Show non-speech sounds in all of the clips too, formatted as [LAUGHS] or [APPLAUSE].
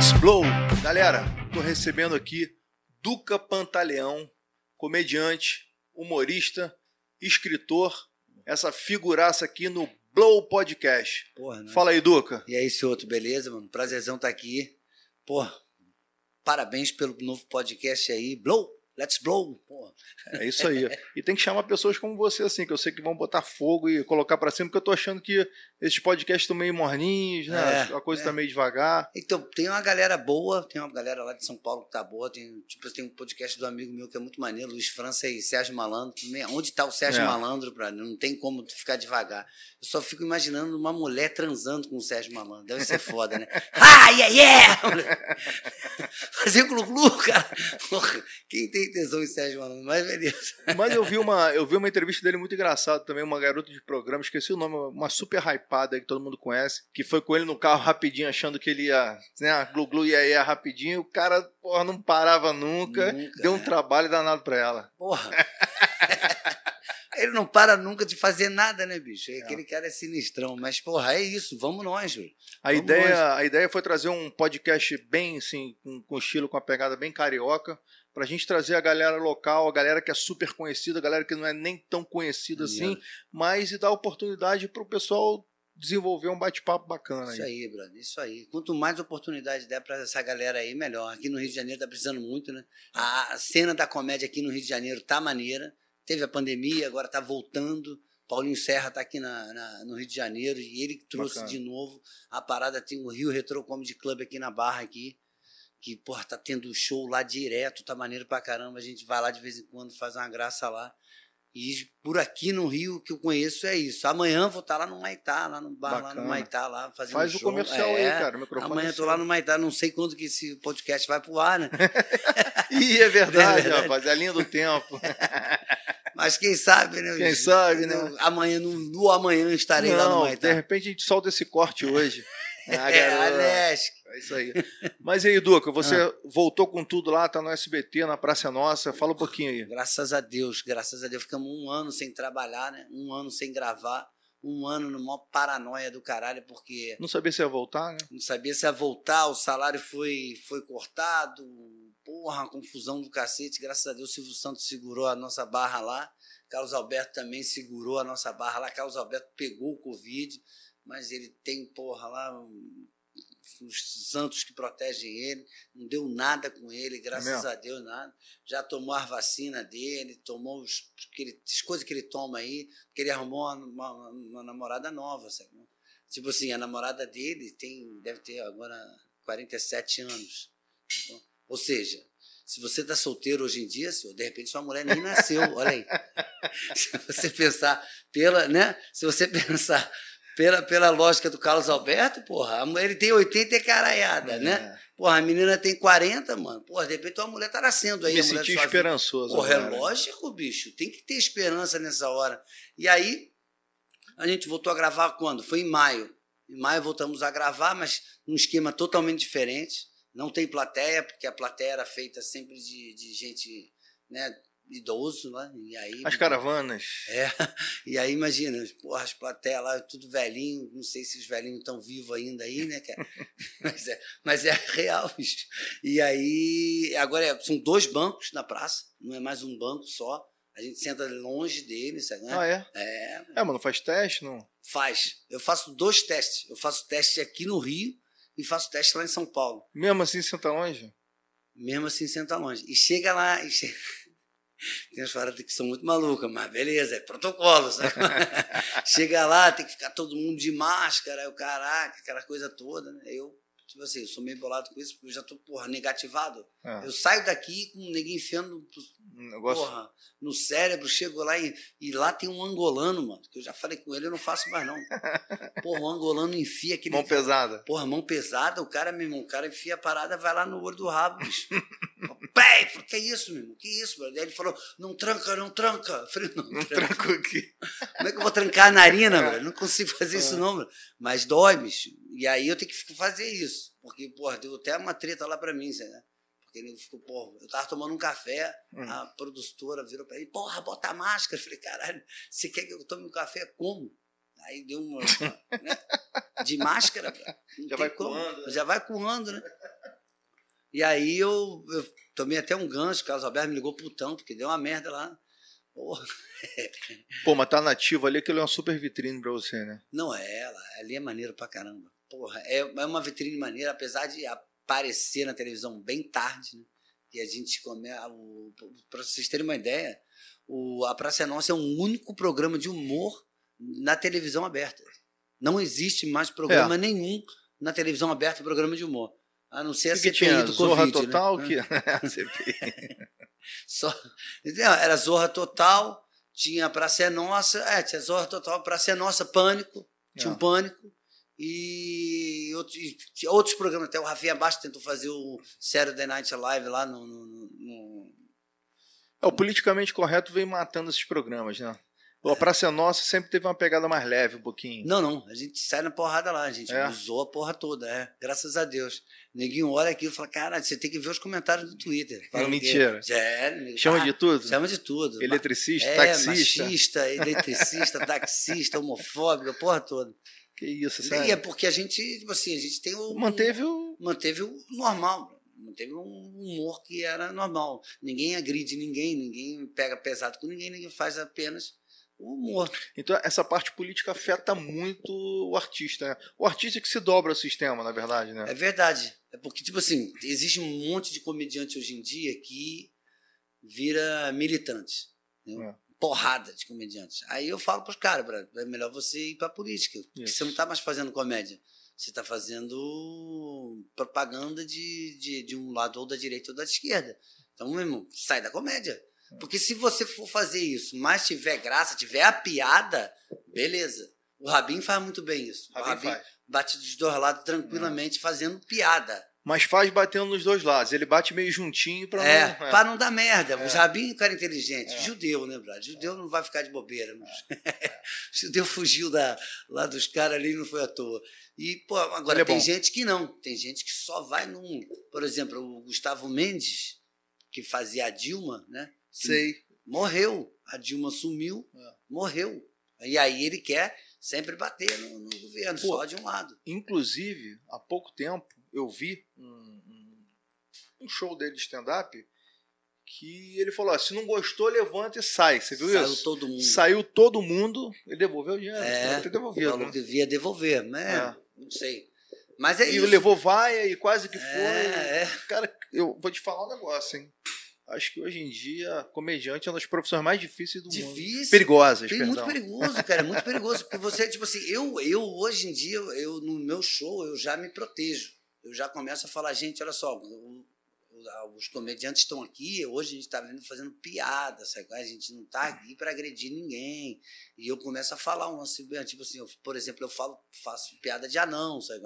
Let's Blow! Galera, tô recebendo aqui Duca Pantaleão, comediante, humorista, escritor, essa figuraça aqui no Blow Podcast. Porra, né? Fala aí, Duca. E aí, esse outro, beleza, mano? Prazerzão estar aqui. Porra, parabéns pelo novo podcast aí. Blow! Let's blow! É isso aí. E tem que chamar pessoas como você, assim, que eu sei que vão botar fogo e colocar pra cima, porque eu tô achando que esses podcasts estão meio morninhos, né? É, a coisa é. tá meio devagar. Então, tem uma galera boa, tem uma galera lá de São Paulo que tá boa. Tem, tipo, tem um podcast do amigo meu que é muito maneiro, Luiz França e Sérgio Malandro. Onde tá o Sérgio É. Malandro, pra, não tem como ficar devagar. Eu só fico imaginando uma mulher transando com o Sérgio Malandro. Deve ser foda, né? [LAUGHS] ah, yeah, yeah! [LAUGHS] Fazer glu-glu, cara. Quem tem tesão em Sérgio Malandro? Mas beleza. [LAUGHS] Mas eu vi uma, [LAUGHS] eu vi uma entrevista dele muito engraçada também, uma garota de programa, esqueci o nome, uma super hypada que todo mundo conhece, que foi com ele no carro rapidinho, achando que ele ia, né, glu glu ia, ia rapidinho, o cara, porra, não parava nunca, Nunca, deu um é. trabalho danado pra ela. Porra. [LAUGHS] Ele não para nunca de fazer nada, né, bicho? Aquele cara é sinistrão. Mas, porra, é isso. Vamos nós, Júlio. A ideia, a ideia foi trazer um podcast bem, assim, com, com estilo, com a pegada bem carioca, pra gente trazer a galera local, a galera que é super conhecida, a galera que não é nem tão conhecida assim, mas e dar oportunidade pro pessoal desenvolver um bate-papo bacana Isso aí. aí, brother. Isso aí. Quanto mais oportunidade der pra essa galera aí, melhor. Aqui no Rio de Janeiro tá precisando muito, né? A cena da comédia aqui no Rio de Janeiro tá maneira. Teve a pandemia, agora tá voltando. Paulinho Serra tá aqui na, na- no Rio de Janeiro e ele trouxe Bacana. de novo a parada. Tem o Rio Retro Comedy Club aqui na Barra aqui. Que, porra, tá tendo show lá direto, tá maneiro pra caramba. A gente vai lá de vez em quando, faz uma graça lá. E por aqui no Rio, o que eu conheço é isso. Amanhã vou estar lá no Maitá, lá no bar, lá Bacana. no Maitá, lá fazendo Faz o show. comercial aí, É. cara. O Amanhã é eu tô lá no Maitá, não sei quando que esse podcast vai pro ar, né? [LAUGHS] Ih, é verdade, É verdade. rapaz. É a linha do tempo. [LAUGHS] Mas quem sabe, né? Quem bicho? sabe, né? Amanhã, no, no amanhã estarei lá no Não, Maitá. de repente a gente solta esse corte hoje. [LAUGHS] [LAUGHS] Ah, é. Alex. É isso aí. Mas aí, Duca, você Ah. voltou com tudo lá, tá no SBT, na Praça Nossa. Fala um pouquinho aí. Graças a Deus, graças a Deus. Ficamos um ano sem trabalhar, né? Um ano sem gravar. Um ano no maior paranoia do caralho, porque Não sabia se ia voltar, né? não sabia se ia voltar, o salário foi, foi cortado, porra, confusão do cacete. Graças a Deus, o Silvio Santos segurou a nossa barra lá, Carlos Alberto também segurou a nossa barra lá. Carlos Alberto pegou o Covid, mas ele tem, porra, lá um- os santos que protegem ele, não deu nada com ele, graças mesmo? a Deus, nada. Já tomou a vacina dele, tomou os, ele- as coisas que ele toma aí, porque ele arrumou uma, uma- uma namorada nova, sabe? Tipo assim, a namorada dele tem, deve ter agora 47 anos. Então, ou seja, se você está solteiro hoje em dia, senhor, de repente sua mulher nem nasceu, olha aí. [LAUGHS] Se você pensar pela, né? Se você [LAUGHS] pensar pela, pela lógica do Carlos Alberto, porra, ele tem 80 e caraiada, né? É. Porra, a menina tem 40, mano. Porra, de repente tua mulher tá nascendo aí. Me senti vida. esperançoso. Porra, é agora. lógico, bicho. Tem que ter esperança nessa hora. E aí, a gente voltou a gravar quando? Foi em maio. Em maio voltamos a gravar, mas num esquema totalmente diferente. Não tem plateia, porque a plateia era feita sempre de, de gente né, idoso, né? E aí, As caravanas. é, [LAUGHS] e aí imagina, porra, as plateias lá, tudo velhinho, não sei se os velhinhos estão vivos ainda aí, né, cara? [LAUGHS] mas, é, mas é real, bicho. E aí, agora é- são dois bancos na praça, não é mais um banco só. A gente senta longe deles, sabe? né? Ah, é? É, É, mano, faz teste, não? faz. Eu faço dois testes. Eu faço teste aqui no Rio e faço teste lá em São Paulo. Mesmo assim, senta longe? Mesmo assim, senta longe. E chega lá. E che- [LAUGHS] Tem umas paradas que são muito malucas, mas beleza, é protocolo, sabe? [LAUGHS] chega lá, tem que ficar todo mundo de máscara, o caraca, aquela coisa toda, né? Eu, tipo assim, eu sou meio bolado com isso, porque eu já tô, porra, negativado. É. Eu saio daqui com o neguinho enfiando negócio. porra, no cérebro, chego lá e, e lá tem um angolano, mano, que eu já falei com ele, eu não faço mais não. [LAUGHS] Porra, o angolano enfia aquele. Mão pesada. Porra, mão pesada, o cara, meu irmão, o cara enfia a parada, vai lá no olho do rabo, bicho. [LAUGHS] Pé, falei, que isso, meu irmão? Que isso, brother? Aí ele falou, não tranca, não tranca. Eu falei, não, [LAUGHS] Não tranca. tranco aqui. Como é que eu vou trancar a narina, brother? Não consigo fazer isso, não, brother. Mas dói, bicho. E aí eu tenho que fazer isso. Porque, porra, deu até uma treta lá pra mim, sabe? Porque ele ficou, porra, eu tava tomando um café, Hum. a produtora virou pra ele, porra, bota a máscara. Eu falei, caralho, você quer que eu tome um café como? Aí deu uma. né? De máscara, Já vai como. coando, né? Já vai coando, né? E aí eu, eu tomei até um gancho, o Carlos Alberto me ligou putão, porque deu uma merda lá. Porra, Pô, mas tá nativo ali, aquilo é uma super vitrine pra você, né? não é ela, ali é maneiro pra caramba. Porra, é, é uma vitrine maneira, apesar de aparecer na televisão bem tarde, né? E a gente começa. Pra vocês terem uma ideia, o, a Praça é Nossa é o único programa de humor na televisão aberta. Não existe mais programa nenhum na televisão aberta programa de humor. A não ser a que, que CPI tinha? do Zorra Covid, Total? né? Que... [LAUGHS] CPI. [LAUGHS] Só, era Zorra Total, tinha Praça é Nossa, é, tinha Zorra Total, Praça é Nossa, Pânico, tinha É. um Pânico, e outros, e outros programas, até o Rafinha Bastos tentou fazer o Saturday Night Live lá no... no- no- É, o politicamente correto vem matando esses programas, né? A Praça é Nossa sempre teve uma pegada mais leve, um pouquinho. Não, não, a gente sai na porrada lá, a gente É. usou a porra toda, é, graças a Deus. Neguinho olha aquilo e fala, cara, você tem que ver os comentários do Twitter. Fala que- Mentira. É, Chama ah, de tudo? Chama de tudo. Eletricista, é, taxista. machista, eletricista, taxista, homofóbico, a porra toda. Que isso, E é porque a gente, tipo assim, a gente tem o. Manteve o. Manteve o normal. Manteve um humor que era normal. Ninguém agride ninguém, ninguém pega pesado com ninguém, ninguém faz apenas o humor. Então, essa parte política afeta muito o artista, né? O artista que se dobra ao sistema, na verdade, né? É verdade. É porque, tipo assim, existe um monte de comediante hoje em dia que vira militante. entendeu? É. Porrada de comediantes. Aí eu falo pros caras, "Bra, é melhor você ir pra política. Porque Isso. você não tá mais fazendo comédia. Você tá fazendo propaganda de, de, de um lado ou da direita ou da esquerda. Então, meu irmão, sai da comédia. Porque se você for fazer isso, mas tiver graça, tiver a piada, beleza. O Rabin faz muito bem isso. O Rabin Rabin faz. bate dos dois lados tranquilamente, fazendo piada. Mas faz batendo nos dois lados. Ele bate meio juntinho pra É, não. pra não dar merda. É. O Rabin é um cara inteligente. É. Judeu, né, brother? Judeu não vai ficar de bobeira. Mas... [LAUGHS] Judeu fugiu da, lá dos caras ali não foi à toa. E, pô, agora é tem bom. gente que não. Tem gente que só vai num. Por exemplo, o Gustavo Mendes, que fazia a Dilma, né? Sei. Morreu. A Dilma sumiu, É. morreu. E aí ele quer sempre bater no, no governo, Pô. só de um lado. Inclusive, há pouco tempo, eu vi um, um- show dele de stand-up que ele falou: ó, se não gostou, levanta e sai. Você viu Saiu isso? todo mundo. Saiu todo mundo, ele devolveu o dinheiro. É, ter devolvido. Falou né? devia devolver, mas É. não sei. Mas é E isso. levou vaia e quase que foi. É, é. Cara, eu vou te falar um negócio, hein? Acho que hoje em dia, comediante é uma das profissões mais difíceis do mundo. Difícil. Perigosas, Tem perdão. muito perigoso, cara, é muito [LAUGHS] perigoso. Porque você, tipo assim, eu, eu hoje em dia, eu, no meu show, eu já me protejo. Eu já começo a falar, gente, olha só, os comediantes estão aqui, hoje a gente está vindo fazendo piada, sabe? A gente não está aqui para agredir ninguém. E eu começo a falar um assim, tipo assim, eu, por exemplo, eu falo, faço piada de anão, sabe?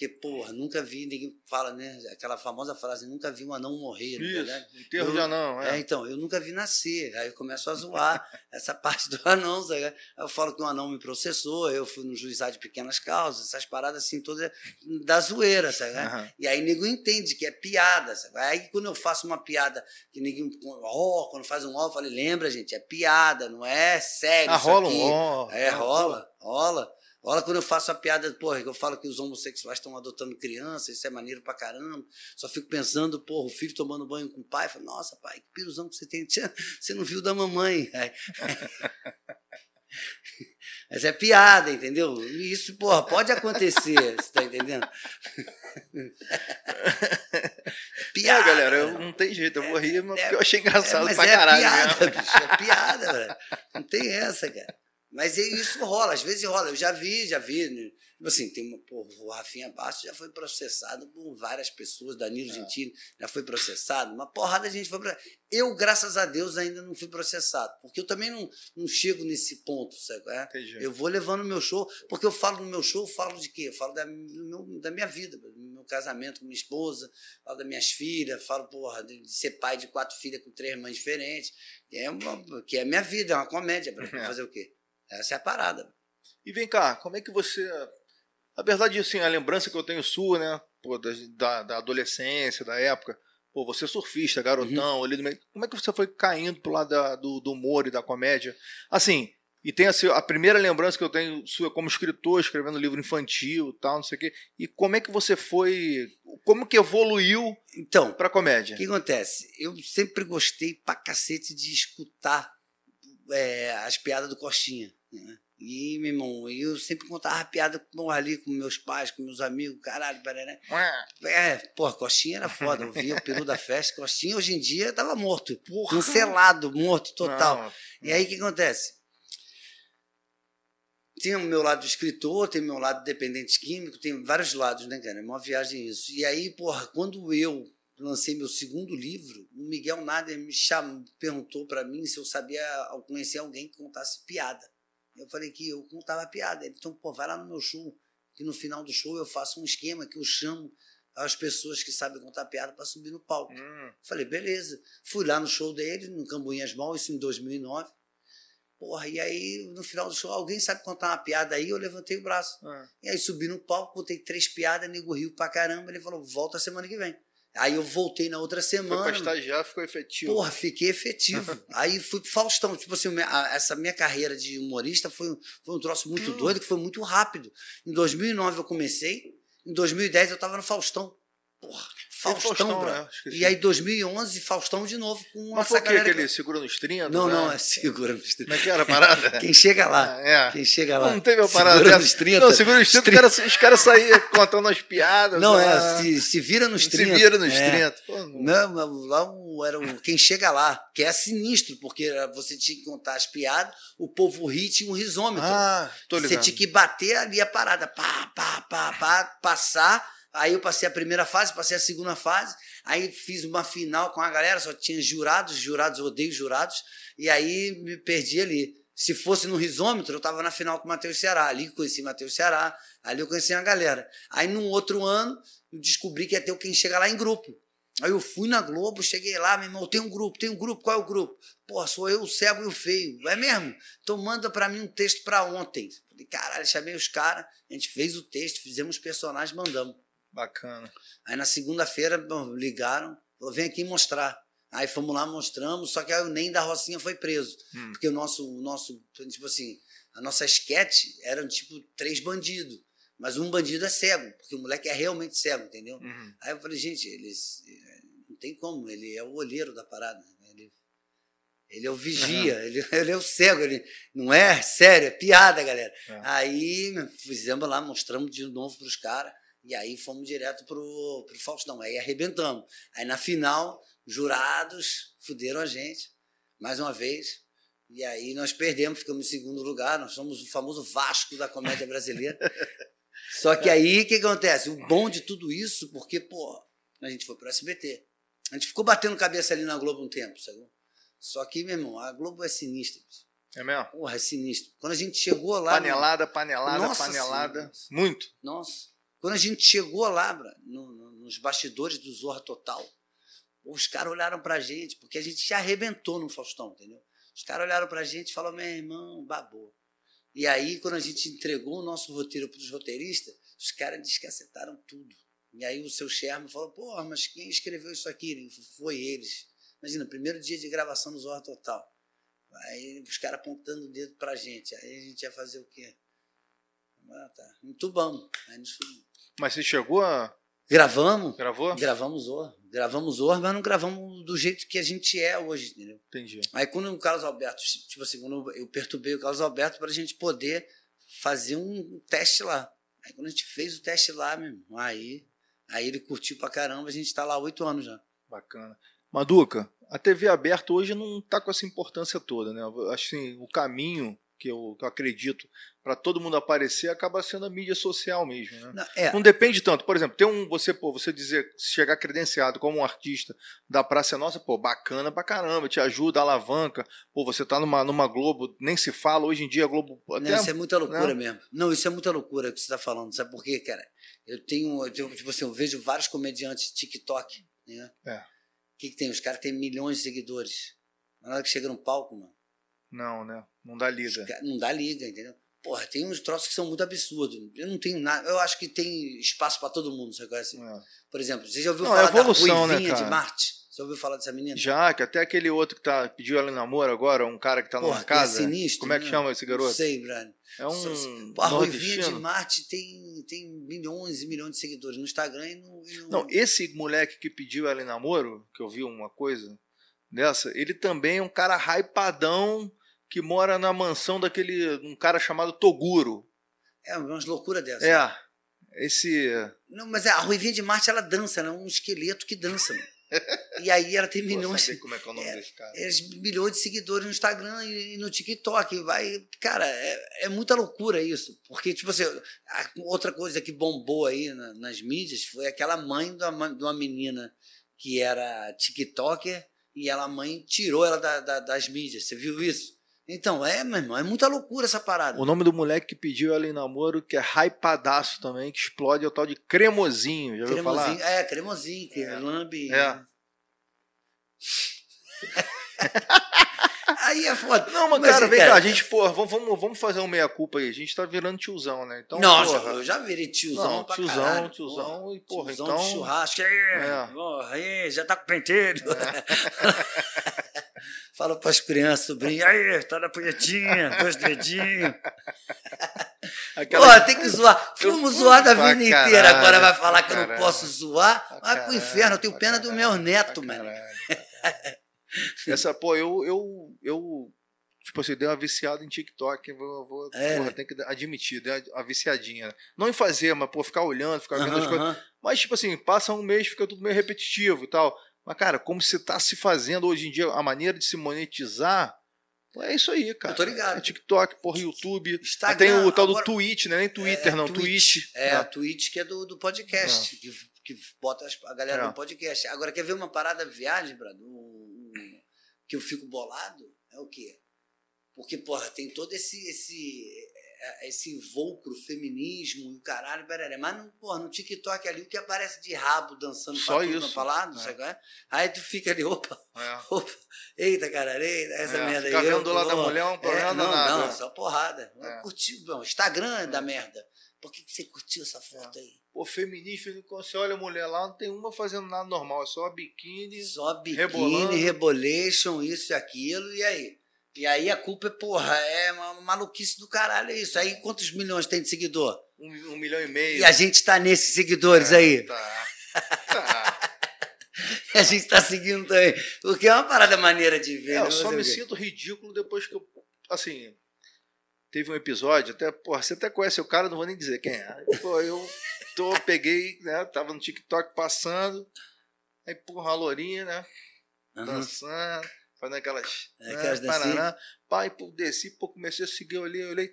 Porque, porra, nunca vi, ninguém fala, né? Aquela famosa frase, nunca vi um anão morrer, verdade? Isso, enterro Eu- de anão. É, É. então, eu nunca vi nascer. Aí eu começo a zoar [LAUGHS] essa parte do anão, sabe? Aí eu falo que o anão me processou, eu fui no juizado de pequenas causas, essas paradas assim, todas da zoeira, sabe? Aham. E aí nego entende que é piada, sabe? Aí quando eu faço uma piada, que ninguém. Ó, quando faz um ó, eu falei, lembra, gente, é piada, não é sério. Ah, rola aqui. um ó. É, rola, rola. Rola quando eu faço a piada, porra, que eu falo que os homossexuais estão adotando crianças, isso é maneiro pra caramba. Só fico pensando, porra, o filho tomando banho com o pai. Falo, nossa, pai, que piruzão que você tem. Você não viu da mamãe. [LAUGHS] Mas é piada, entendeu? Isso, porra, pode acontecer, [LAUGHS] você tá entendendo? [LAUGHS] É, galera, eu, não tem jeito, eu vou rir, mas é- porque eu achei engraçado mas pra é caralho. piada, né? bicho, é piada, velho. Não tem essa, cara. Mas é- isso rola, às vezes rola. Eu já vi, já vi. né? Tipo assim, tem uma, porra, o Rafinha Bastos já foi processado por várias pessoas, Danilo É. Gentili já foi processado, uma porrada de gente foi processada. Eu, graças a Deus, ainda não fui processado, porque eu também não, não chego nesse ponto, sabe? é? Eu vou levando o meu show, porque eu falo no meu show, eu falo de quê? Eu falo da, meu- da minha vida, do meu casamento com minha esposa, falo das minhas filhas, falo, porra, de, de ser pai de quatro filhas com três mães diferentes. É uma, que é a minha vida, é uma comédia, pra [LAUGHS] É. fazer o quê? Essa é a parada. E vem cá, como é que você. A verdade, assim, a lembrança que eu tenho sua, né? Pô, da, da, adolescência, da época. Pô, você é surfista, garotão, Uhum. ali no meio. Como é que você foi caindo pro lado da- do, do humor e da comédia? Assim, E tem assim, a primeira lembrança que eu tenho sua como escritor, escrevendo livro infantil tal, não sei o quê. E como é que você foi. Como que evoluiu Então, pra comédia? o que acontece? Eu sempre gostei pra cacete de escutar é, as piadas do Coxinha. Né? E, meu irmão, eu sempre contava piada com, ali com meus pais, com meus amigos, caralho, barará. É, porra, Coxinha era foda. Eu via o peru da festa. Coxinha hoje em dia tava morto. Porra. Cancelado, morto total. Não, E aí o que acontece? Tem o meu lado escritor, tem o meu lado dependente químico, tem vários lados, né, cara? É uma viagem isso. E aí, porra, quando eu lancei meu segundo livro, o Miguel Nader me chamou, perguntou para mim se eu sabia conhecer alguém que contasse piada. Eu falei que eu contava piada. Ele, então, pô, vai lá no meu show, que no final do show eu faço um esquema que eu chamo as pessoas que sabem contar piada para subir no palco. Hum, Falei, beleza. Fui lá no show dele, no Cambuinhas Mall, isso em 2009. Porra, e aí no final do show, alguém sabe contar uma piada aí? Eu levantei o braço. ah. E aí subi no palco, botei três piadas, nego riu pra caramba. Ele falou, volta semana que vem. Aí eu voltei na outra Foi pra semana. estagiar, ficou efetivo. Porra, fiquei efetivo. [LAUGHS] aí fui pro Faustão. Tipo assim, essa minha carreira de humorista foi, um- foi um troço muito Hum. doido, que foi muito rápido. Em 2009 eu comecei, em 2010 eu tava no Faustão. Porra, Faustão, Faustão, bro. né? Esqueci. E aí 2011, Faustão de novo com Mas foi o que galera que segura nos 30? Não, né? não, é segura nos 30. Como é que era a parada? [LAUGHS] Quem chega lá, Ah, é. quem chega lá. Não teve uma parada segura dessa? nos 30. Não, segura nos 30, os caras os caras saíam contando as piadas. Não, lá. é, se, se vira nos Se 30. vira nos é. 30. Pô, não- Não, mas lá era o quem chega lá, que é sinistro, porque você tinha que contar as piadas, o povo ri tinha um risômetro. Ah, tô você ligado. tinha que bater ali a parada, pá, pá, pá, pá, passar. Aí eu passei a primeira fase, passei a segunda fase, aí fiz uma final com a galera, só tinha jurados, jurados, odeio jurados, e aí me perdi ali. Se fosse no risômetro, eu tava na final com o Matheus Ceará. Ali conheci o Matheus Ceará, ali eu conheci a galera. Aí num outro ano, eu descobri que ia ter Quem Chega Lá em grupo. Aí eu fui na Globo, cheguei lá, meu irmão, tem um grupo, tem um grupo, qual é o grupo? Pô, sou eu, o cego e o feio. É mesmo? Então manda pra mim um texto pra ontem. Falei, caralho, chamei os caras, a gente fez o texto, fizemos os personagens, mandamos. Bacana. Aí na segunda-feira ligaram, falou, vem aqui mostrar. Aí fomos lá, mostramos, só que aí o Nem da Rocinha foi preso. Hum. Porque o nosso, o nosso, tipo assim, a nossa esquete eram tipo três bandidos. Mas um bandido é cego, porque o moleque é realmente cego, entendeu? Uhum. Aí eu falei, gente, eles. Não tem como, ele é o olheiro da parada. né? Ele, ele é o vigia, ele, ele é o cego. Ele, não é sério, é piada, galera. É. Aí fizemos lá, mostramos de novo para os caras, e aí fomos direto pro, pro Faustão. Aí arrebentamos. Aí na final, jurados fuderam a gente, mais uma vez. E aí nós perdemos, ficamos em segundo lugar. Nós somos o famoso Vasco da comédia brasileira. [LAUGHS] Só que aí o que acontece? O bom de tudo isso, porque, pô, a gente foi pro SBT. A gente ficou batendo cabeça ali na Globo um tempo, sabe? Só que, meu irmão, a Globo é sinistra. É mesmo? Porra, é sinistro. Quando a gente chegou lá. Panelada, panelada, Nossa panelada. Muito. Nossa. Quando a gente chegou lá, no- no- nos bastidores do Zorra Total, os caras olharam pra gente, porque a gente já arrebentou no Faustão, entendeu? Os caras olharam pra gente e falaram, meu irmão, babou. E aí, quando a gente entregou o nosso roteiro pros roteiristas, os caras descacetaram tudo. E aí o seu Sherman falou, porra, mas quem escreveu isso aqui? Foi eles. Imagina, primeiro dia de gravação no Zorra Total. Aí os caras apontando o dedo pra gente. Aí a gente ia fazer o quê? Ah, tá. Entubamos. Aí nos fudemos. Mas você chegou a. Gravamos, Gravou? gravamos Zorra. Gravamos Zorra, mas não gravamos do jeito que a gente é hoje, entendeu? Entendi. Aí quando o Carlos Alberto, tipo assim, quando eu perturbei o Carlos Alberto para a gente poder fazer um teste lá. Aí quando a gente fez o teste lá, meu irmão, aí, aí ele curtiu pra caramba, a gente tá lá há oito anos já. Bacana. Maduca, a TV aberta hoje não tá com essa importância toda, né? Acho assim, o caminho que eu, que eu acredito para todo mundo aparecer acaba sendo a mídia social mesmo, né? Não, é, Não depende tanto. Por exemplo, tem um você, pô, você dizer, chegar credenciado como um artista da Praça é Nossa, pô, bacana pra caramba, te ajuda, alavanca. Pô, você tá numa, numa Globo, nem se fala, hoje em dia a Globo até Não, isso é muita loucura né? mesmo. Não, isso é muita loucura que você está falando. Sabe por quê, cara? Eu tenho, eu tenho, tipo assim, eu vejo vários comediantes TikTok, né? É. O que, que tem? Os caras têm milhões de seguidores. Na hora que chega no palco, mano, Não, né? Não dá liga. Não dá liga, entendeu? Porra, tem uns troços que são muito absurdos. Eu não tenho nada. Eu acho que tem espaço para todo mundo, você conhece? É. Por exemplo, você já ouviu Não, é falar evolução, da né, Ruivinha cara? de Marte? Você ouviu falar dessa menina? Já, que até aquele outro que tá, pediu ela em namoro agora, um cara que tá numa Porra, casa. É sinistro, Como é que né? chama esse garoto? Não sei, Brad. É um. A Ruivinha de. Marte tem, tem milhões e milhões de seguidores no Instagram e no. e no- Não, esse moleque que pediu ela em namoro, que eu vi uma coisa dessa, ele também é um cara hypadão que mora na mansão daquele. um cara chamado Toguro. É umas loucuras dessas. É. Esse. Não, mas a Ruivinha de Marte, ela dança, ela é um esqueleto que dança. e aí ela tem milhões, saber como é que é o nome É, desse cara. eles- milhões de seguidores no Instagram e, no TikTok. Vai, cara, é, é muita loucura isso. Porque, tipo assim, outra coisa que bombou aí na- nas mídias foi aquela mãe de uma, de uma menina que era TikToker e ela, mãe tirou ela da- da- das mídias. Você viu isso? Então, é, meu irmão, é muita loucura essa parada. O nome do moleque que pediu ela em namoro, que é hypadaço também, que explode, é o tal de Cremosinho. Já ouviu falar? Cremosinho, é, cremosinho, que É. lambe. É. [LAUGHS] Aí é foda. Não, mas, Mas, cara, vem cara, cá, a gente, porra, vamos, vamos, fazer um meia-culpa aí. A gente tá virando tiozão, né? Então, Nossa, porra, eu já virei tiozão Não, pra tiozão, caralho. tiozão, e, porra, tiozão então- de churrasco. É. Porra, aí, já tá com penteiro. [LAUGHS] Fala pras crianças, sobrinho. Aí, tá na punhetinha, dois dedinhos. [LAUGHS] aquela- Porra, tem que zoar. Fui zoar da vida caralho, inteira. Agora vai falar que eu não posso zoar. Vai pro caralho, inferno. Eu tenho pena do caralho, meu neto, mano. [LAUGHS] Essa, pô, eu, eu, eu, tipo assim, dei uma viciada em TikTok, vou, vou É. porra, tem que admitir, dei uma viciadinha. Não em fazer, mas, pô, ficar olhando, ficar vendo as coisas. Mas, tipo assim, passa um mês, fica tudo meio repetitivo e tal. Mas, cara, como você tá se fazendo hoje em dia, a maneira de se monetizar, pô, é isso aí, cara. Eu tô ligado. É TikTok, porra, YouTube. Instagram, tem o tal agora- do Twitch, né? Nem Twitter, É, não, Twitch. Twitch. É, Ah. a Twitch que é do, do podcast, que, que bota a galera É. no podcast. Agora, quer ver uma parada viagem, Brado? Um- um- que eu fico bolado? É o quê? Porque, porra, tem todo esse esse é, esse vulcro feminismo e o caralho, perere. mas não, porra, no TikTok ali o que aparece de rabo dançando Só pra tudo isso. na falada, É. é? Aí tu fica ali, opa, É. opa, eita, caralho, eita, essa É, merda aí. ficar eu- vendo do lado da mulher é um problema é, não, não, né? só porrada. É. Curtiu, bom, Instagram é da merda. Por que, que você curtiu essa foto aí? Pô, feminista, quando você olha a mulher lá, não tem uma fazendo nada normal, é só biquíni. Só biquíni, Rebolando. rebolation, isso e aquilo, e aí? E aí a culpa é, porra, é uma maluquice do caralho isso. Aí quantos milhões tem de seguidor? Um, um milhão e meio. E a gente tá nesses seguidores aí. Tá. Tá. [LAUGHS] E a gente tá seguindo também. Porque é uma parada maneira de ver. É, né? eu só Fazer me sinto ridículo depois que eu. Assim. Teve um episódio, até, porra, você até conhece o cara, não vou nem dizer quem é. Pô, eu tô, peguei, né? Tava no TikTok passando. Aí, porra, a lourinha, né? Aham. Dançando, fazendo aquelas. É, né, aquelas dancinhas. paraná. Pai, pô, desci, pô, comecei a seguir, eu olhei, eu olhei.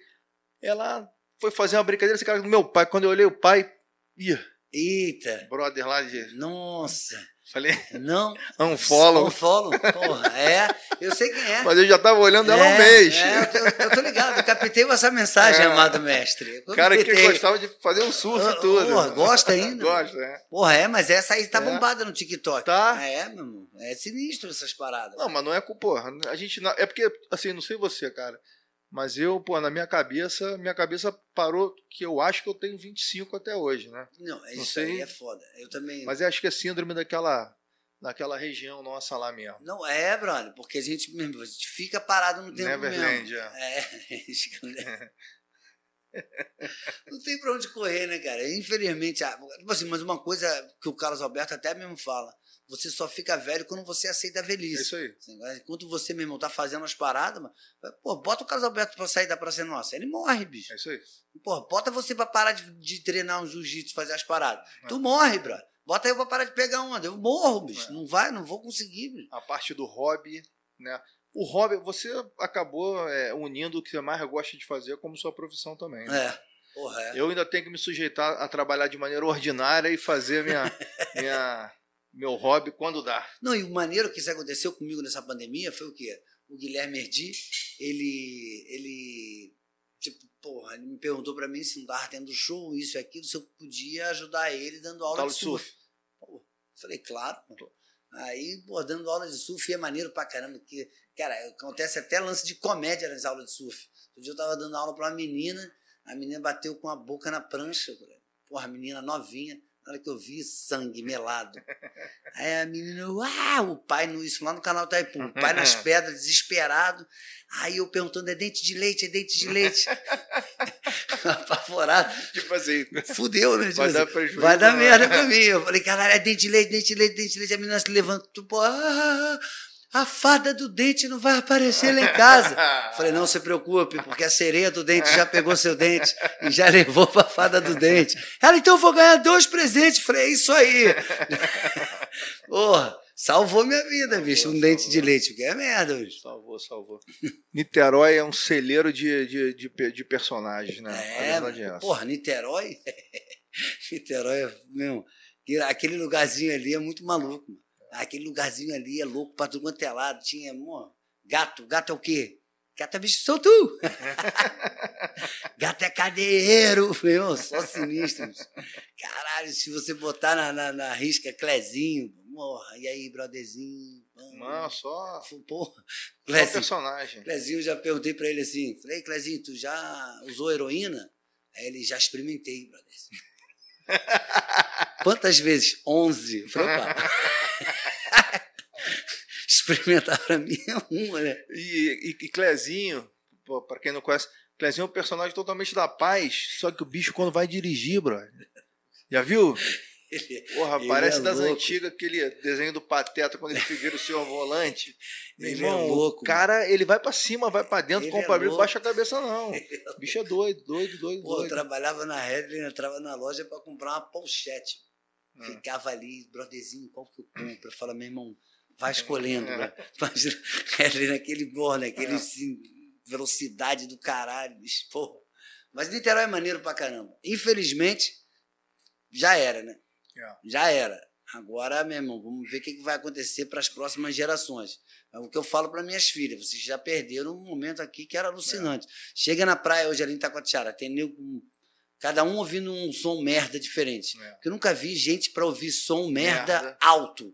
Ela foi fazer uma brincadeira, esse cara do meu pai. Quando eu olhei o pai, ih, Eita, brother lá de. nossa. Falei, Não. [LAUGHS] unfollow. Um follow. Porra, é. Eu sei quem é. Mas eu já tava olhando ela há um É, mês. É, eu, tô, eu tô ligado, eu captei essa mensagem, É. amado mestre. Eu cara que gostava de fazer um surf e tudo. porra, gosta ainda? Gosta, é. Porra, é, mas essa aí tá É. bombada no TikTok. Tá. É, meu irmão. É sinistro essas paradas. Não, mas não é com, porra, a gente, não- é porque, assim, não sei você, cara, mas eu, pô, na minha cabeça, minha cabeça parou que eu acho que eu tenho 25 até hoje, né? Não, isso sei. aí é foda. Eu também. Mas eu acho que é síndrome daquela, daquela região nossa lá mesmo. Não é, brother, porque a gente, mesmo, a gente fica parado no tempo Neverland, mesmo. é. É. [LAUGHS] [LAUGHS] Não tem pra onde correr, né, cara? Infelizmente, ah, tipo assim, mas uma coisa que o Carlos Alberto até mesmo fala: você só fica velho quando você aceita a É velhice. isso aí. Assim, Enquanto você, meu irmão, tá fazendo as paradas, mano, pô, bota o Carlos Alberto pra sair da Praça Nossa. Ele morre, bicho. É isso aí. Pô, bota você pra parar de, de treinar um jiu-jitsu, fazer as paradas. É. Tu morre, bro. Bota eu pra parar de pegar onda. Eu morro, bicho. É. Não vai, não vou conseguir, bicho. A parte do hobby, né? O hobby, você acabou é, unindo o que você mais gosta de fazer como sua profissão também. né? É. Porra, é. Eu ainda tenho que me sujeitar a trabalhar de maneira ordinária e fazer minha, [LAUGHS] minha, meu hobby quando dá. Não, e o maneiro que isso aconteceu comigo nessa pandemia foi o quê? O Guilherme Erdi, ele. ele tipo, porra, ele me perguntou pra mim se não tava tendo show, isso e aquilo, se eu podia ajudar ele dando aula Tal de surf. surf. Pô, falei, claro. pô. Aí, pô, dando aula de surf é maneiro pra caramba, que, cara, acontece até lance de comédia nas aulas de surf. Outro dia eu tava dando aula pra uma menina, a menina bateu com a boca na prancha, porra, a menina novinha, Na hora que eu vi, sangue melado. Aí a menina, uau, o pai, no, isso lá no canal Taipu, o pai nas [LAUGHS] pedras, desesperado. Aí eu perguntando, é dente de leite, é dente de leite. [LAUGHS] Apavorado. Tipo assim, Fudeu, né? Tipo vai assim, dar prejuízo. vai dar né? merda pra mim. Eu falei, caralho, é dente de leite, dente de leite, dente de leite. A menina se levantou, pô, ah, a fada do dente não vai aparecer lá em casa. [LAUGHS] Falei, não se preocupe, porque a sereia do dente já pegou seu dente e já levou pra fada do dente. Ela, então eu vou ganhar dois presentes. Falei, é isso aí. [LAUGHS] Porra, salvou minha vida, bicho, um dente de leite, porque é merda, bicho. Salvou, salvou. Niterói é um celeiro de, de, de, de personagens, né? A É, porra, Niterói. [LAUGHS] Niterói, é, meu, aquele lugarzinho ali é muito maluco. Mano. Aquele lugarzinho ali é louco pra tudo quanto é lado. Tinha, mano, gato. Gato é o quê? Gato é bicho solto. [LAUGHS] gato é cadeiro, meu, só sinistro. Caralho, se você botar na, na, na risca Clezinho, morra. E aí, brotherzinho? Não, só, Porra, só Clezinho. personagem. Clezinho, eu já perguntei pra ele assim, falei, Clezinho, tu já usou heroína? Aí ele, já experimentei, brother. [LAUGHS] Quantas vezes? Onze. Eu falei, opa. [LAUGHS] Experimentar pra mim é uma, né? E, e, e Clezinho, pô, pra quem não conhece, Clezinho é um personagem totalmente da paz, só que o bicho quando vai dirigir, brother. Já viu? Ele, Porra, Ele parece é das louco. antigas, aquele desenho do Pateta, quando ele vira o senhor volante. Meu [LAUGHS] Ele irmão, é louco, o cara, ele vai pra cima, vai pra dentro, Ele compra é baixa a cabeça não. [LAUGHS] O bicho é doido, doido, doido, pô, eu doido. trabalhava na Redley, entrava na loja pra comprar uma pochete. Hum. Ficava ali, brotherzinho, qual que eu compro? Eu falava, meu irmão, vai escolhendo. É. né? [LAUGHS] Imagina, Redley naquele borne, aquele É. assim, velocidade do caralho, bicho, porra. Mas Niterói é maneiro pra caramba. Infelizmente, já era, né? É. Já era. Agora, meu irmão, vamos ver o que vai acontecer para as próximas gerações. É o que eu falo para minhas filhas. Vocês já perderam um momento aqui que era alucinante. Chega na praia hoje ali em Taquatiara, tem nego, cada um ouvindo um som merda diferente. É. Porque eu nunca vi gente para ouvir som merda, Merda. alto.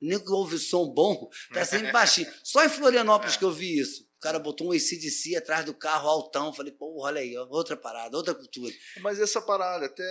Nego que ouve som bom, tá sempre baixinho. Só em Florianópolis É. que eu vi isso. O cara botou um ACDC atrás do carro altão. Falei, pô, olha aí, ó, outra parada, outra cultura. Mas essa parada, até,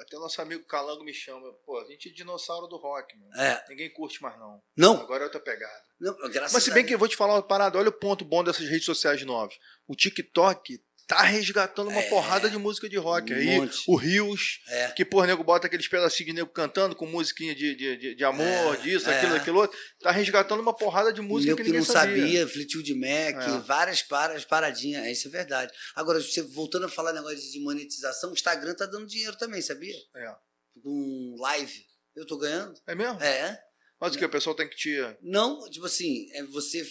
até nosso amigo Calango me chama. Pô, a gente é dinossauro do rock, mano. É. Ninguém curte mais, não. Não, Agora é outra pegada. não graças Mas se bem que eu vou te falar uma parada, olha o ponto bom dessas redes sociais novas. O TikTok tá resgatando uma É. porrada de música de rock Um aí. monte. O Rios, É. que, por nego bota aqueles pedacinhos de nego cantando com musiquinha de, de, de, amor, É, disso, é. aquilo, aquilo outro. Tá resgatando uma porrada de música Nego que que ninguém não sabia. sabia, Fleetwood Mac, É. várias paras, paradinhas, isso é verdade. Agora, você, voltando a falar negócio de monetização, o Instagram tá dando dinheiro também, sabia? É. Com live. Eu tô ganhando? É mesmo? É. Mas o que? O pessoal tem que te. Não, tipo assim, é você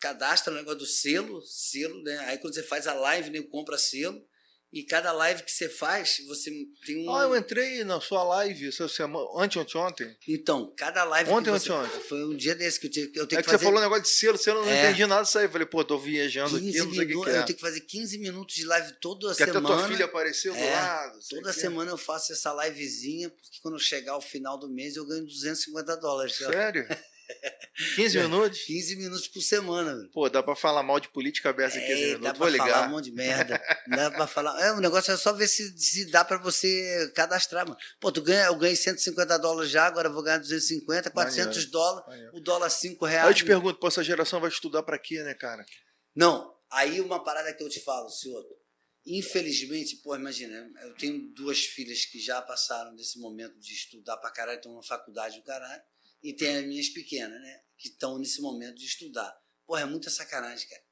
cadastra o negócio do selo, selo, né? Aí quando você faz a live, nego compra selo. E cada live que você faz, você tem um. Ah, eu entrei na sua live essa semana, ante ontem. Então, cada live. Ontem que você... anteontem? Foi um dia desse que eu, tive, eu tenho É que que você fazer. falou um negócio de selo, selo, eu não É. entendi nada disso aí. Eu falei, pô, tô viajando aqui, 15 não sei o que, que é. eu tenho que fazer 15 minutos de live toda Que até semana. tua filha apareceu do É, lado. não sei Toda quê. semana eu faço essa livezinha, porque quando chegar ao final do mês eu ganho 250 dólares. Sério? [LAUGHS] [LAUGHS] 15 minutos? 15 minutos por semana. velho. Pô, dá pra falar mal de política aberta em 15 É, minutos. dá Vou pra falar ligar. um monte de merda. [LAUGHS] dá pra falar. É, o negócio é só ver se, se dá pra você cadastrar, mano. Pô, tu ganha, eu ganhei 150 dólares já, agora eu vou ganhar 250, 400 Maneiro. dólares, Maneiro. o dólar 5 Aí reais. eu te pergunto, pô, essa geração vai estudar pra quê, né, cara? Não, aí uma parada que eu te falo, senhor. Infelizmente, pô, imagina, eu tenho duas filhas que já passaram desse momento de estudar pra caralho, estão na faculdade do caralho, e tem as minhas pequenas, né, que estão nesse momento de estudar. Pô, é muita sacanagem, cara.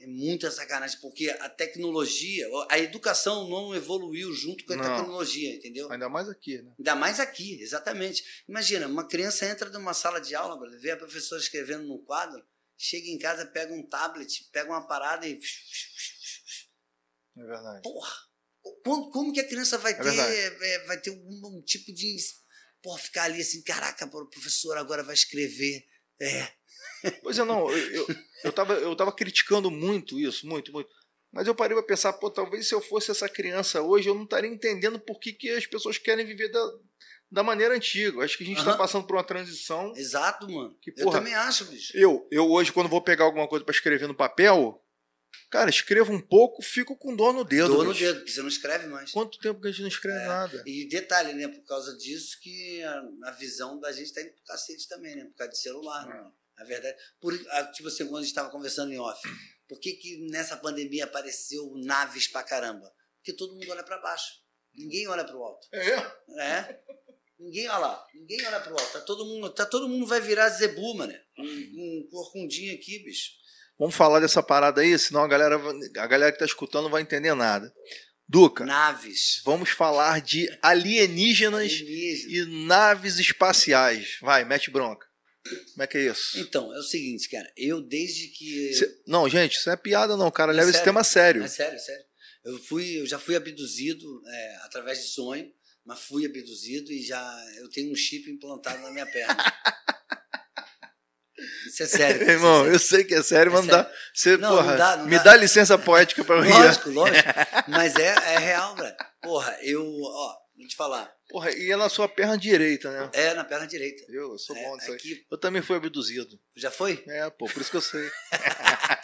É muita sacanagem, porque a tecnologia, a educação não evoluiu junto com a Não. tecnologia, entendeu? Ainda mais aqui, né? Ainda mais aqui, exatamente. Imagina, uma criança entra numa sala de aula, vê a professora escrevendo no quadro, chega em casa, pega um tablet, pega uma parada e. É verdade. Porra! Como, como que a criança vai É ter, verdade. é, vai ter um, um tipo de. Porra, ficar ali assim, caraca, o professor agora vai escrever. É. Pois é, não, eu, eu, eu, tava, eu tava criticando muito isso, muito, muito. Mas eu parei pra pensar, pô, talvez se eu fosse essa criança hoje, eu não estaria entendendo por que, que as pessoas querem viver da, da maneira antiga. Acho que a gente tá Aham. passando por uma transição. Exato, mano. Que eu porra. também acho, bicho. Eu, eu hoje, quando vou pegar alguma coisa pra escrever no papel, Cara, escrevo um pouco, fico com dor no dedo. Dor no bicho. dedo, porque você não escreve mais. Quanto tempo que a gente não escreve É. nada? E detalhe, né? Por causa disso que a, a visão da gente tá indo pro cacete também, né? Por causa de celular, né? Na verdade, por, tipo assim, quando a gente estava conversando em off, por que, que nessa pandemia apareceu naves pra caramba? Porque todo mundo olha pra baixo. Ninguém olha pro alto. É. É. Ninguém olha lá. Ninguém olha pro alto. Tá todo mundo, tá, todo mundo vai virar zebu, mano. Um, um corcundinho aqui, bicho. Vamos falar dessa parada aí, senão a galera, a galera que tá escutando não vai entender nada. Duca, Naves. vamos falar de alienígenas Alienígena. e naves espaciais. Vai, mete bronca. Como é que é isso? Então, é o seguinte, cara. Eu, desde que. Cê- não, gente, isso não é piada não, cara. É Leva esse sério. tema a sério. É sério, é sério. Eu, fui, eu já fui abduzido é, através de sonho, mas fui abduzido e já eu tenho um chip implantado na minha perna. [LAUGHS] Isso é sério. [LAUGHS] isso é Irmão, sério. eu sei que é sério, mas É não dá. Você, Não, porra, não dá, não me dá. dá licença poética pra eu rir. Lógico, lógico. [LAUGHS] Mas é, é real, velho. Porra, eu, ó, vou te falar. Porra, e é na sua perna direita, né? É na perna direita. Eu, eu sou É, bom disso aí. aqui, Eu também fui abduzido. já foi? É, pô, por isso que eu sei. [LAUGHS]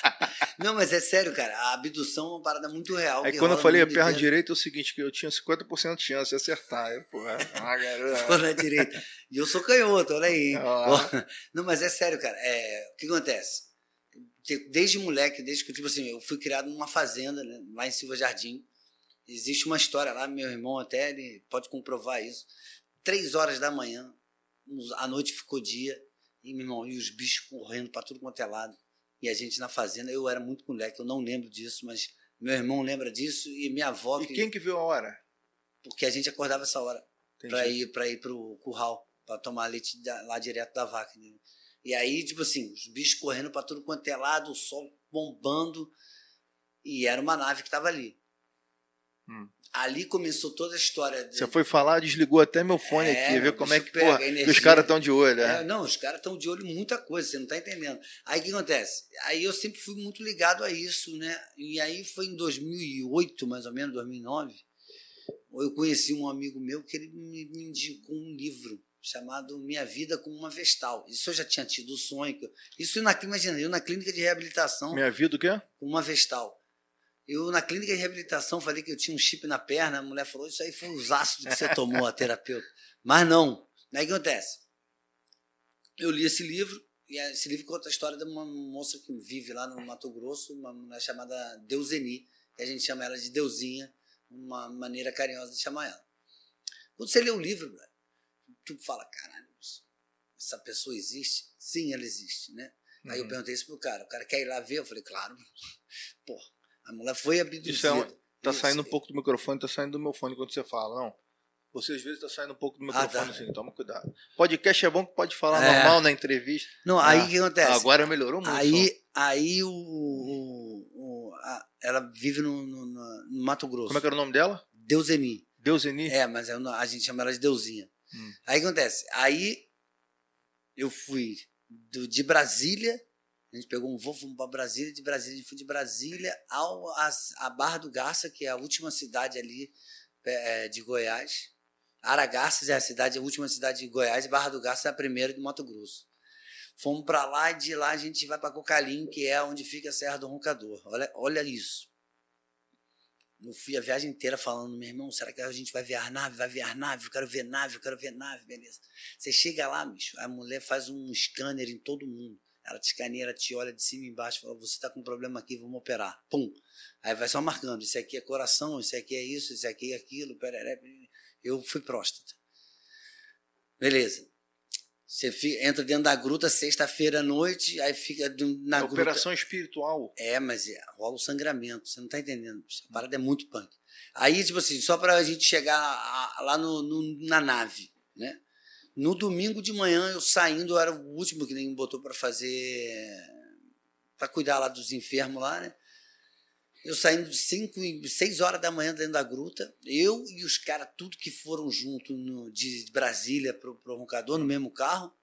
Não, mas é sério, cara. A abdução é uma parada muito real. Aí quando eu falei a perna direita é o seguinte, que eu tinha 50% de chance de acertar. Eu, porra, ah, garoto. Ficou na direita. E eu sou canhoto, olha aí. Ah. [LAUGHS] Não, mas é sério, cara. É, o que acontece? Te- Desde moleque, desde que, tipo assim, eu fui criado numa fazenda, né, lá em Silva Jardim. Existe uma história lá, meu irmão até, ele pode comprovar isso. Três horas da manhã, a noite ficou dia, e, meu irmão, e os bichos correndo pra tudo quanto é lado. E a gente na fazenda, eu era muito moleque, eu não lembro disso, mas meu irmão lembra disso, e minha avó, E que- quem que viu a hora? porque a gente acordava essa hora para ir para ir pro curral para tomar leite da- lá direto da vaca entendeu? e aí tipo assim os bichos correndo para tudo quanto é lado o sol bombando e era uma nave que estava ali Hum. ali começou toda a história de- Você foi falar, desligou até meu fone É, aqui, ver como é que, pega porra, que os caras estão de olho, É, é. não, os caras estão de olho em muita coisa, você não está entendendo. Aí o que acontece? Aí eu sempre fui muito ligado a isso, né? E aí foi em 2008, mais ou menos, 2009, eu conheci um amigo meu que ele me indicou um livro chamado Minha Vida como uma Vestal. Isso eu já tinha tido o sonho. Isso na, imagina, eu na clínica de reabilitação Minha vida o quê? com uma Vestal. Eu, na clínica de reabilitação, falei que eu tinha um chip na perna. A mulher falou: Isso aí foi os ácidos que você tomou, a terapeuta. Mas não. Aí o que acontece? Eu li esse livro, e esse livro conta a história de uma moça que vive lá no Mato Grosso, uma mulher chamada Deuseni, que a gente chama ela de Deusinha, uma maneira carinhosa de chamar ela. Quando você lê o livro, tu fala: Caralho, essa pessoa existe? Sim, ela existe, né? Aí eu Uhum. perguntei isso pro cara. O cara quer ir lá ver? Eu falei, claro. [LAUGHS] Pô, a mulher foi abduzida. Isso é um- Tá Isso. saindo um pouco do microfone, tá saindo do meu fone quando você fala, não. Você às vezes tá saindo um pouco do Ah, microfone, tá. assim, toma cuidado. Podcast é bom que pode falar É. normal na entrevista. Não, Ah, aí o que acontece? Agora melhorou muito. aí aí o, o- o- a- ela vive no, no- no- Mato. Grosso. Como é que era o nome dela? Deuseni. Deuseni? É, mas é a gente chama ela de Deusinha. Hum. Aí acontece? Aí eu fui do- de Brasília, a gente pegou um voo, fomos para Brasília, de Brasília, a gente foi de Brasília ao, a, a Barra do Garça, que é a última cidade ali é, de Goiás. Aragarças é a cidade, a última cidade de Goiás, Barra do Garça é a primeira do Mato Grosso. Fomos para lá e de lá a gente vai para Cocalim, que é onde fica a Serra do Roncador. Olha, olha isso. Eu fui a viagem inteira falando, meu irmão, será que a gente vai ver a nave? Vai ver a nave? Eu quero ver nave, eu quero ver nave, beleza. Você chega lá, bicho, a mulher faz um scanner em todo mundo. Ela te escaneia, ela te olha de cima e embaixo, fala, você está com um problema aqui, vamos operar. Pum. Aí vai só marcando, isso aqui é coração, isso aqui é isso, isso aqui é aquilo, pereré, pereré. Eu fui próstata. Beleza. Você fi- entra dentro da gruta sexta-feira à noite, aí fica na É gruta. Operação espiritual. É, mas é, rola o sangramento, você não tá entendendo. A parada é muito punk. Aí, tipo assim, só pra gente chegar a- lá no, no- na nave, né? No domingo de manhã, eu saindo, eu era o último que nem me botou pra fazer. pra cuidar lá dos enfermos lá, né? Eu saindo de 5 e 6 horas da manhã dentro da gruta, eu e os caras, tudo que foram junto no- de Brasília pro, pro Roncador, no mesmo carro.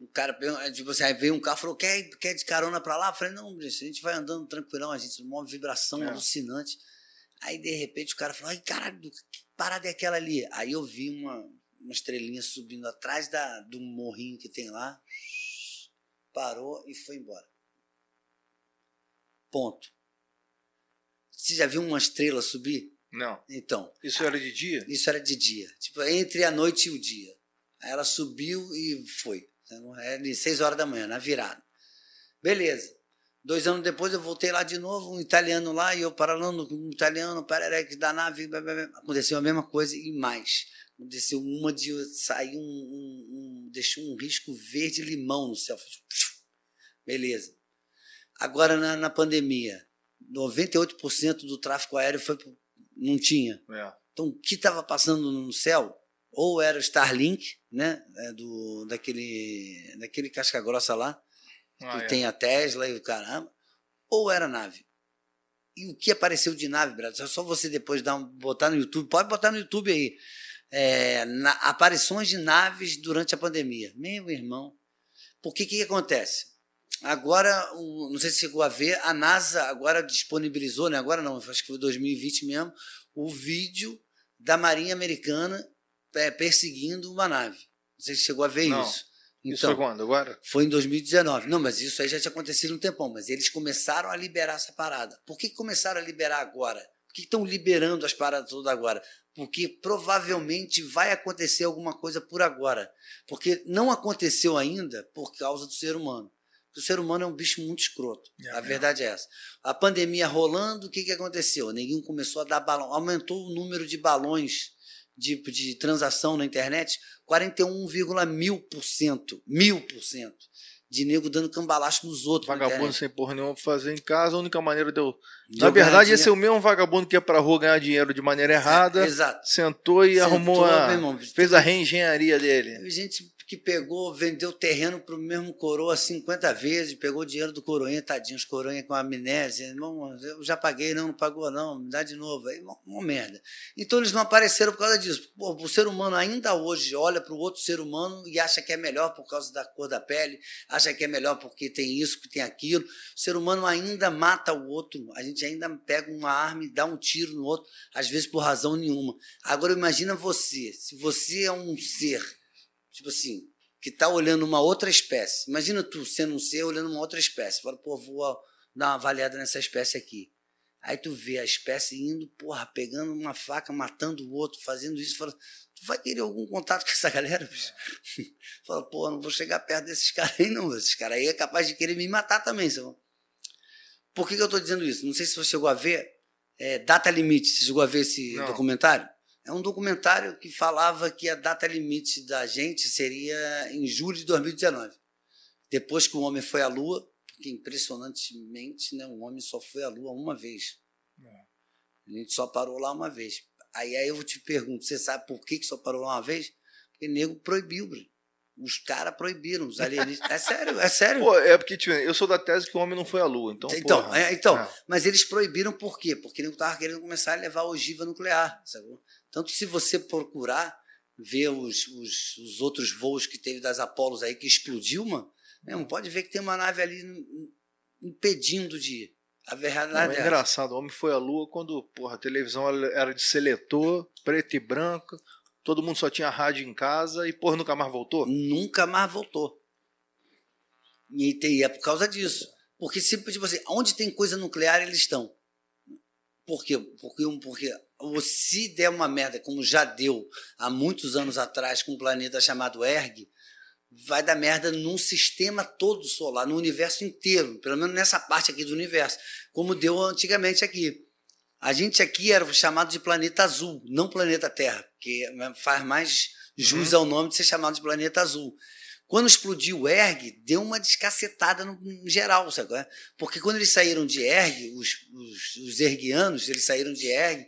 O cara, pergun- tipo assim, aí veio um carro e falou: quer, quer de carona pra lá? Eu falei: não, bicho, a gente vai andando tranquilão, a gente uma vibração É. alucinante. Aí, de repente, o cara falou: ai, caralho, que parada é aquela ali? Aí eu vi uma, uma estrelinha subindo atrás da, do morrinho que tem lá, parou e foi embora. Ponto. Você já viu uma estrela subir? Não. Então. Isso era de dia? Isso era de dia. Tipo, entre a noite e o dia. Aí ela subiu e foi. Era de seis horas da manhã, na virada. Beleza. Dois anos depois eu voltei lá de novo, um italiano lá, e eu paralando com um italiano, que da nave, blá, blá, blá. aconteceu a mesma coisa e mais. Aconteceu uma de sair um, um, um deixou um risco verde limão no céu. Beleza. Agora na, na pandemia, 98% do tráfego aéreo foi não tinha. É. Então o que estava passando no céu ou era o Starlink, né, é, do daquele daquele casca grossa lá, ah, que é. tem a Tesla e o caramba, ou era nave. E o que apareceu de nave, Brasil? É só você depois dar um, botar no YouTube, pode botar no YouTube aí. É, na, aparições de naves durante a pandemia. Meu irmão. Porque o que, que acontece? Agora, não sei se chegou a ver, a NASA agora disponibilizou, né? agora não, acho que foi 2020 mesmo, o vídeo da Marinha Americana é, perseguindo uma nave. Não sei se chegou a ver não. isso. Então, isso foi quando? Agora? Foi em 2019. Não, mas isso aí já tinha acontecido um tempão. Mas eles começaram a liberar essa parada. Por que começaram a liberar agora? Por que estão liberando as paradas todas agora? Porque provavelmente vai acontecer alguma coisa por agora. Porque não aconteceu ainda por causa do ser humano. Porque o ser humano é um bicho muito escroto. É a verdade é essa. A pandemia rolando, o que, que aconteceu? Ninguém começou a dar balão. Aumentou o número de balões de, de transação na internet 41, mil por cento. Mil por cento. De nego dando cambalacho nos outros. Vagabundo sem porra nenhuma pra fazer em casa, a única maneira de eu. Na verdade, esse é o mesmo vagabundo que ia pra rua ganhar dinheiro de maneira errada. É, exato. Sentou e Sentou, arrumou a. Irmão, fez a reengenharia dele. Gente que pegou, vendeu terreno para o mesmo coroa 50 vezes, pegou dinheiro do coroinha, tadinho, os coroinha com amnésia, irmão, eu já paguei, não, não pagou não, me dá de novo, aí uma, uma merda. Então eles não apareceram por causa disso. Pô, o ser humano ainda hoje olha para o outro ser humano e acha que é melhor por causa da cor da pele, acha que é melhor porque tem isso, que tem aquilo. O ser humano ainda mata o outro, a gente ainda pega uma arma e dá um tiro no outro, às vezes por razão nenhuma. Agora imagina você, se você é um ser tipo assim, que está olhando uma outra espécie. Imagina tu sendo um ser olhando uma outra espécie. Fala, pô, vou dar uma avaliada nessa espécie aqui. Aí tu vê a espécie indo, porra, pegando uma faca, matando o outro, fazendo isso. Fala, tu vai querer algum contato com essa galera? Bicho? [LAUGHS] Fala, pô, não vou chegar perto desses caras aí, não. Esses caras aí é capaz de querer me matar também. Sabe? Por que, que eu estou dizendo isso? Não sei se você chegou a ver. É, data limite, você chegou a ver esse não. documentário? É um documentário que falava que a data limite da gente seria em julho de 2019. Depois que o homem foi à Lua, porque impressionantemente né, o homem só foi à Lua uma vez. É. A gente só parou lá uma vez. Aí, aí eu te pergunto, você sabe por que, que só parou lá uma vez? Porque nego proibiu, bro. Os caras proibiram, os alienígenas. É sério, é sério. Pô, é porque, tipo, eu sou da tese que o homem não foi à Lua. Então, então, é, então é. mas eles proibiram por quê? Porque ele estava querendo começar a levar ogiva nuclear. Sabe? Tanto se você procurar ver os, os, os, outros voos que teve das Apolos aí que explodiu, mano, mesmo, pode ver que tem uma nave ali impedindo de ir. A verdade Não, é, é engraçado, o homem foi à lua quando porra, a televisão era de seletor, preto e branco, todo mundo só tinha rádio em casa e porra, nunca mais voltou? Nunca mais voltou. E é por causa disso. Porque sempre, tipo assim, onde tem coisa nuclear, eles estão. Por quê? Porque, porque se der uma merda, como já deu há muitos anos atrás com um planeta chamado Erg, vai dar merda num sistema todo solar, no universo inteiro, pelo menos nessa parte aqui do universo, como deu antigamente aqui. A gente aqui era chamado de planeta azul, não planeta Terra, que faz mais jus uhum. ao nome de ser chamado de planeta azul. Quando explodiu o ERG, deu uma descacetada no, geral, sabe? Porque quando eles saíram de ERG, os, os, os erguianos, eles saíram de ERG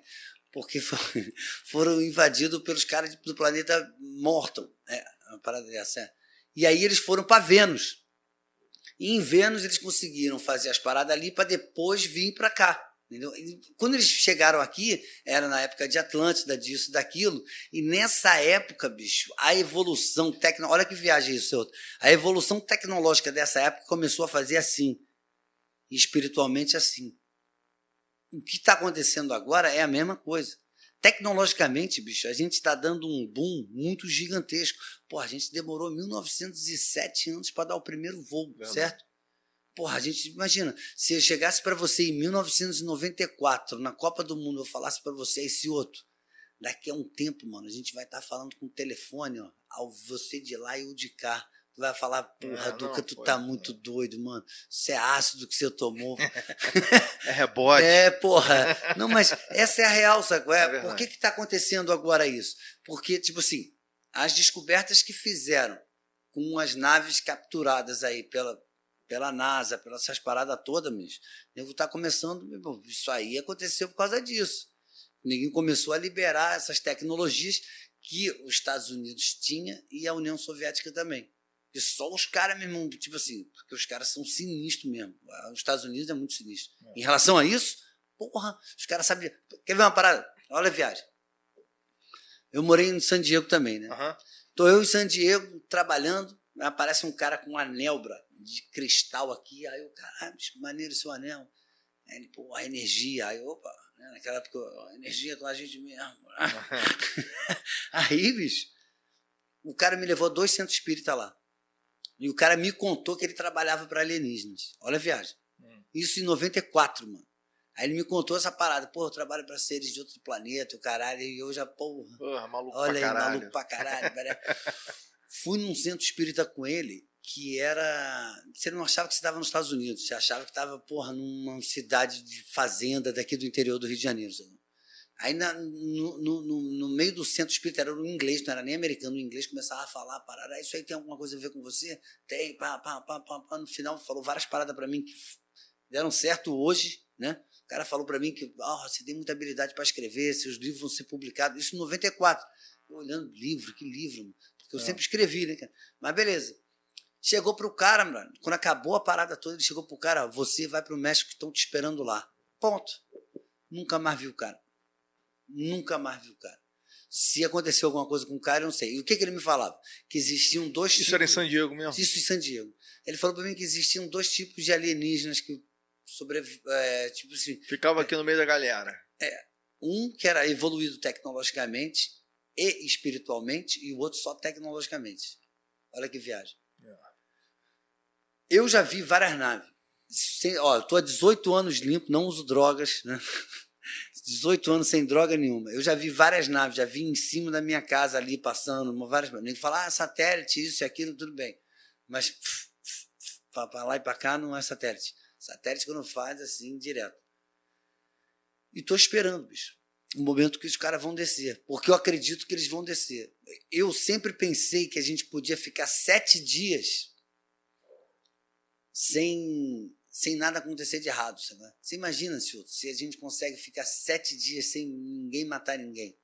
porque [LAUGHS] foram invadidos pelos caras do planeta Mortal. É, uma parada dessa. É. E aí eles foram para Vênus. E em Vênus eles conseguiram fazer as paradas ali para depois vir para cá. Entendeu? Quando eles chegaram aqui, era na época de Atlântida, disso, daquilo, e nessa época, bicho, a evolução tecnológica, olha que viagem isso, outro. a evolução tecnológica dessa época começou a fazer assim, e espiritualmente assim. O que está acontecendo agora é a mesma coisa. Tecnologicamente, bicho, a gente está dando um boom muito gigantesco. Pô, a gente demorou 1907 anos para dar o primeiro voo, certo? Porra, a gente imagina, se eu chegasse para você em 1994, na Copa do Mundo, eu falasse para você esse outro. Daqui a um tempo, mano, a gente vai estar tá falando com o telefone, ó, ao você de lá e o de cá. Tu vai falar, porra, não, Duca, tu tá muito doido, mano. Isso é ácido que você tomou. [LAUGHS] é rebote. É, porra. Não, mas essa é a real, sabe? É, é Por que que tá acontecendo agora isso? Porque, tipo assim, as descobertas que fizeram com as naves capturadas aí pela, pela NASA, pelas essas paradas todas, mas o nego tá começando, isso aí aconteceu por causa disso. Ninguém começou a liberar essas tecnologias que os Estados Unidos tinha e a União Soviética também. E só os caras mesmo, tipo assim, porque os caras são sinistros mesmo. Os Estados Unidos é muito sinistro. É. Em relação a isso, porra, os caras sabem. Quer ver uma parada? Olha a viagem. Eu morei em San Diego também, né? Uhum. Tô eu em San Diego trabalhando, aparece um cara com um anel bro, de cristal aqui. Aí eu, caralho, maneiro seu anel. Aí ele, pô, a energia. Aí, opa, né? naquela época, a energia com a gente mesmo. [LAUGHS] aí, bicho, o cara me levou dois centros espíritas lá. E o cara me contou que ele trabalhava para alienígenas. Olha a viagem. Hum. Isso em 94, mano. Aí ele me contou essa parada. Pô, eu trabalho para seres de outro planeta, o caralho. E eu já, porra. Porra, maluco olha pra aí, caralho. maluco pra caralho. [LAUGHS] Fui num centro espírita com ele que era. Você não achava que você estava nos Estados Unidos, você achava que estava, porra, numa cidade de fazenda daqui do interior do Rio de Janeiro. Sabe? Aí na, no, no, no, meio do centro espírita era o inglês, não era nem americano, o inglês começava a falar, parar, ah, isso aí tem alguma coisa a ver com você? Tem, pá, pá, pá, pá, pá. No final falou várias paradas para mim que deram certo hoje, né? O cara falou para mim que oh, você tem muita habilidade para escrever, seus livros vão ser publicados. Isso em 94. Eu olhando livro, que livro, porque eu é. sempre escrevi, né, cara? Mas beleza. Chegou pro cara, mano, quando acabou a parada toda, ele chegou pro cara, você vai pro México que estão te esperando lá. Ponto. Nunca mais viu o cara. Nunca mais vi o cara. Se aconteceu alguma coisa com o cara, eu não sei. E o que, que ele me falava? Que existiam dois Isso tipos. era em San Diego mesmo? Isso em San Diego. Ele falou para mim que existiam dois tipos de alienígenas que sobreviviam. É, tipo assim. Ficava aqui no meio da galera. É. Um que era evoluído tecnologicamente e espiritualmente, e o outro só tecnologicamente. Olha que viagem. É. Eu já vi várias naves. Sem, ó, eu tô há 18 anos limpo, não uso drogas, né? [LAUGHS] 18 anos sem droga nenhuma. Eu já vi várias naves, já vi em cima da minha casa ali passando, várias. Nem falar, ah, satélite, isso e aquilo, tudo bem. Mas para lá e para cá não é satélite. Satélite quando faz assim, direto. E tô esperando, bicho. O momento que os caras vão descer. Porque eu acredito que eles vão descer. Eu sempre pensei que a gente podia ficar sete dias sem sem nada acontecer de errado. Sabe? Você imagina, senhor, se a gente consegue ficar sete dias sem ninguém matar ninguém.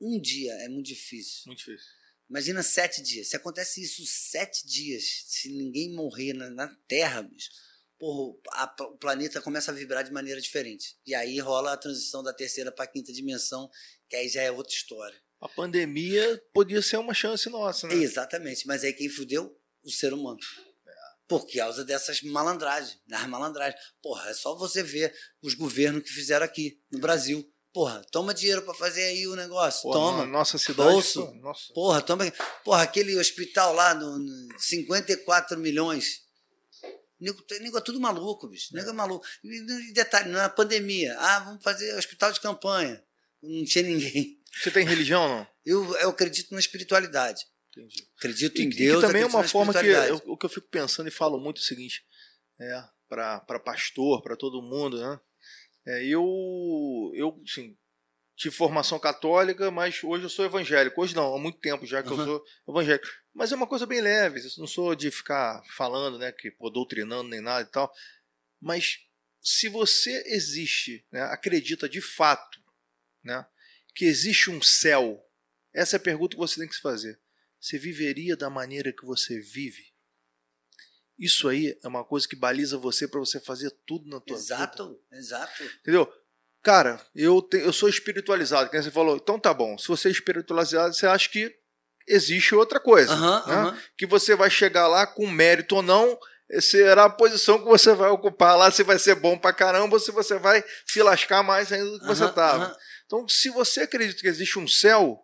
Um dia é muito difícil. Muito difícil. Imagina sete dias. Se acontece isso sete dias, se ninguém morrer na, na Terra, bicho, porra, a, o planeta começa a vibrar de maneira diferente. E aí rola a transição da terceira para a quinta dimensão, que aí já é outra história. A pandemia podia ser uma chance nossa, né? Exatamente, mas aí quem fudeu? O ser humano. Por causa dessas malandragens, das malandragens. Porra, é só você ver os governos que fizeram aqui no Brasil. Porra, toma dinheiro para fazer aí o negócio. Porra, toma. Nossa cidade. Bolso. Nossa. Porra, toma. Porra, aquele hospital lá, no, no 54 milhões. Nego, nego é tudo maluco, bicho. Nego é, é maluco. E detalhe, não é pandemia. Ah, vamos fazer hospital de campanha. Não tinha ninguém. Você tem religião não? Eu, eu acredito na espiritualidade. Entendi. Acredito em e, Deus. E também é uma forma que eu, o que eu fico pensando e falo muito é o seguinte, é, para pastor, para todo mundo, né? É, eu, eu, sim, tive formação católica, mas hoje eu sou evangélico. Hoje não, há muito tempo já que uhum. eu sou evangélico. Mas é uma coisa bem leve, eu não sou de ficar falando, né, que pô, doutrinando nem nada e tal. Mas se você existe, né, acredita de fato, né, que existe um céu, essa é a pergunta que você tem que se fazer. Você viveria da maneira que você vive? Isso aí é uma coisa que baliza você para você fazer tudo na tua exato, vida. Exato, exato. Entendeu? Cara, eu, te, eu sou espiritualizado. Quem você falou, então tá bom. Se você é espiritualizado, você acha que existe outra coisa. né? Que você vai chegar lá com mérito ou não, será a posição que você vai ocupar lá, se vai ser bom pra caramba ou se você vai se lascar mais ainda do que você estava. Então, se você acredita que existe um céu,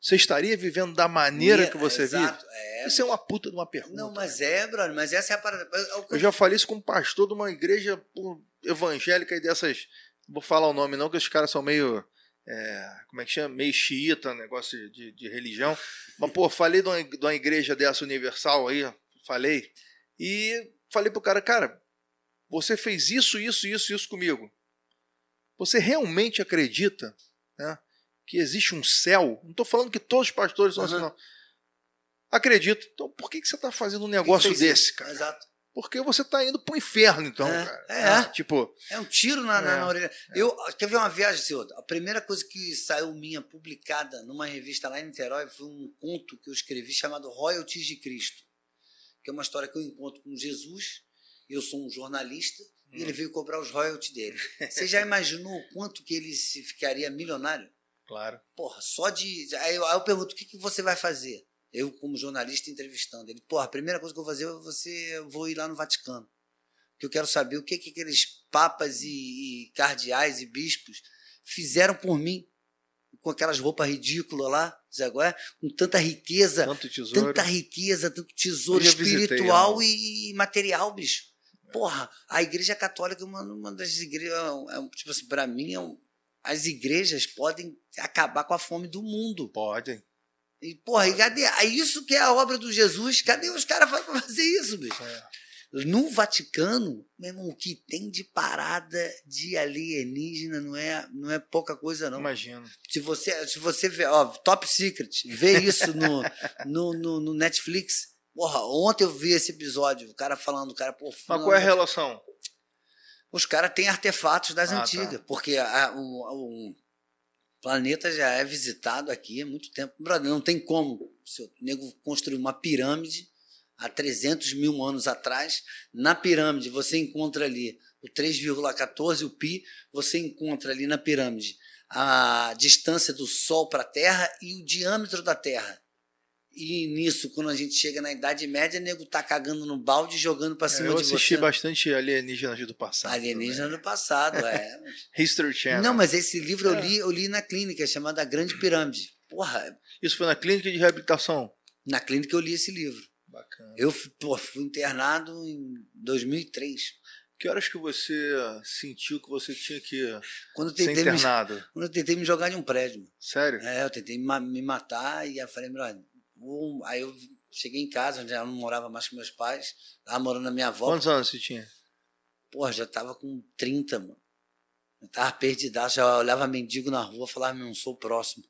você estaria vivendo da maneira que você Exato, vive? É, Isso é uma puta de uma pergunta. Não, mas é, brother, mas essa é a parada. É que Eu já falei isso com um pastor de uma igreja evangélica e dessas. Não vou falar o nome, não, que os caras são meio. É, como é que chama? Meio xiita, negócio de, de religião. Mas, pô, falei de uma, de uma igreja dessa universal aí, falei. E falei pro cara, cara, você fez isso, isso, isso, isso comigo. Você realmente acredita né, que existe um céu? Não estou falando que todos os pastores são assim, Aham. não. Acredito. Então por que, que você está fazendo um negócio desse, isso? cara? Exato. Porque você está indo pro inferno, então, É, cara. é. Ah, Tipo, É um tiro na, na, É, na orelha. Eu, quer ver uma viagem, senhor? A primeira coisa que saiu minha publicada numa revista lá em Niterói foi um conto que eu escrevi chamado Royalties de Cristo. Que é uma história que eu encontro com Jesus. Eu sou um jornalista e Hum. ele veio cobrar os royalties dele. [LAUGHS] Você já imaginou o quanto que ele se ficaria milionário? claro. Porra, só de. Aí eu, aí eu pergunto: o que, que você vai fazer? Eu, como jornalista, entrevistando. Ele, porra, a primeira coisa que eu vou fazer é você, vou ir lá no Vaticano. Porque eu quero saber o que, que aqueles papas e, e cardeais e bispos fizeram por mim. Com aquelas roupas ridículas lá, Zé Gué, com tanta riqueza, Tanto tesouro. tanta riqueza, tanto tesouro visitei, espiritual é. e material, bicho. Porra, a igreja católica é uma, uma das igrejas, é um- tipo assim, pra mim, é um- as igrejas podem acabar com a fome do mundo. Podem. E, porra, e cadê? É isso que é a obra do Jesus. Cadê os caras pra fazer isso, bicho? É. No Vaticano, meu irmão, o que tem de parada de alienígena não é, não é pouca coisa, não. Imagino. Se você, se você vê, ó, Top Secret, vê isso no, [LAUGHS] no, no, no Netflix. Porra, ontem eu vi esse episódio, o cara falando, o cara, pô, Mas qual é a relação? os caras têm artefatos das Ah, tá. antigas, porque a- o, o planeta já é visitado aqui há muito tempo. Não tem como se o nego construir uma pirâmide há 300 mil anos atrás. Na pirâmide você encontra ali o 3,14, o pi, você encontra ali na pirâmide a distância do Sol para a Terra e o diâmetro da Terra. E nisso, quando a gente chega na Idade Média, nego tá cagando no balde e jogando para cima É, eu de assisti você. bastante alienígenas do passado. Alienígena do passado, é. [LAUGHS] History Channel. Não, mas esse livro eu É. li, eu li na clínica, chamada A Grande Pirâmide. Porra, Isso foi na clínica de reabilitação. na clínica eu li esse livro. Bacana. Eu pô, fui internado em 2003. Que horas que você sentiu que você tinha que Quando eu ser tentei, me, internado? quando eu tentei me jogar de um prédio. Sério? É, eu tentei me ma- me matar e eu falei, vou- aí eu cheguei em casa, onde eu não morava mais com meus pais, tava morando na minha avó. Quantos anos você tinha? Porra, já tava com 30, mano. Eu tava perdidaço, já olhava mendigo na rua, falava, meu, não sou o próximo.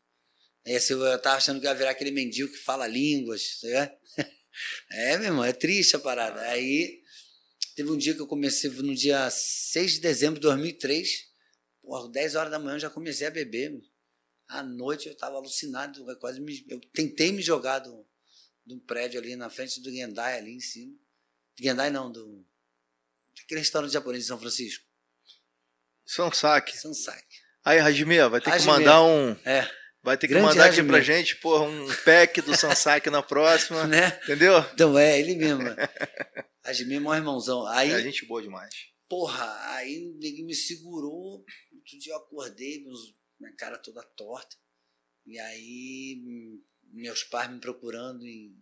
Aí assim, eu tava achando que ia virar aquele mendigo que fala línguas, sabe? [LAUGHS] É, meu irmão, é triste a parada. Aí teve um dia que eu comecei, no dia 6 de dezembro de 2003, porra, 10 horas da manhã eu já comecei a beber. meu. À noite eu tava alucinado, eu quase me, eu tentei me jogar do, de um prédio ali na frente do Gendai, ali em cima. Gendai não, do aquele restaurante japonês de São Francisco, Sansaki. Sansaki. Aí, Radimir, vai ter que Hajime. mandar um. É, Vai ter que Grande mandar aqui Hajime. pra gente, porra, um pack do Sansaki na próxima. [LAUGHS] né? Entendeu? Então é, ele mesmo. Ajimir é meu irmãozão. Aí, É gente boa demais. porra, aí ele me segurou. Outro dia eu acordei, meus, minha cara toda torta. E aí, meus pais me procurando em.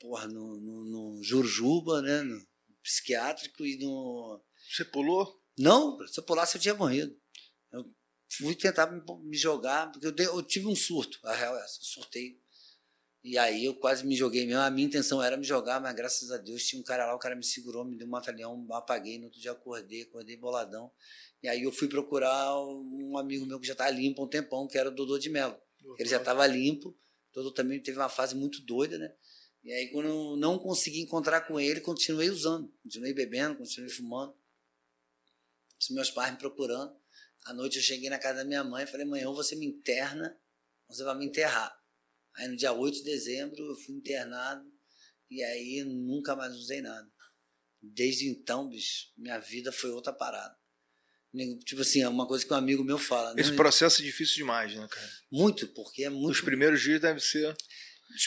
Porra, no, no, no Jurujuba, né? No psiquiátrico e no. Você pulou? Não, se eu pulasse eu tinha morrido. Eu fui tentar me, me jogar, porque eu, dei- eu tive um surto, a real é essa, eu surtei. E aí eu quase me joguei mesmo. A minha intenção era me jogar, mas graças a Deus tinha um cara lá, o cara me segurou, me deu um batalhão, eu apaguei, no outro dia acordei, acordei boladão. E aí eu fui procurar um amigo meu que já estava limpo há um tempão, que era o Dodô de Mello. Ele já estava limpo. O Dodô também teve uma fase muito doida, né? E aí, quando eu não consegui encontrar com ele, continuei usando. Continuei bebendo, continuei fumando. Os meus pais me procurando. À noite eu cheguei na casa da minha mãe e falei, mãe, ou você me interna, ou você vai me enterrar. Aí no dia 8 de dezembro eu fui internado e aí nunca mais usei nada. Desde então, bicho, minha vida foi outra parada. Tipo assim, é uma coisa que um amigo meu fala. Esse né? processo é difícil demais, né, cara? Muito, porque é muito. Os primeiros dias deve ser.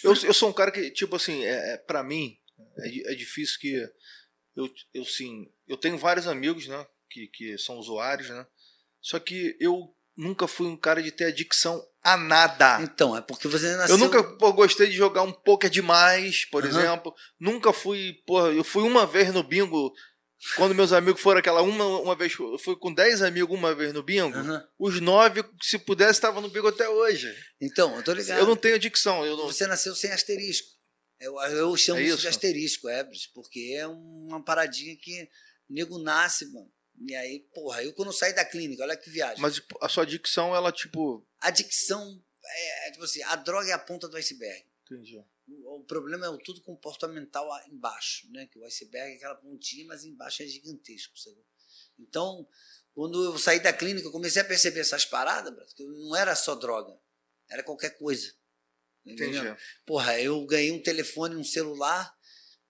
Eu, eu sou um cara que, tipo assim, é, é, para mim, é, é difícil que. Eu, eu, sim, eu tenho vários amigos, né? Que, que são usuários, né? Só que eu nunca fui um cara de ter adicção a nada. Então, é porque você nasceu... Eu nunca pô, gostei de jogar um poker demais, por Aham. exemplo. Nunca fui, porra, eu fui uma vez no bingo, quando meus amigos foram aquela uma, uma vez, eu fui com 10 amigos uma vez no bingo. Aham. Os nove, se pudesse, estavam no bingo até hoje. Então, eu tô ligado. Eu não tenho adicção. Eu não... Você nasceu sem asterisco. Eu, eu chamo É isso? isso? de asterisco, Ebris, porque é uma paradinha que nego nasce, mano. E aí, porra, eu quando saí da clínica, olha que viagem. Mas a sua adicção, ela, tipo. Adicção é, é tipo assim, a droga é a ponta do iceberg. Entendi. O, o problema é o tudo comportamental embaixo, né? Que o iceberg é aquela pontinha, mas embaixo é gigantesco, sabe? Então, quando eu saí da clínica, eu comecei a perceber essas paradas, que não era só droga, era qualquer coisa. Entendeu? Entendi. Porra, eu ganhei um telefone, um celular,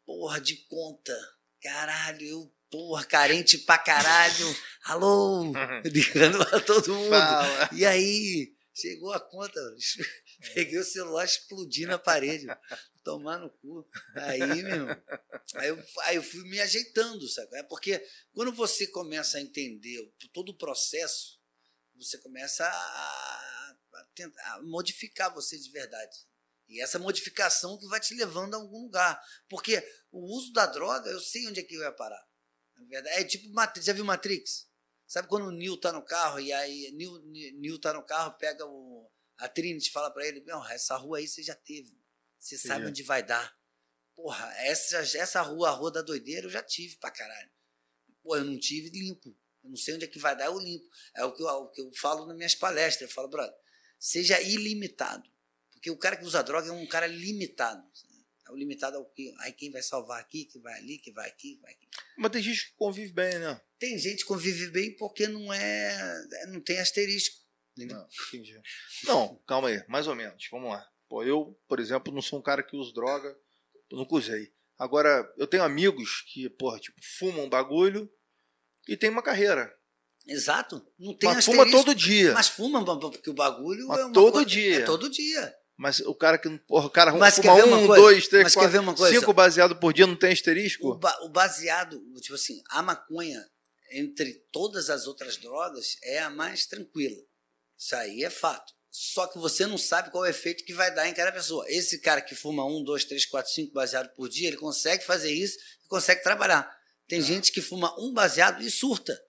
porra, de conta. Caralho, eu, porra, carente pra caralho. Alô? [LAUGHS] Ligando pra todo mundo. Fala. E aí, chegou a conta, [LAUGHS] peguei o celular, explodi na parede. Tomar no cu. Aí, meu. Aí eu, aí eu fui me ajeitando, sabe? É porque quando você começa a entender todo o processo, você começa a, a tentar a modificar você de verdade. E essa modificação que vai te levando a algum lugar. Porque o uso da droga, eu sei onde é que eu ia parar. Verdade, é tipo Matrix. Já viu Matrix? Sabe quando o Neo tá no carro e aí Neo, Neo tá no carro, pega o, a Trinity fala pra ele: Meu, essa rua aí você já teve. Você sabe Entendi. onde vai dar. Porra, essa, essa rua, a rua da doideira, eu já tive pra caralho. Pô, eu não tive limpo. Eu não sei onde é que vai dar, eu limpo. É o que eu, o que eu falo nas minhas palestras. Eu falo, brother, seja ilimitado. Porque o cara que usa droga é um cara limitado. É limitado ao que. Aí quem vai salvar aqui, que vai ali, que vai aqui, vai aqui. Mas tem gente que convive bem, né? Tem gente que convive bem porque não é. não tem asterisco. Entendeu? Não, entendi. Não, calma aí, mais ou menos. Vamos lá. Pô, eu, por exemplo, não sou um cara que usa droga, nunca usei. Agora, eu tenho amigos que, porra, tipo, fumam bagulho e tem uma carreira. Exato. Não tem Mas fuma asterisco. todo dia. Mas fuma, porque o bagulho Mas é uma todo coisa- dia. É todo dia. Mas o cara que, porra, o cara Mas fuma um, coisa? dois, três, Mas quer quatro, ver uma coisa? cinco baseado por dia, não tem O, asterisco? ba- o baseado, tipo assim, a maconha, entre todas as outras drogas, é a mais tranquila. Isso aí é fato. Só que você não sabe qual é o efeito que vai dar em cada pessoa. Esse cara que fuma um, dois, três, quatro, cinco baseado por dia, ele consegue fazer isso e consegue trabalhar. Tem gente que fuma um baseado e surta.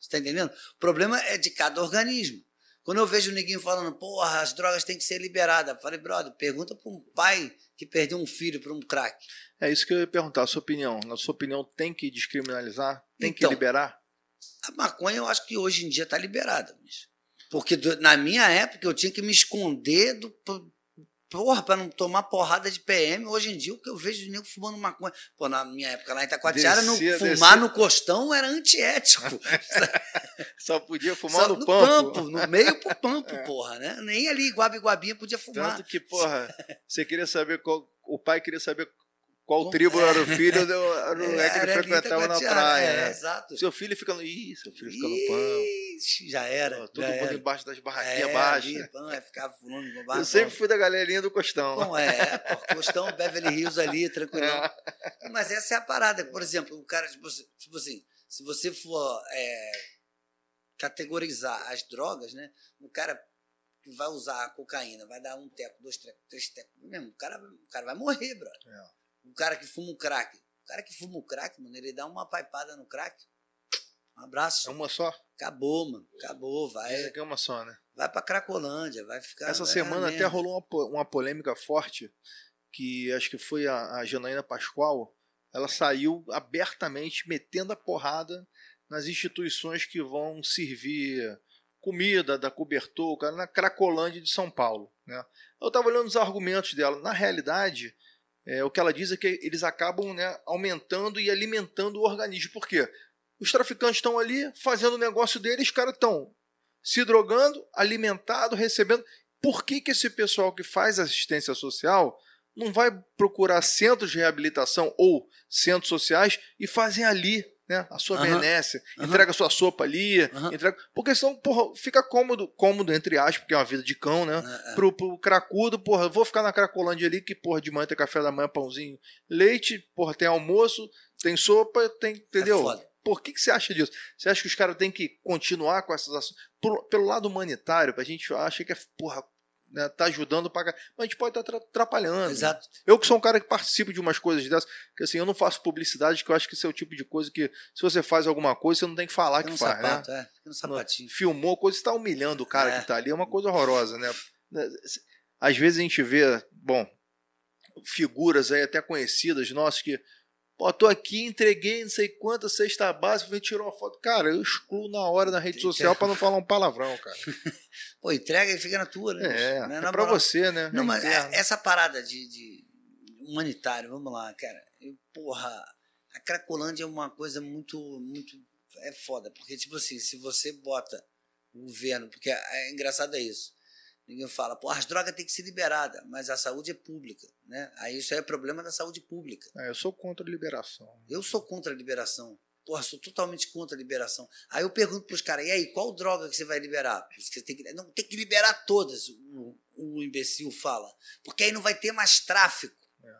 Você tá entendendo? O problema é de cada organismo. Quando eu vejo o neguinho falando, porra, as drogas têm que ser liberadas, falei, brother, pergunta para um pai que perdeu um filho para um crack. É isso que eu ia perguntar, a sua opinião. Na sua opinião, tem que descriminalizar? Tem que Então, liberar? A maconha eu acho que hoje em dia está liberada. bicho. Porque do- na minha época eu tinha que me esconder do. Porra, para não tomar porrada de PM. Hoje em dia o que eu vejo de nego fumando maconha. Pô, na minha época lá em Itacoatiara, no, fumar descia. no costão era antiético. [LAUGHS] Só podia fumar Só no, pampo. no meio pro pampo, [LAUGHS] porra, né? Nem ali, Guabi Guabinha podia fumar. Tanto que, porra, [LAUGHS] você queria saber qual. O pai queria saber qual tribo era o [LAUGHS] filho, do- era o moleque que frequentava na praia. É, né? exato. Seu filho fica no. Ih, seu filho fica no. Ixi, já era. Ó, Todo já mundo era. embaixo das barraquinhas É, baixas. ali, é, ficava fumando no Eu sempre fui da galerinha do Costão. Bom, é, pô, Costão, Beverly Hills ali, [LAUGHS] tranquilão. É. Mas essa é a parada. Por exemplo, o cara, tipo, tipo assim, se você for é, categorizar as drogas, né? O cara que vai usar a cocaína, vai dar um teco, dois tecos, três tecos, mesmo, o cara, o cara vai morrer, brother. É. O cara que fuma o crack. O cara que fuma o crack, mano, ele dá uma paipada no crack. Um abraço. É uma só? Acabou, mano. Acabou. Essa Vai, aqui é uma só, né? vai pra Cracolândia, vai ficar. Essa vai semana na até rolou uma, uma polêmica forte, que acho que foi a, a Janaína Pascoal. Ela saiu abertamente metendo a porrada nas instituições que vão servir comida, da cobertor, cara, na Cracolândia de São Paulo. Né? Eu estava olhando os argumentos dela. Na realidade, é, o que ela diz é que eles acabam né, aumentando e alimentando o organismo. Por quê? Os traficantes estão ali fazendo o negócio deles, os caras estão se drogando, alimentado, recebendo. Por que, que esse pessoal que faz assistência social não vai procurar centros de reabilitação ou centros sociais e fazem ali né, a sua Aham. entrega a sua sopa ali, entrega... porque senão porra, fica cômodo, cômodo entre aspas, porque é uma vida de cão, né? É. Pro, pro cracudo, porra, vou ficar na Cracolândia ali, que porra de manhã tem café da manhã, pãozinho, leite, porra, tem almoço, tem sopa, tem, entendeu? É foda. por que, que você acha disso? Você acha que os caras têm que continuar com essas ações? Por, pelo lado humanitário, a gente acha que é, porra, né, tá ajudando para mas a gente pode estar tá atrapalhando. Exato. Eu que sou um cara que participa de umas coisas dessas, que assim, eu não faço publicidade, que eu acho que esse é o tipo de coisa que se você faz alguma coisa, você não tem que falar Fica que faz, né? sapato, né? É. Fica no sapatinho. Filmou coisa, está humilhando o cara é. que tá ali, é uma coisa horrorosa, né? Às vezes a gente vê, bom, figuras aí até conhecidas nossas que Pô, tô aqui, entreguei não sei quanta cesta básica, vem tirar uma foto. Cara, eu excluo na hora na rede social para não falar um palavrão, cara. [LAUGHS] Pô, entrega e fica na tua, né? É, né? é pra você, né? Não, mas essa parada de, de, humanitário, vamos lá, cara. Eu, porra, a Cracolândia é uma coisa muito, muito. É foda, porque, tipo assim, se você bota o governo, porque é, é engraçado é isso. Ninguém fala, pô, as drogas têm que ser liberadas, mas a saúde é pública, né? Aí isso aí é problema da saúde pública. É, eu sou contra a liberação. Eu sou contra a liberação. Porra, sou totalmente contra a liberação. Aí eu pergunto pros caras, e aí, qual droga que você vai liberar? Você tem que, não, tem que liberar todas, o, o imbecil fala. Porque aí não vai ter mais tráfico. É.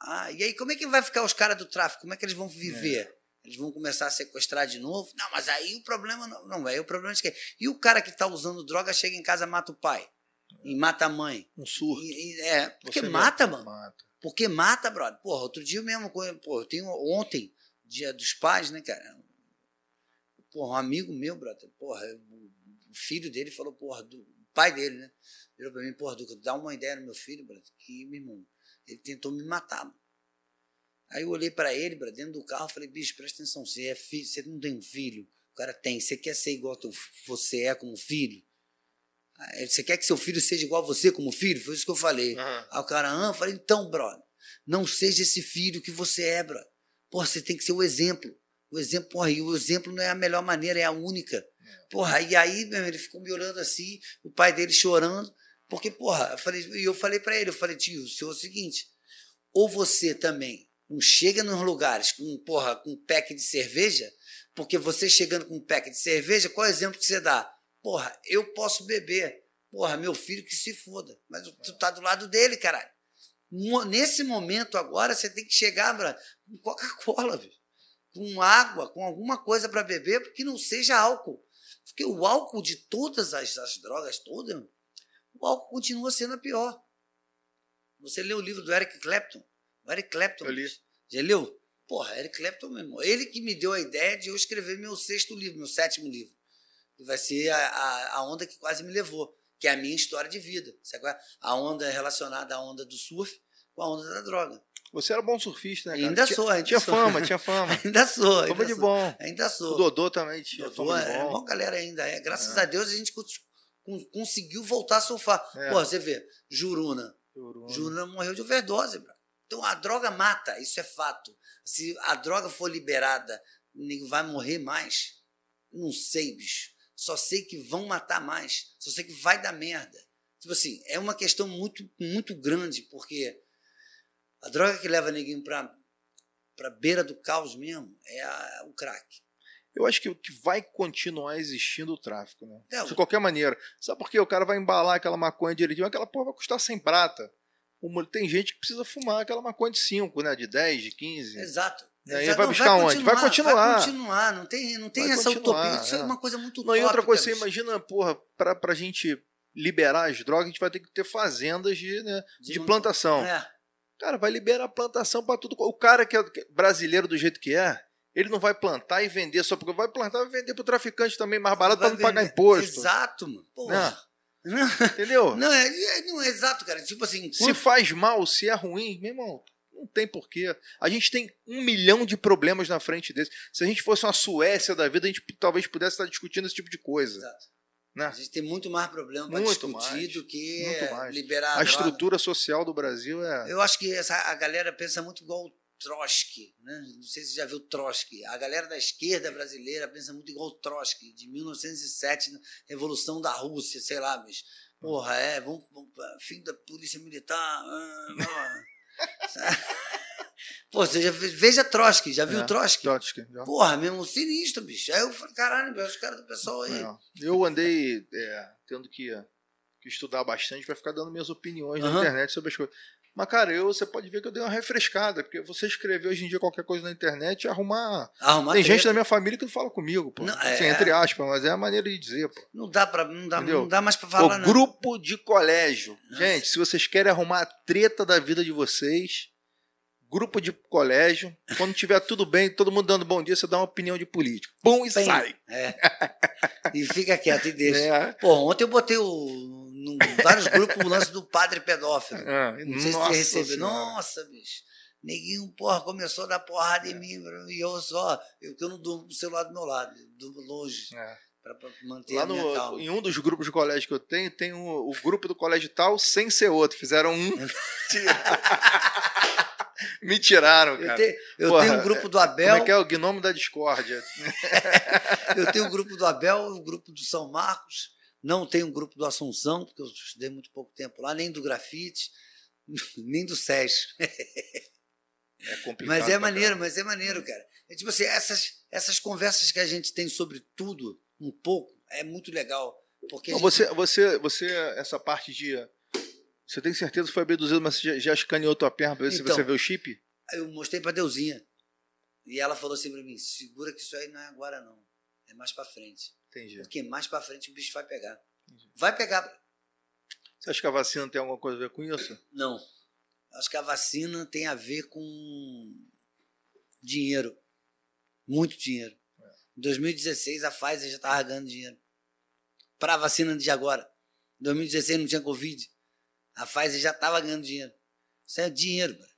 Ah, e aí como é que vai ficar os caras do tráfico? Como é que eles vão viver? É. Eles vão começar a sequestrar de novo? Não, mas aí o problema não, não é. O problema é que. E o cara que está usando droga chega em casa mata o pai. E mata a mãe. Um surto. E, e, é, porque Você mata, mano. Mata. Porque mata, brother. Porra, outro dia mesmo, porra, eu tenho ontem, dia dos pais, né, cara? Porra, um amigo meu, brother, porra, o filho dele falou, porra, do o pai dele, né? Virou pra mim, porra, Duca, dá uma ideia no meu filho, brother, que, meu irmão, ele tentou me matar, mano. Aí eu olhei para ele, bro, dentro do carro, falei, bicho, presta atenção, você é filho, você não tem um filho. O cara tem, você quer ser igual teu, você é como filho? Você quer que seu filho seja igual a você como filho? Foi isso que eu falei. Uhum. Aí o cara, ah, eu falei, então, brother, não seja esse filho que você é, brother. Porra, você tem que ser o exemplo. O exemplo, porra, e o exemplo não é a melhor maneira, é a única. É. Porra, e aí, meu, ele ficou me olhando assim, o pai dele chorando, porque, porra, eu falei, e eu falei para ele, eu falei, tio, o senhor é o seguinte, ou você também não chega nos lugares com, porra, com um pack de cerveja, porque você chegando com um pack de cerveja, qual é o exemplo que você dá? Porra, eu posso beber. Porra, meu filho que se foda. Mas tu tá do lado dele, caralho. Nesse momento agora, você tem que chegar com Coca-Cola, com água, com alguma coisa para beber, porque não seja álcool. Porque o álcool de todas as, as drogas todas, o álcool continua sendo a pior. Você lê o livro do Eric Clapton, o Eric Clapton. Eu li. Já leu? Porra, Eric Clapton mesmo. Ele que me deu a ideia de eu escrever meu sexto livro, meu sétimo livro. Que vai ser a, a, a onda que quase me levou, que é a minha história de vida. Sabe? É? A onda relacionada à onda do surf com a onda da droga. Você era bom surfista, né? Cara? Ainda sou, ainda Tinha sou. fama, tinha fama. [LAUGHS] ainda sou. Fama de sou. bom. Ainda sou. O Dodô também tinha Dodô, fama de é, bom. É, galera ainda é. Graças é. a Deus a gente conseguiu voltar a surfar. É. Pô, você vê, Juruna. Juruna. Juruna morreu de overdose, bro. Então a droga mata, isso é fato. Se a droga for liberada, ninguém vai morrer mais. Não sei, bicho. Só sei que vão matar mais. Só sei que vai dar merda. Tipo assim, é uma questão muito, muito grande, porque a droga que leva ninguém para para beira do caos mesmo é a, o crack. Eu acho que, que vai continuar existindo o tráfico, né? É, de qualquer maneira. Sabe por quê? O cara vai embalar aquela maconha direitinho, aquela porra vai custar 100 prata. Tem gente que precisa fumar aquela maconha de 5, né? De 10, de 15. Exato. E aí vai buscar vai onde? Vai continuar. Vai continuar, não tem, não tem essa utopia. Isso é. é uma coisa muito Não, e outra coisa, você imagina, porra, pra, pra gente liberar as drogas, a gente vai ter que ter fazendas de, né, de, de plantação. É. Cara, vai liberar a plantação para tudo. O cara que é brasileiro do jeito que é, ele não vai plantar e vender só porque vai plantar e vender para o traficante também mais barato para não pagar imposto. Exato, mano. Porra. Não. Não, Entendeu? [LAUGHS] Não, é, é, não é exato, cara. Tipo assim. Se faz mal, se é ruim, meu irmão, não tem porquê. A gente tem um milhão de problemas na frente desse. Se a gente fosse uma Suécia da vida, a gente talvez pudesse estar discutindo esse tipo de coisa. Exato. Né? A gente tem muito mais problema para discutir do que liberar a, a estrutura social do Brasil é. Eu acho que essa, a galera pensa muito igual Trotsky, né? não sei se você já viu Trotsky. A galera da esquerda brasileira pensa muito igual Trotsky, de 1907, Revolução da Rússia, sei lá, mas porra, é, vamos, vamos fim da polícia militar. Ah, [LAUGHS] Pô, você já veja Trotsky, já viu é, Trotsky? Trotsky, já. Porra, mesmo sinistro, bicho. Aí eu falei, caralho, os caras do pessoal aí. É. Eu andei é, tendo que, que, estudar bastante para ficar dando minhas opiniões uhum. na internet sobre as coisas. Mas, cara, eu, você pode ver que eu dei uma refrescada, porque você escrever hoje em dia qualquer coisa na internet e arrumar. Arrumar Tem gente da minha família que não fala comigo, pô. Não, Assim, é. entre aspas, mas é a maneira de dizer, pô. Não dá para não dá, Entendeu? não dá mais para O falar não. grupo de colégio. Nossa. Gente, se vocês querem arrumar a treta da vida de vocês, grupo de colégio, quando tiver tudo bem, todo mundo dando bom dia, você dá uma opinião de político. Pum e Bem, sai. É. E fica quieto e deixa. [LAUGHS] É. Pô, ontem eu botei o, num vários grupos o lance do padre pedófilo. Ah, Não sei se nossa você recebeu. Nossa, bicho. Neguinho, porra, começou a dar porrada em mim, e eu só. Eu que eu não durmo com o celular do meu lado, durmo longe, É. pra, pra manter Lá no, em um dos grupos de colégio que eu tenho, tem o, o grupo do colégio tal sem ser outro. Fizeram um. [LAUGHS] [LAUGHS] Me tiraram, Eu, cara. tenho, eu Porra, tenho um grupo do Como Abel, é que é o gnomo da discórdia? [LAUGHS] eu tenho o grupo do Abel, o grupo do São Marcos, não tenho o grupo do Assunção, porque eu estudei muito pouco tempo lá, nem do grafite, [LAUGHS] nem do SES. É complicado. Mas é maneiro, mas é maneiro, cara. É tipo assim, essas, essas conversas que a gente tem sobre tudo, um pouco, é muito legal. Porque Não, gente- você, você, você, essa parte de. Você tem certeza que foi abduzido, mas você já, já escaneou tua perna pra ver se Então. você vê o chip? Eu mostrei pra Deusinha. E ela falou assim pra mim: segura que isso aí não é agora, não. É mais pra frente. Entendi. Porque mais pra frente o bicho vai pegar. Vai pegar. Você acha que a vacina tem alguma coisa a ver com isso? Não. Acho que a vacina tem a ver com dinheiro. Muito dinheiro. Em 2016, a Pfizer já estava ganhando dinheiro. Para a vacina de agora. Em 2016 não tinha Covid. A Pfizer já estava ganhando dinheiro. Isso é dinheiro, cara.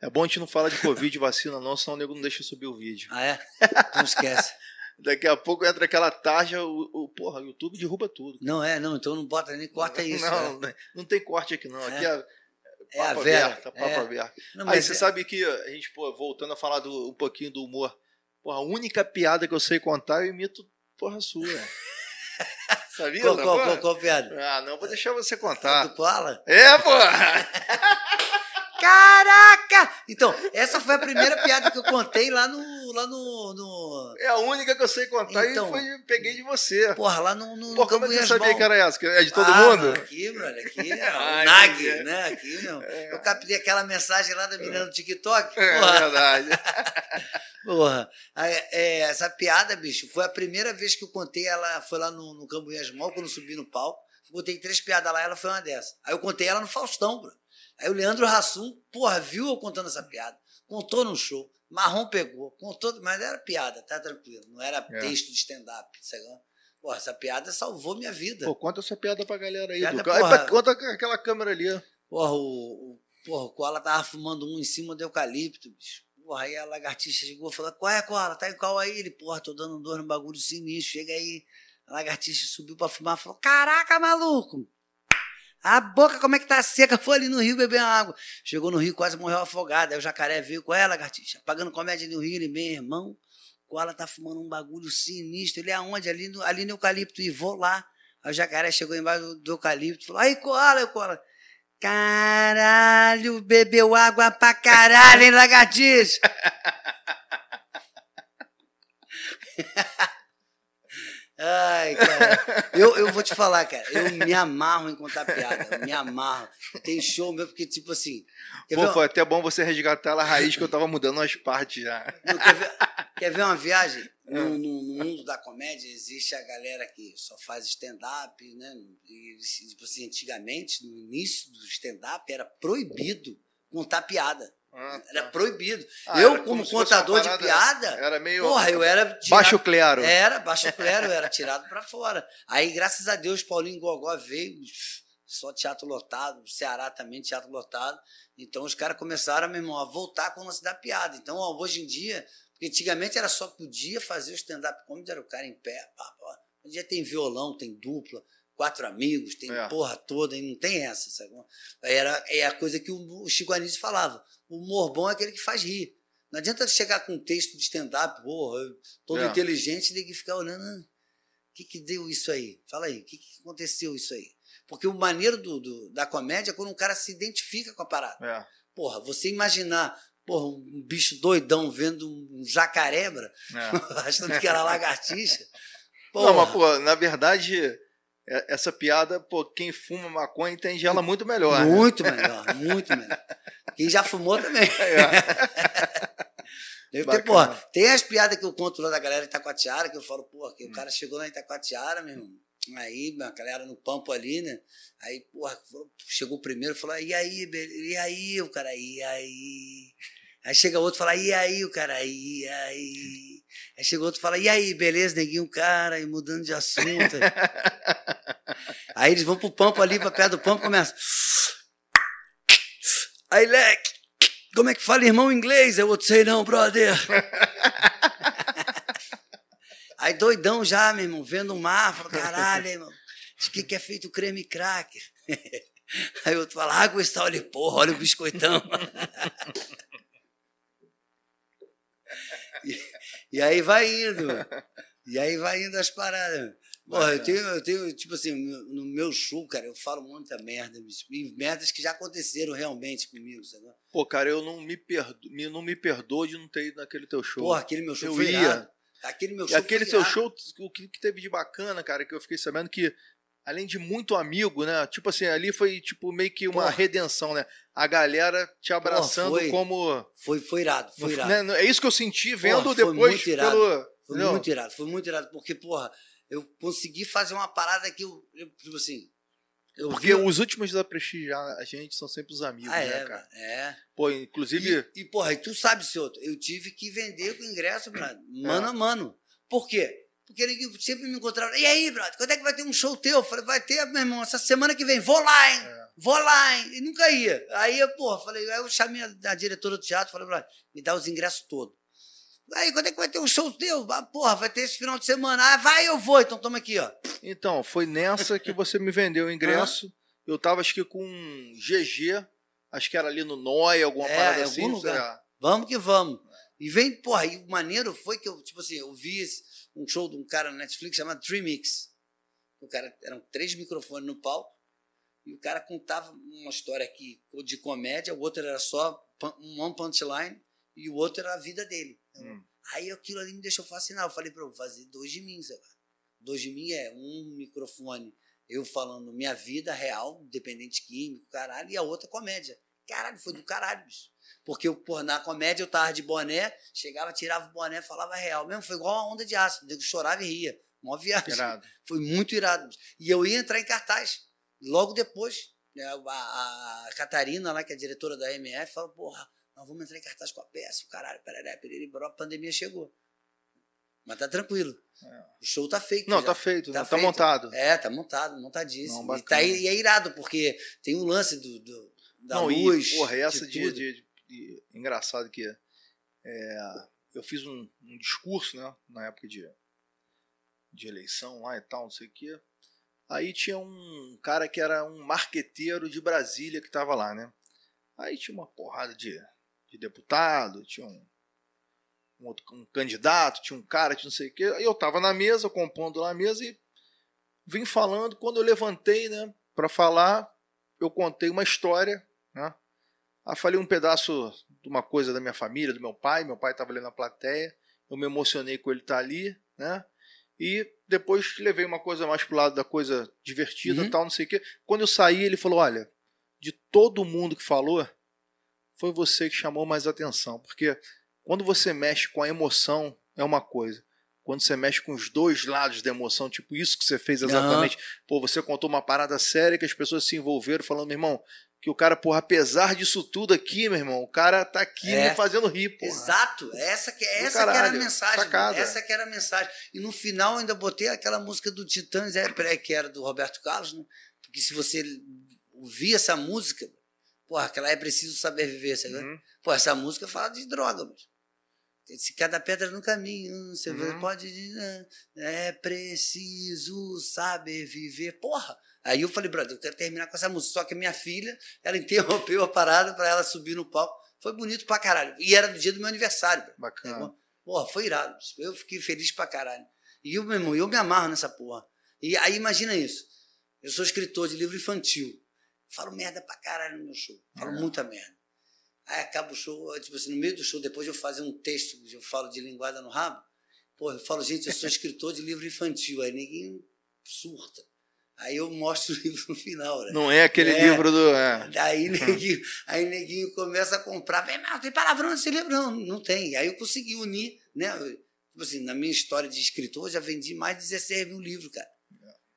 É bom a gente não falar de Covid e [LAUGHS] vacina, não, senão o nego não deixa subir o vídeo. Ah, é? Não esquece. Daqui a pouco entra aquela tarja, o, o porra, o YouTube derruba tudo. Não é, não. Então não bota nem corta [LAUGHS] isso. Não, né? não tem corte aqui, não. Aqui é, É a papo Vera. aberto, papo é. aberto. Não, Aí você é- sabe que a gente, pô, voltando a falar do, um pouquinho do humor, porra, a única piada que eu sei contar eu imito, porra, sua. [LAUGHS] Sabia? Qual, essa qual, qual, qual piada? Ah, não, vou deixar você Do contar. Koala? É, porra! [LAUGHS] Caraca! Então, essa foi a primeira piada que eu contei lá no. Lá no, no É a única que eu sei contar Então. e foi, peguei de você. porra, lá no. no Pô, como é que sabia que era essa? Que é de todo Ah, mundo? Aqui, brother, aqui é [LAUGHS] Ai, NAG. É. né? Aqui, meu. Eu captei aquela mensagem lá da menina no TikTok. É, Porra, verdade. [LAUGHS] porra. É, essa piada, bicho, foi a primeira vez que eu contei. Ela foi lá no, no Cambuinhas Mall, quando eu subi no palco. Contei três piadas lá, ela foi uma dessas. Aí eu contei ela no Faustão, bro. Aí o Leandro Hassum, porra, viu eu contando essa piada. Contou no show. Marrom pegou, contou, mas era piada, tá tranquilo. Não era É. texto de stand-up. Porra, essa piada salvou minha vida. Pô, conta essa piada pra galera aí. Piada. Aí, porra. pra- Conta aquela câmera ali. ó. Porra, o, o, porra, o Koala tava fumando um em cima do eucalipto, bicho. Porra, aí a lagartixa chegou e falou: Qual é, Koala? Tá em qual aí? Ele, porra, tô dando dor no bagulho sinistro. Chega aí. A lagartixa subiu pra fumar e falou: Caraca, maluco! A boca, como é que tá seca? [LAUGHS] Foi ali no rio beber água. Chegou no rio, quase morreu afogado. Aí o jacaré veio, qual é, lagartixa? Pagando comédia no rio, ele, meu irmão. Koala tá fumando um bagulho sinistro. Ele aonde? Ali no, ali no eucalipto. E vou lá. Aí o jacaré chegou embaixo do, do eucalipto falou: Aí, Koala, o Koala. Caralho, bebeu água pra caralho, hein, lagartixa? [LAUGHS] Ai, cara. Eu, eu vou te falar, cara. Eu me amarro em contar piada. eu Me amarro. Tem show meu, porque, tipo assim. Pô, foi até bom você resgatar ela raiz, que eu tava mudando umas partes já. não, quer, ver, quer ver uma viagem? [LAUGHS] É. No, no- no mundo da comédia existe a galera que só faz stand-up, né? E, tipo assim, antigamente, no início do stand-up, era proibido contar piada. Ah, Era tá. proibido. Ah, eu, era como uma contador de piada, Era meio. porra, eu era tirado, Baixo clero. Era, baixo [LAUGHS] clero, eu era tirado pra fora. Aí, graças a Deus, Paulinho Gogó veio, só teatro lotado, Ceará também, teatro lotado. Então, os caras começaram, meu irmão, a voltar com o lance da piada. Então, ó, hoje em dia, porque antigamente era só podia fazer o stand-up comedy, era o cara em pé, pá, pá. Hoje em dia tem violão, tem dupla, quatro amigos, tem É. porra toda, e não tem essa, sabe? Era, é a coisa que o, Chico Anísio falava. O humor bom é aquele que faz rir. Não adianta chegar com um texto de stand-up, porra, todo É. inteligente, e que ficar olhando. "Ah, O que, que deu isso aí? Fala aí, o que, que aconteceu isso aí? Porque o maneiro do, do- da comédia é quando um cara se identifica com a parada. É. Porra, você imaginar porra, um bicho doidão vendo um jacaré, bra, é. [LAUGHS] achando que era lagartixa. Não, mas, Porra, pô, na verdade, essa piada, pô, quem fuma maconha entende ela muito melhor. Né? Muito né? melhor, muito melhor. Quem já fumou também. [LAUGHS] É. [LAUGHS] Porque, porra, tem as piadas que eu conto lá da galera de Itacoatiara, que eu falo, porra, que hum. o cara chegou lá em Itacoatiara, meu irmão. Aí, a galera no pampo ali, né? Aí, porra, chegou o primeiro e falou, e aí, e aí, o cara, e aí? Aí chega outro e fala, e aí, o cara, e aí? Aí chega outro e fala, e aí, beleza, neguinho, cara, e mudando de assunto. [LAUGHS] aí eles vão pro pampo ali, pra perto do pampo, começa. Aí, leque, como é que fala irmão inglês? Eu vou sei não, brother. [LAUGHS] aí doidão já, meu irmão, vendo o mar, fala, caralho, irmão, isso que, que é feito creme cracker. [LAUGHS] Aí outro fala, água está, olha, porra, olha o biscoitão. E, aí vai indo. [LAUGHS] E aí vai indo as paradas. Porra, eu tenho, eu tenho, tipo assim, no meu show, cara, eu falo muita merda, bicho. E merdas que já aconteceram realmente comigo, sabe? Pô, cara, eu não me, perdo, não me perdoo de não ter ido naquele teu show. Porra, aquele meu show eu foi ia. Irado. Aquele meu show e aquele seu show, o que teve de bacana, cara, que eu fiquei sabendo que além de muito amigo, né? Tipo assim, ali foi tipo meio que uma Porra. redenção, né? A galera te abraçando Porra, foi, como. Foi, foi irado, foi irado. Né? É isso que eu senti vendo Porra, depois muito irado. pelo. Foi Entendeu? muito irado, foi muito irado, porque, porra, eu consegui fazer uma parada que eu, eu tipo assim. Eu porque vi... os últimos a prestigiar a gente são sempre os amigos, ah, né, é, cara? É. Pô, inclusive. E, e porra, e tu sabe, senhor, eu tive que vender o ingresso, mano é. a mano. Por quê? Porque ele sempre me encontrava. E aí, brother, quando é que vai ter um show teu? Eu falei, vai ter, meu irmão, essa semana que vem. Vou lá, hein? É. Vou lá, hein? E nunca ia. Aí eu, porra, falei, aí eu chamei a, a diretora do teatro, falei, brother, me dá os ingressos todos. Aí, quando é que vai ter um show teu? Ah, porra, vai ter esse final de semana. Ah, vai, eu vou. Então toma aqui, ó. Então, foi nessa que você me vendeu o [LAUGHS] ingresso. Eu tava, acho que com GG, acho que era ali no Noia, alguma é, parada assim. Lugar. Vamos que vamos. E vem, porra, e o maneiro foi que eu, tipo assim, eu vi um show de um cara na Netflix chamado Trimix. O cara, eram três microfones no palco, e o cara contava uma história aqui de comédia, o outro era só um one punchline, e o outro era a vida dele. Hum. Aí aquilo ali me deixou fascinado. Eu falei para eu fazer dois de mim, sabe? Dois de mim é um microfone, eu falando minha vida real, dependente químico, caralho, e a outra comédia. Caralho, foi do caralho, bicho. Porque eu, porra, na comédia eu tava de boné, chegava, tirava o boné, falava real. Mesmo foi igual uma onda de ácido, eu chorava e ria. Uma viagem. Irado. [LAUGHS] Foi muito irado. E eu ia entrar em cartaz. Logo depois, né, a, a, Catarina, lá, que é a diretora da MF, falou: porra, nós vamos entrar em cartaz com a peça, o caralho, pereré, pereré, a pandemia chegou. Mas tá tranquilo. É. O show tá feito. Não, já. tá feito, tá, tá feito. montado. É, tá montado, montadíssimo. Não, e, tá, e é irado, porque tem o um lance do, do da Não, luz. E, porra, essa de, de, de, de, engraçado que é, eu fiz um, um, discurso, né, na época de, de eleição lá e tal, não sei o quê. Aí tinha um cara que era um marqueteiro de Brasília que estava lá, né? Aí tinha uma porrada de, de deputado, tinha um, um, outro, um candidato, tinha um cara que não sei o quê. Aí eu estava na mesa, compondo lá a mesa e vim falando. Quando eu levantei, né, para falar, eu contei uma história né? Aí falei um pedaço de uma coisa da minha família, do meu pai. Meu pai estava ali na plateia. Eu me emocionei com ele estar tá ali, né? E depois levei uma coisa mais pro lado da coisa divertida, uhum. tal, não sei o quê. Quando eu saí, ele falou: "Olha, de todo mundo que falou, foi você que chamou mais atenção, porque quando você mexe com a emoção é uma coisa. Quando você mexe com os dois lados da emoção, tipo isso que você fez exatamente. Uhum. Pô, você contou uma parada séria que as pessoas se envolveram falando, meu irmão, que o cara, porra, apesar disso tudo aqui, meu irmão, o cara tá aqui é. me fazendo rir, porra. Exato, essa que, essa caralho, que era a mensagem. Sacada. Essa que era a mensagem. E no final ainda botei aquela música do Titãs, é, que era do Roberto Carlos, né? Porque se você ouvir essa música, porra, aquela é preciso saber viver, sabe? Uhum. Pô, essa música fala de droga, mas. Se cada pedra no caminho, você uhum. pode dizer, é preciso saber viver. Porra! Aí eu falei, brother, eu quero terminar com essa música. Só que minha filha, ela interrompeu a parada para ela subir no palco. Foi bonito pra caralho. E era no dia do meu aniversário. Bacana. Porra, foi irado. Eu fiquei feliz pra caralho. E eu, meu irmão, eu me amarro nessa porra. E aí imagina isso. Eu sou escritor de livro infantil. Falo merda pra caralho no meu show. Falo é. muita merda. Aí acaba o show, tipo assim, no meio do show, depois de eu fazer um texto, eu falo de linguada no rabo. Pô, eu falo, gente, eu sou [LAUGHS] escritor de livro infantil. Aí ninguém surta. Aí eu mostro o livro no final, né? Não é aquele É. livro do. É. Daí neguinho, aí neguinho começa a comprar. Vem, mas tem palavrão nesse livro? Não, não tem. Aí eu consegui unir, né? Tipo assim, na minha história de escritor, eu já vendi mais de 16 mil livros, cara.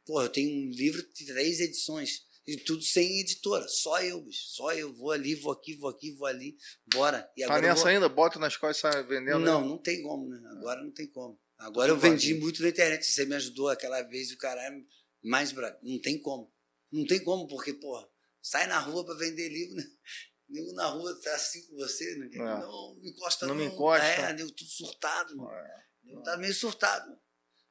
Pô, eu tenho um livro de três edições. E tudo sem editora. Só eu, bicho. Só eu. Vou ali, vou aqui, vou aqui, vou ali. Bora. E Tá eu nessa vou... ainda? Bota nas costas e sai vendendo? né? Não, não tem como, né? Agora não tem como. Agora eu Tudo vendi muito na internet. Você me ajudou aquela vez e o caralho. Mais bravo. Não tem como. Não tem como, porque, porra, sai na rua pra vender livro, né? Nego na rua tá assim com você, né? É. Não, me encosta Não não. me encosta. É, nego tudo surtado, mano. É. Nego tá meio surtado.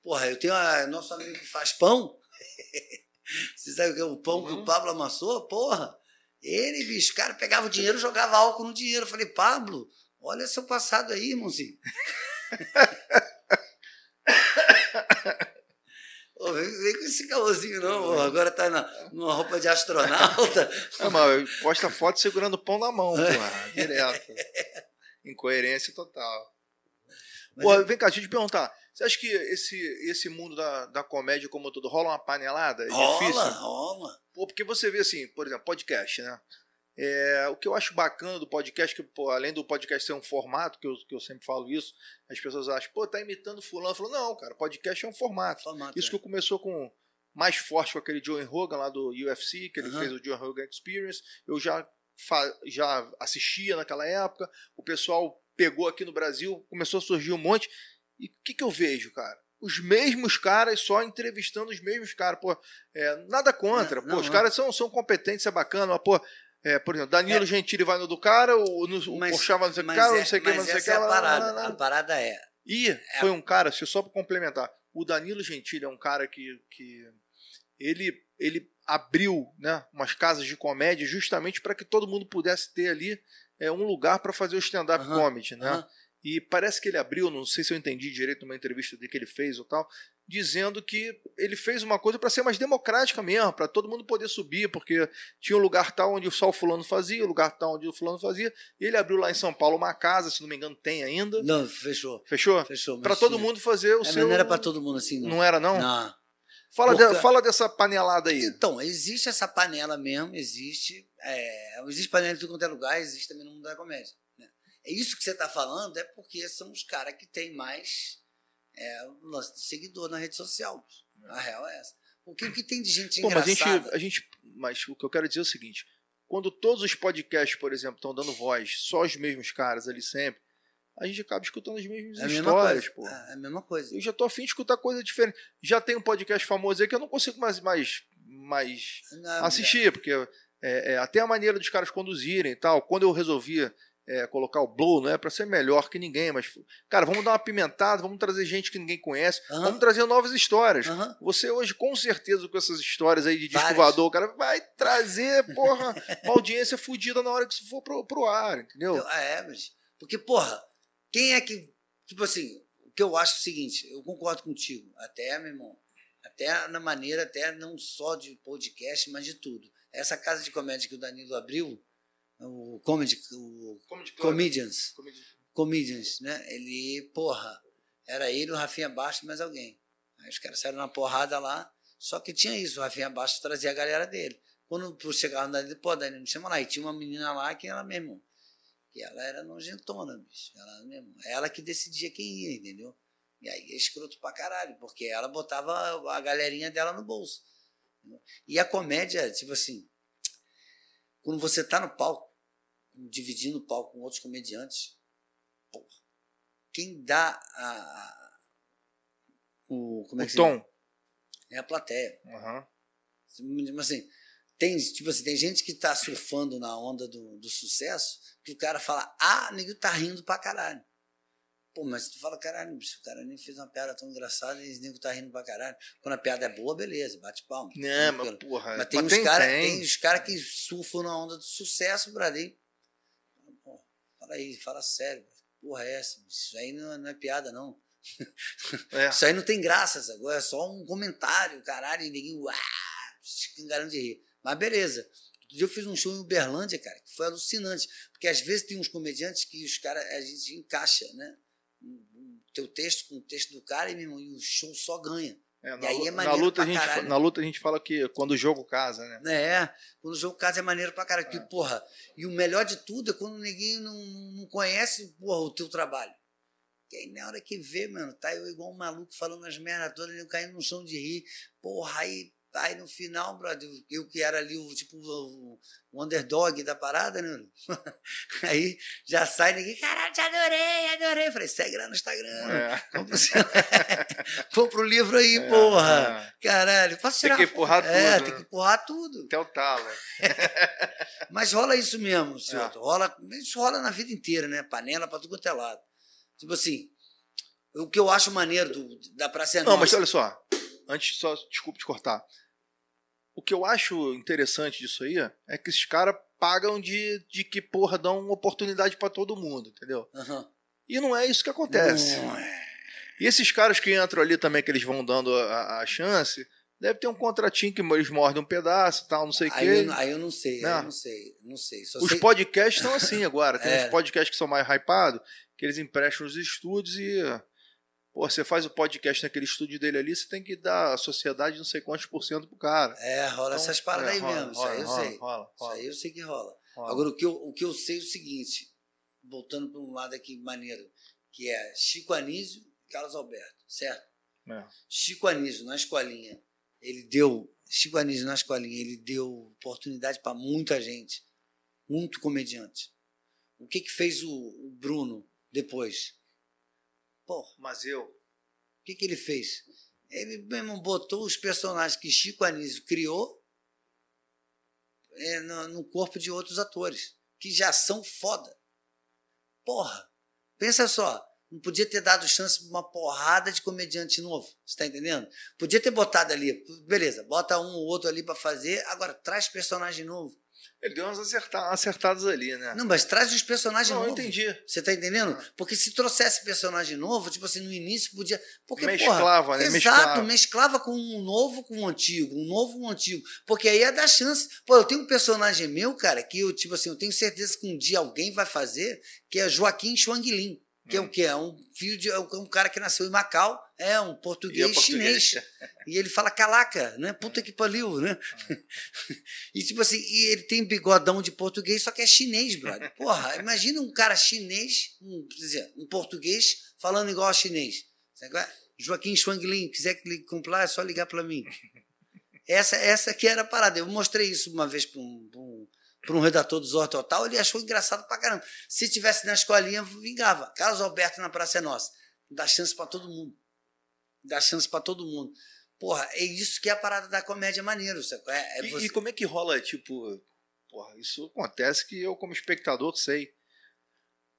Porra, eu tenho a, nosso amigo que faz pão. [LAUGHS] Você sabe o que é o pão que Uhum. o Pablo amassou? Porra. Ele, bicho, cara pegava o dinheiro jogava álcool no dinheiro. Eu falei, Pablo, olha seu passado aí, irmãozinho. [LAUGHS] Ô, vem, vem com esse caôzinho, não. pô. Agora tá na, numa roupa de astronauta. É, mas posta foto segurando o pão na mão, porra. [LAUGHS] Direto. Incoerência total. Mas Pô, é- vem cá, deixa eu te perguntar. Você acha que esse, esse mundo da, da comédia como todo rola uma panelada? É rola, difícil? rola. Pô, porque você vê assim, por exemplo, podcast, né? É, o que eu acho bacana do podcast, que pô, além do podcast ser um formato, que eu, que eu sempre falo isso, as pessoas acham, pô, tá imitando fulano. Eu falo, não, cara, podcast é um formato. Formato, Isso é. que começou com mais forte com aquele Joe Rogan lá do UFC, que ele Aham. fez o Joe Rogan Experience. Eu já, já assistia naquela época. O pessoal pegou aqui no Brasil, começou a surgir um monte. E o que, que eu vejo, cara? Os mesmos caras só entrevistando os mesmos caras. Pô, é, nada contra. Não, pô, não, os não. caras são, são competentes, é bacana, mas, pô. É, por exemplo, Danilo É. Gentili vai no do cara, o, no, o Porchat vai no seu mas cara, é- não sei o que, não sei o essa que. é a lá, lá, lá, parada. lá. A parada é. E foi um cara, se só para complementar, o Danilo Gentili é um cara que, que ele, ele abriu né, umas casas de comédia justamente para que todo mundo pudesse ter ali é, um lugar para fazer o stand-up comedy, né? E parece que ele abriu, não sei se eu entendi direito numa entrevista dele que ele fez ou tal, dizendo que ele fez uma coisa para ser mais democrática mesmo, para todo mundo poder subir, porque tinha um lugar tal onde só o fulano fazia, um lugar tal onde o fulano fazia, e ele abriu lá em São Paulo uma casa, se não me engano tem ainda. Não, fechou. Fechou? Fechou. Para todo mundo fazer o É, seu. mas não era pra todo mundo assim, não. Não era, não? Não. Fala, Porque- de- fala dessa panelada aí. Então, existe essa panela mesmo, existe. É, existe panela em tudo quanto é lugar, existe também no mundo da comédia. Né? É isso que você está falando, é porque são os caras que têm mais é, o lance de seguidor na rede social. A real é essa. Porque o que tem de gente Pô, mas a engraçada... gente, a gente. Mas o que eu quero dizer é o seguinte: quando todos os podcasts, por exemplo, estão dando voz, só os mesmos caras ali sempre, a gente acaba escutando as mesmas é histórias, pô. É a mesma coisa. Eu já tô afim de escutar coisa diferente. Já tem um podcast famoso aí que eu não consigo mais, mais, mais Não, assistir, porque é, é, até a maneira dos caras conduzirem e tal. Quando eu resolvi é, colocar o Blow, não é para ser melhor que ninguém, mas, cara, vamos dar uma pimentada, vamos trazer gente que ninguém conhece, Aham. vamos trazer novas histórias. Aham. Você hoje, com certeza, com essas histórias aí de voador, cara, vai trazer, porra, uma audiência fodida na hora que isso for pro, pro ar, entendeu? Eu- é, mas. Porque, porra, quem é que. Tipo assim, o que eu acho é o seguinte, eu concordo contigo, até, meu irmão, até na maneira, até não só de podcast, mas de tudo. Essa casa de comédia que o Danilo abriu, o Comedy, o Comedians, Comedians, né? Ele, porra, era ele, o Rafinha Bastos mais alguém. Aí os caras saíram na porrada lá, só que tinha isso, o Rafinha Bastos trazia a galera dele. Quando eu chegava no Danilo, pô, Danilo, me chama lá. E tinha uma menina lá que ela mesmo, que ela era nojentona, bicho. Ela mesmo, ela que decidia quem ia, entendeu? E aí é escroto pra caralho, porque ela botava a galerinha dela no bolso. E a comédia, tipo assim, quando você tá no palco, dividindo o palco com outros comediantes, porra, quem dá a, o como é O que se tom. é a plateia. Aham. Mas, assim, tem, tipo assim, tem gente que tá surfando na onda do, do sucesso, que o cara fala, ah, nego tá rindo pra caralho. Pô, mas tu fala, caralho, o cara nem fez uma piada tão engraçada e o nego tá rindo pra caralho. Quando a piada é boa, beleza, bate palma. Não, mas porra. Mas tem mas uns caras tem. tem os cara que surfam na onda do sucesso, Bradinho. Fala aí, fala sério. Porra, é essa? Isso aí não, não é piada, não. [LAUGHS] É. Isso aí não tem graça, agora é só um comentário, caralho, e ninguém. Uá, enganando de rir. Mas beleza. Outro dia eu fiz um show em Uberlândia, cara, que foi alucinante. Porque às vezes tem uns comediantes que os caras, a gente encaixa, né? O teu texto com o texto do cara e, meu irmão, e o show só ganha. É, E na, aí é maneiro na, luta pra a gente, caralho. na luta a gente fala que quando o jogo casa, né? É, quando o jogo casa é maneiro pra caralho. Que, porra, e o melhor de tudo é quando ninguém não, não conhece, porra, o teu trabalho. Que aí na hora que vê, mano, tá eu igual um maluco falando as merdas todas, eu caindo no chão de rir. Porra, aí, aí no final, brother, eu que era ali o tipo o, underdog da parada, né? [LAUGHS] Aí já sai ninguém, caralho, te adorei, adorei. Eu falei, segue lá no Instagram. É. Compra [LAUGHS] o- livro aí, É, porra. Caralho, posso Tem tirar que uma foto? empurrar É, tudo, tem né? que empurrar tudo. Até o talo. [LAUGHS] Mas rola isso mesmo, senhor. É. Rola, isso rola na vida inteira, né? Panela pra tudo quanto é lado. Tipo assim, o que eu acho maneiro do, da Praça é Não, mas Nossa- olha só. Antes, só, desculpa te cortar. O que eu acho interessante disso aí é que esses caras pagam de, de que, porra, dão oportunidade pra todo mundo, entendeu? Aham. E não é isso que acontece. Não é. E esses caras que entram ali também, que eles vão dando a, a chance, deve ter um contratinho que eles mordem um pedaço tal, não sei o quê. eu, não- aí eu não sei, Não. eu não sei, não sei. Só Os sei podcasts estão assim agora. Tem É. uns podcasts que são mais hypados, que eles emprestam os estúdios e. Pô, você faz o podcast naquele estúdio dele ali, você tem que dar a sociedade não sei quantos por cento pro cara. É, rola Então, essas paradas é, aí rola, mesmo. Isso rola, aí eu rola, sei. rola, Isso aí eu sei que rola. rola. Agora, o que, eu, o que eu sei é o seguinte, voltando para um lado aqui maneiro, que é Chico Anísio e Carlos Alberto, certo? É. Chico Anísio, na escolinha, ele deu. Chico Anísio, na escolinha, ele deu oportunidade para muita gente, muito comediante. O que, que fez o, o Bruno depois? Mas eu. o que, que ele fez? Ele mesmo botou os personagens que Chico Anísio criou é, no, no corpo de outros atores, que já são foda. Porra, pensa só, não podia ter dado chance para uma porrada de comediante novo, você tá entendendo? Podia ter botado ali, beleza, bota um ou outro ali para fazer, agora traz personagem novo. Ele deu umas acerta- acertadas ali, né? Não, mas traz os personagens Não, novos. entendi. Você tá entendendo? Porque se trouxesse personagem novo, tipo assim, no início podia. Porque, Mesclava, porra, né? Exato, Mesclava. mesclava com um novo com um antigo, um novo com um antigo. Porque aí ia dar chance. Pô, eu tenho um personagem meu, cara, que eu, tipo assim, eu tenho certeza que um dia alguém vai fazer, que é Joaquim Chuanguilin. Que é Hum. o quê? É um filho de. É um cara que nasceu em Macau, é um português, E é português. chinês. E ele fala calaca, né? Puta que pariu, né? [LAUGHS] e tipo assim, e ele tem bigodão de português, só que é chinês, brother. Porra, imagina um cara chinês, um, dizer, um português falando igual a chinês. É? Joaquim Chuanglin, quiser comprar, é só ligar para mim. Essa, essa que era a parada. Eu mostrei isso uma vez para um, um, um redator do Zorro Total, ele achou engraçado pra caramba. Se tivesse na escolinha, vingava. Carlos Alberto na Praça é Nossa. Dá chance para todo mundo. Dá chance para todo mundo. Porra, é isso que é a parada da comédia maneiro, sabe? É, é E- você- E, como é que rola, tipo, porra, isso acontece que eu, como espectador, sei.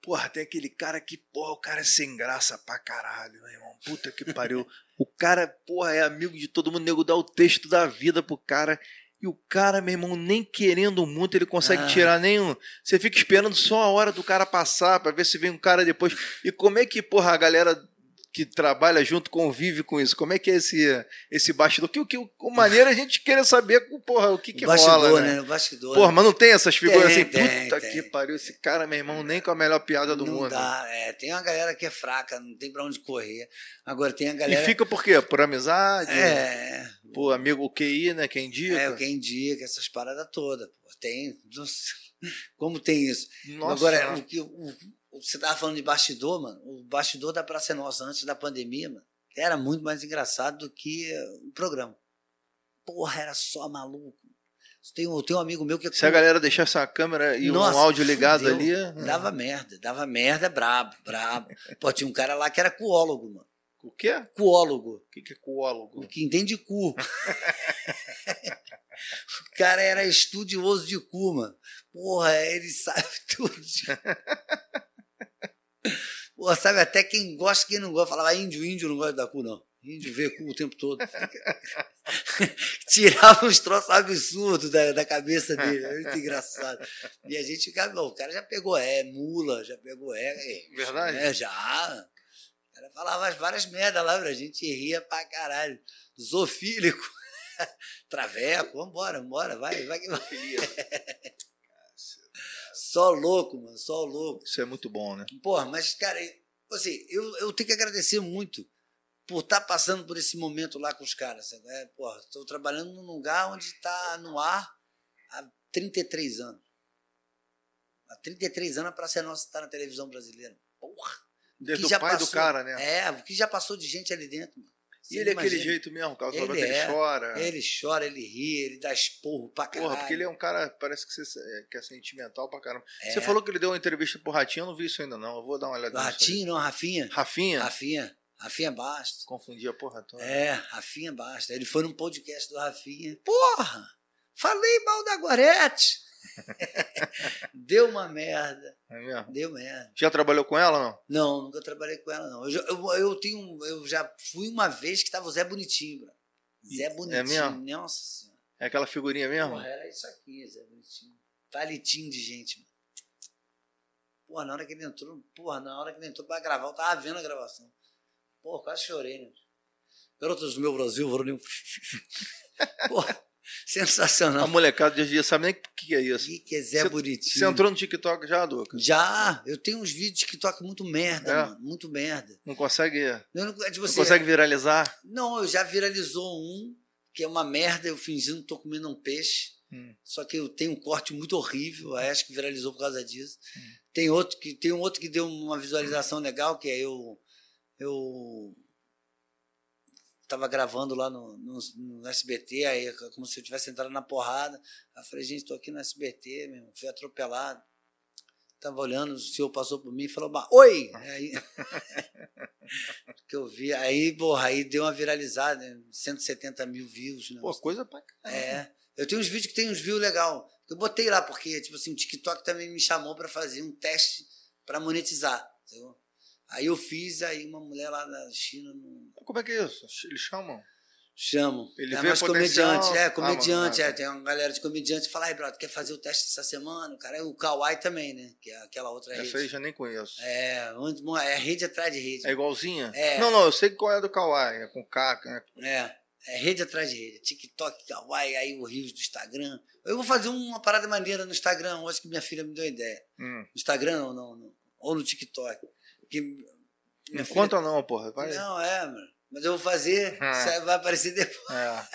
Porra, tem aquele cara que, porra, o cara é sem graça pra caralho, meu irmão. Puta que pariu. [LAUGHS] o cara, porra, é amigo de todo mundo, nego dá o texto da vida pro cara. E o cara, meu irmão, nem querendo muito, ele consegue Ah. tirar nenhum. Você fica esperando só a hora do cara passar pra ver se vem um cara depois. E como é que, porra, a galera que trabalha junto convive com isso? Como é que é esse, esse bastidor? Que, que, o maneiro é a gente querer saber, porra, o que, que o bastidor, rola, né? né? O bastidor. Porra, mas não tem essas figuras Tem, assim, tem, puta tem. que pariu, esse cara, meu irmão, nem com a melhor piada do não mundo. dá. É, tem uma galera que é fraca, não tem pra onde correr. Agora tem a E galera. fica por quê? Por amizade? É, Pô, amigo, o QI, né? Quem indica? é quem indica essas paradas todas. pô. Tem. [LAUGHS] Como tem isso? Nossa, Agora, o que, o- você tava falando de bastidor, mano. O bastidor da Praça é Nossa antes da pandemia, mano, era muito mais engraçado do que o programa. Porra, era só maluco. Tem um, tem um amigo meu que é se a galera deixasse a câmera e Nossa, um áudio ligado ali. Dava merda, dava merda brabo, brabo. Pô, tinha um cara lá que era coólogo, mano. O quê? Coólogo. O que, que é coólogo? O que entende de cu. o cara era estudioso de cu, mano. Porra, ele sabe [LAUGHS] tudo. Porra, sabe até quem gosta quem não gosta. Falava índio, índio não gosta da cu, não. Índio vê cu o tempo todo. [LAUGHS] Tirava uns troços absurdos da, da cabeça dele. Muito engraçado. E a gente ficava, "Não, o cara já pegou é, mula, já pegou é. é, Verdade? É, já. O cara falava as várias merdas lá pra gente ria pra caralho. Zoofílico, [LAUGHS] traveco, vambora, vambora, vai, vai que vai. Só louco, mano, só louco. Isso é muito bom, né? Porra, mas, cara, assim, eu, eu tenho que agradecer muito por estar tá passando por esse momento lá com os caras. É, porra, estou trabalhando num lugar onde está no ar há 33 anos. Há 33 anos a Praça é Nossa está na televisão brasileira. Porra! Desde o pai passou, do cara, né? É, o que já passou de gente ali dentro. Mano. E ele é aquele jeito mesmo, Carlos ele, é, ele chora. Ele chora, ele ri, ele dá esporro pra caralho. Porra, porque ele é um cara, parece que, você, é, que é sentimental pra caramba. É. Você falou que ele deu uma entrevista pro Ratinho, eu não vi isso ainda não, eu vou dar uma olhada Ratinho, não, Rafinha. Rafinha? Rafinha. Rafinha Basta. Confundi a porra toda. É, Rafinha Basta. Ele foi num podcast do Rafinha. Porra! Falei mal da Gorete! [LAUGHS] Deu uma merda. É mesmo? Deu merda. Já trabalhou com ela não? Não, nunca trabalhei com ela, não. Eu, eu, eu, tenho, eu já fui uma vez que tava o Zé Bonitinho, bro. Zé Bonitinho. É mesmo? Nossa senhora. É aquela figurinha mesmo? Porra, era isso aqui, Zé Bonitinho. Palitinho de gente, mano. Porra, na hora que ele entrou, porra, na hora que ele entrou pra gravar, eu tava vendo a gravação. Porra, quase chorei, né? Garotas do meu Brasil, Varonil. [LAUGHS] Porra. Sensacional. A molecada de hoje dia sabe nem o que é isso. Que, que é Zé Bonitinho. Você entrou no TikTok já, Duca? Já. Eu tenho uns vídeos de TikTok muito merda, é. mano. Muito merda. Não consegue. Eu não, tipo, não assim, consegue viralizar? Não, eu já viralizou um, que é uma merda, eu fingindo que tô comendo um peixe. Hum. Só que eu tenho um corte muito horrível, acho que viralizou por causa disso. Hum. Tem outro que tem um outro que deu uma visualização legal, que é eu eu tava gravando lá no, no, no, SBT, aí como se eu tivesse entrado na porrada. Aí eu falei, gente, tô aqui no SBT, meu, fui atropelado. Tava olhando, o senhor passou por mim e falou, oi! Aí, [LAUGHS] que eu vi, aí, porra, aí deu uma viralizada, 170 mil views. Né? Pô, coisa pra caramba. É. Eu tenho uns vídeos que tem uns views legal. Eu botei lá, porque, tipo assim, o TikTok também me chamou para fazer um teste para monetizar. Entendeu? Aí eu fiz, aí uma mulher lá da China. No... Como é que é isso? Eles chamam? Chamam. Ele é mais comediante, é, comediante, ah, é, tem uma galera de comediante que fala, ai, brother, quer fazer o teste essa semana? O cara é o Kawaii também, né? Que é aquela outra rede. Essa aí já nem conheço. É, é rede atrás de rede. É igualzinha? É. Não, não, eu sei qual é do Kawaii, é com K, né? É, é rede atrás de rede. TikTok, Kawaii, aí o Rios do Instagram. Eu vou fazer uma parada maneira no Instagram, acho que minha filha me deu ideia. Hum. No Instagram não, não, não, ou no TikTok. Que não filha... conta não, porra. Vai. Não, é, mano. Mas eu vou fazer, ah. vai aparecer depois. É.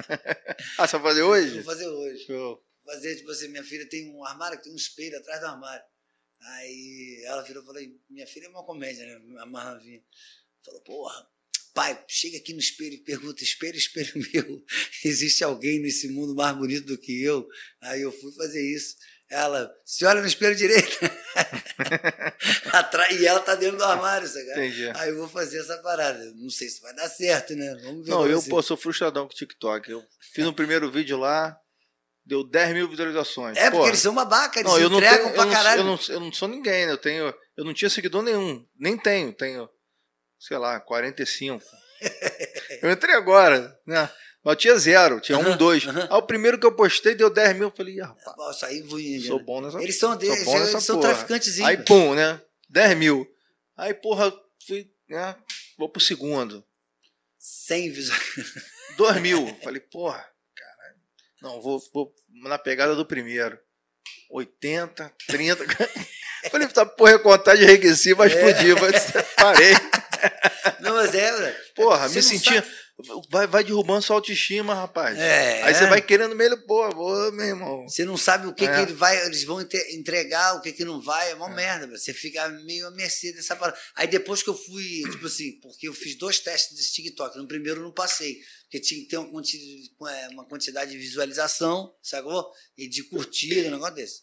[LAUGHS] ah, você vai fazer hoje? Vou fazer hoje. Show. Vou fazer, tipo assim, minha filha tem um armário, tem um espelho atrás do armário. Aí ela virou e falou, minha filha é uma comédia, né? A Marravinha. Falou, porra, pai, chega aqui no espelho e pergunta, espelho, espelho [LAUGHS] meu, existe alguém nesse mundo mais bonito do que eu? Aí eu fui fazer isso. Ela, se olha no espelho direito. [LAUGHS] [LAUGHS] e ela tá dentro do armário, sabe? Entendi. Aí eu vou fazer essa parada. Não sei se vai dar certo, né? Vamos ver. Não, eu pô, sou frustradão com o TikTok. Eu fiz um primeiro vídeo lá, deu 10 mil visualizações. É, porque eles são babaca, eles não, eu entregam não tenho, pra caralho. Eu não, eu não sou ninguém, né? Eu tenho. Eu não tinha seguidor nenhum. Nem tenho. Tenho, sei lá, 45. [LAUGHS] eu entrei agora, né? Eu tinha zero, tinha um, dois. Uhum. Aí o primeiro que eu postei deu 10 mil. Eu falei, rapaz. Nossa, aí vou, sou bom nessa Eles são deles, sou eles são traficantes. Aí, pum, né? 10 mil. Aí, porra, fui, né? Vou pro segundo. 100 visualizações. 2 mil. Falei, porra, caralho. Não, vou, vou na pegada do primeiro. 80, 30. [LAUGHS] Falei, tá, porra, é contagem regressiva, vai é. explodir. Mas parei. [LAUGHS] Não, mas é, Porra, me sentia. Sabe vai, vai derrubando sua autoestima, rapaz. É, Aí você vai querendo meio, pô, vou, meu irmão. Você não sabe o que, é. que ele vai, eles vão entregar, o que, que não vai, é uma é. merda. Você fica meio a mercê dessa parada. Aí depois que eu fui, tipo assim, porque eu fiz dois testes desse TikTok. No primeiro eu não passei, porque tinha que ter uma quantidade, é, uma quantidade de visualização, sacou? E de curtida, um negócio desse.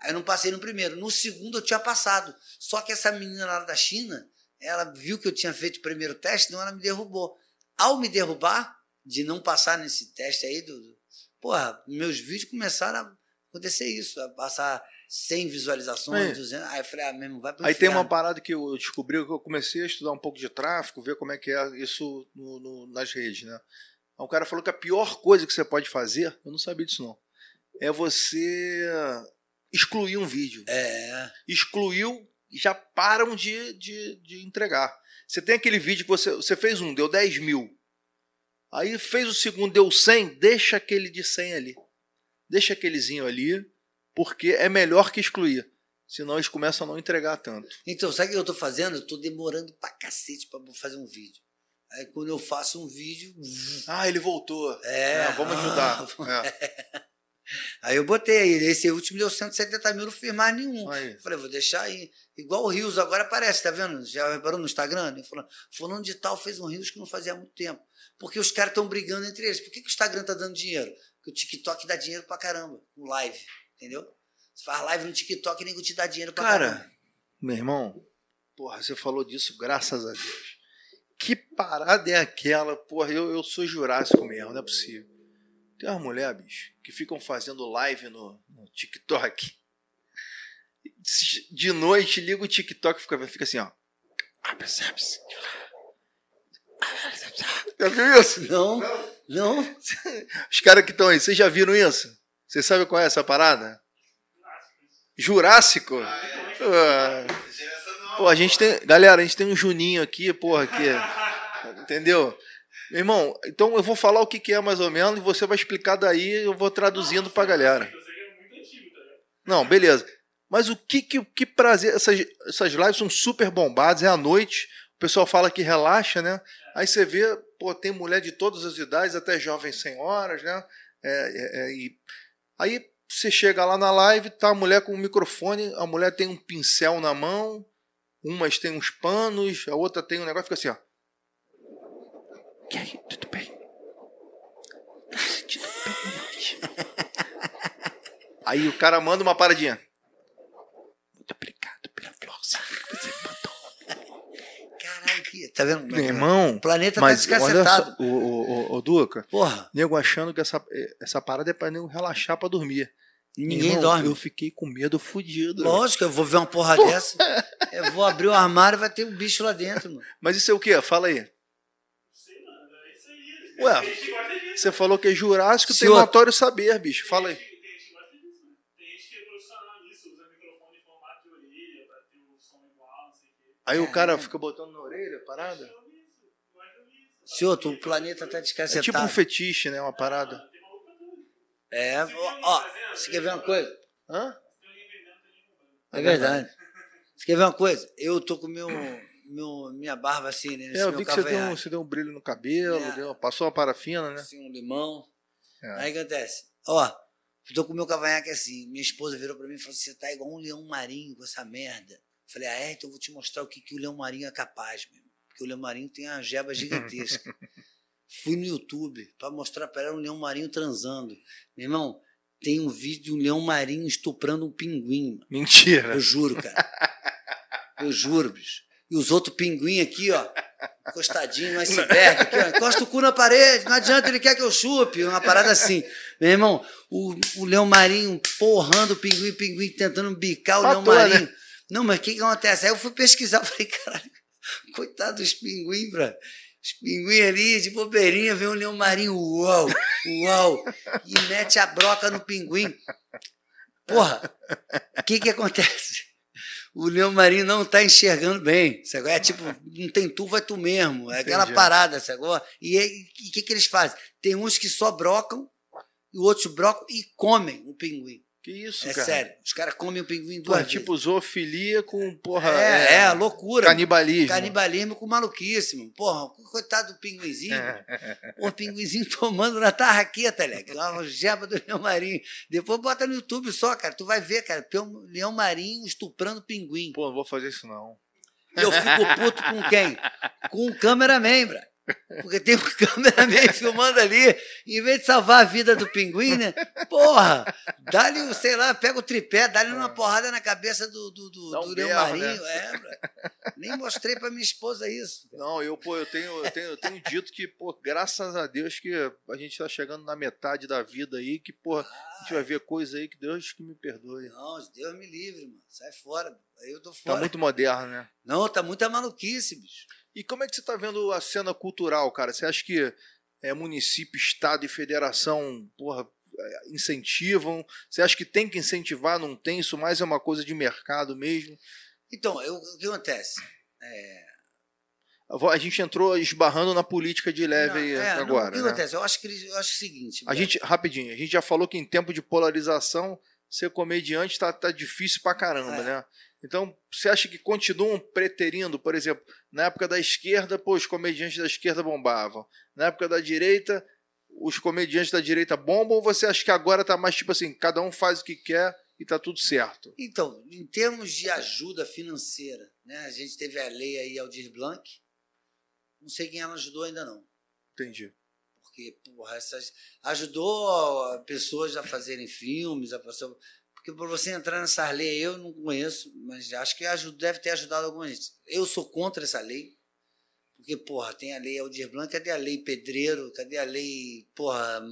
Aí eu não passei no primeiro. No segundo eu tinha passado. Só que essa menina lá da China, ela viu que eu tinha feito o primeiro teste, então ela me derrubou ao me derrubar, de não passar nesse teste aí, do, porra, meus vídeos começaram a acontecer isso, a passar 100 visualizações, é. 200, aí eu falei, ah, mesmo, vai pro Aí tem uma parada que eu descobri, que eu comecei a estudar um pouco de tráfego, ver como é que é isso no, no, nas redes, né? Aí um cara falou que a pior coisa que você pode fazer, eu não sabia disso não, é você excluir um vídeo. É. Excluiu, já param de, de, de entregar. Você tem aquele vídeo que você, você fez um, deu 10 mil. Aí fez o segundo, deu 100, deixa aquele de 100 ali. Deixa aquelezinho ali, porque é melhor que excluir. Senão eles começam a não entregar tanto. Então, sabe o que eu estou fazendo? Eu estou demorando pra cacete pra fazer um vídeo. Aí quando eu faço um vídeo. Ah, ele voltou. É. É, vamos ajudar. [LAUGHS] É. Aí eu botei aí. Esse último deu 170 mil, não fiz mais nenhum. Aí. Falei, vou deixar aí. Igual o Rios agora aparece, tá vendo? Já reparou no Instagram? Falando, fulano de tal fez um Rios que não fazia há muito tempo. Porque os caras estão brigando entre eles. Por que, que o Instagram tá dando dinheiro? Porque o TikTok dá dinheiro pra caramba. No live. Entendeu? Você faz live no TikTok e nego te dá dinheiro pra Cara, caramba. meu irmão, porra, você falou disso, graças a Deus. Que parada é aquela? Porra, eu, eu sou jurássico mesmo, não é possível. Tem umas mulheres, bicho, que ficam fazendo live no, no TikTok. De noite, liga o TikTok e fica, fica assim, ó. Já viu isso? Não, não. Os caras que estão aí, vocês já viram isso? Vocês sabem qual é essa parada? Jurássico? Ah. Pô, a gente tem. Galera, a gente tem um Juninho aqui, porra, aqui. Entendeu? Meu irmão, então eu vou falar o que, é mais ou menos e você vai explicar daí eu vou traduzindo pra galera. Não, beleza. Mas o que que, que prazer. Essas, essas lives são super bombadas, é à noite. O pessoal fala que relaxa, né? Aí você vê, pô, tem mulher de todas as idades, até jovens senhoras, né? É, é, é, e aí você chega lá na live, tá a mulher com o microfone, a mulher tem um pincel na mão, umas tem uns panos, a outra tem um negócio, fica assim, ó. E aí, tudo bem? Tá sentindo bem hoje? Aí o cara manda uma paradinha. Muito obrigado pela florzinha que você mandou. Caralho, que. Tá vendo? Meu irmão, O planeta mas tá olha só, descacetado. o, o, o, o Duca, Porra, nego achando que essa, essa parada é pra nego relaxar pra dormir. ninguém Irmão, dorme. Eu fiquei com medo fudido. Lógico, eu vou ver uma porra dessa. Eu vou abrir o armário e vai ter um bicho lá dentro, mano. Mas isso é o quê? Fala aí. Ué, você falou que é Jurássico, tem Senhor- notório saber, bicho. Fala aí. Tem gente que gosta disso, né? Tem gente que é profissional nisso, usa microfone em formato de orelha pra ter o som igual, não sei o quê. Aí o cara fica botando na orelha, a parada. Gosto disso. Senhor, o planeta tá É descacetado. tipo um fetiche, né? Uma parada. Tudo. É, ó, ó, você quer ver uma coisa? Hã? Tem alguém vendendo, tem alguém comprando. É verdade. [LAUGHS] Você quer ver uma coisa? Eu tô com meu, meu, minha barba assim, né? Nesse É, eu meu vi que você deu, um, você deu um brilho no cabelo, É. deu- passou uma parafina, né? Assim, um limão. É. Aí o que acontece? Ó, tô com o meu cavanhaque assim. Minha esposa virou pra mim e falou assim: você tá igual um leão marinho com essa merda. Eu falei, ah, é? Então eu vou te mostrar o que, que o leão marinho é capaz, meu. Porque o leão marinho tem uma jeba gigantesca. [LAUGHS] Fui no YouTube pra mostrar pra ela um leão marinho transando. Meu irmão, tem um vídeo de um leão marinho estuprando um pinguim. mano. Mentira. Eu juro, cara. [LAUGHS] Eu juro, bicho. E os outros pinguim aqui, ó, [LAUGHS] encostadinho no iceberg, aqui, ó, encosta o cu na parede, não adianta, ele quer que eu chupe, uma parada assim. Meu irmão, o, o leão marinho porrando o pinguim, o pinguim tentando bicar o leão né? marinho. Não, mas o que, que acontece? Aí eu fui pesquisar, [LAUGHS] falei, caralho, coitado dos pinguim, bro. Os pinguim ali, de bobeirinha, vem um leão marinho, uau, uau, e mete a broca no pinguim. Porra, o que que acontece? O leão marinho não está enxergando bem. Sabe? É tipo, não tem tu, vai tu mesmo. É aquela Entendi. parada, sabe? E aí, o que, que eles fazem? Tem uns que só brocam, e outros brocam e comem o pinguim. Que isso, é cara? sério. Os caras comem o pinguim duas é vezes. tipo zoofilia com, porra, é, é, loucura. canibalismo. Canibalismo com maluquíssimo. Porra, coitado do pinguinzinho. É. O pinguinzinho [LAUGHS] tomando na tarraqueta, leque. Uma jeba do leão marinho. Depois bota no YouTube só, cara. Tu vai ver, cara. Leão- Leão marinho estuprando pinguim. Pô, não vou fazer isso não. E eu fico puto com quem? Com o cameraman, bra. Porque tem um [LAUGHS] cameraman filmando ali, em vez de salvar a vida do pinguim, né? Porra, dá-lhe, sei lá, pega o tripé, dá-lhe uma porrada na cabeça do, do, do, do leão berro, marinho. né? É, bra. Nem mostrei pra minha esposa isso. Não, eu, pô, eu tenho, eu tenho, eu tenho dito que, pô, graças a Deus que a gente tá chegando na metade da vida aí, que, pô, a gente vai ver coisa aí que Deus que me perdoe. Não, Deus me livre, mano. Sai fora. Aí eu tô Tá fora. muito moderno, né? Não, tá muita maluquice, bicho. E como é que você tá vendo a cena cultural, cara? Você acha que é, município, estado e federação, porra, é, incentivam? Você acha que tem que incentivar, não tem? Isso mais é uma coisa de mercado mesmo? Então, eu- o que acontece? A gente entrou esbarrando na política de leve Não, aí é, não, agora. o que né? acontece? Eu acho que eu acho o seguinte. A gente, rapidinho, a gente já falou que em tempo de polarização, ser comediante tá, tá difícil pra caramba, É. né? Então, você acha que continuam preterindo, por exemplo, Na época da esquerda, pô, os comediantes da esquerda bombavam. Na época da direita, os comediantes da direita bombam ou você acha que agora tá mais tipo assim, cada um faz o que quer e tá tudo certo? Então, em termos de ajuda financeira, né? A gente teve a lei aí Aldir Blanc. Não sei quem ela ajudou ainda não. Entendi. Porque, porra, essas, ajudou pessoas a fazerem filmes, a pessoa, porque para você entrar nessa lei eu não conheço, mas acho que ajuda, deve ter ajudado alguma gente. Eu sou contra essa lei, porque, porra, tem a lei Aldir Blanc, cadê a lei Pedreiro, cadê a lei, porra,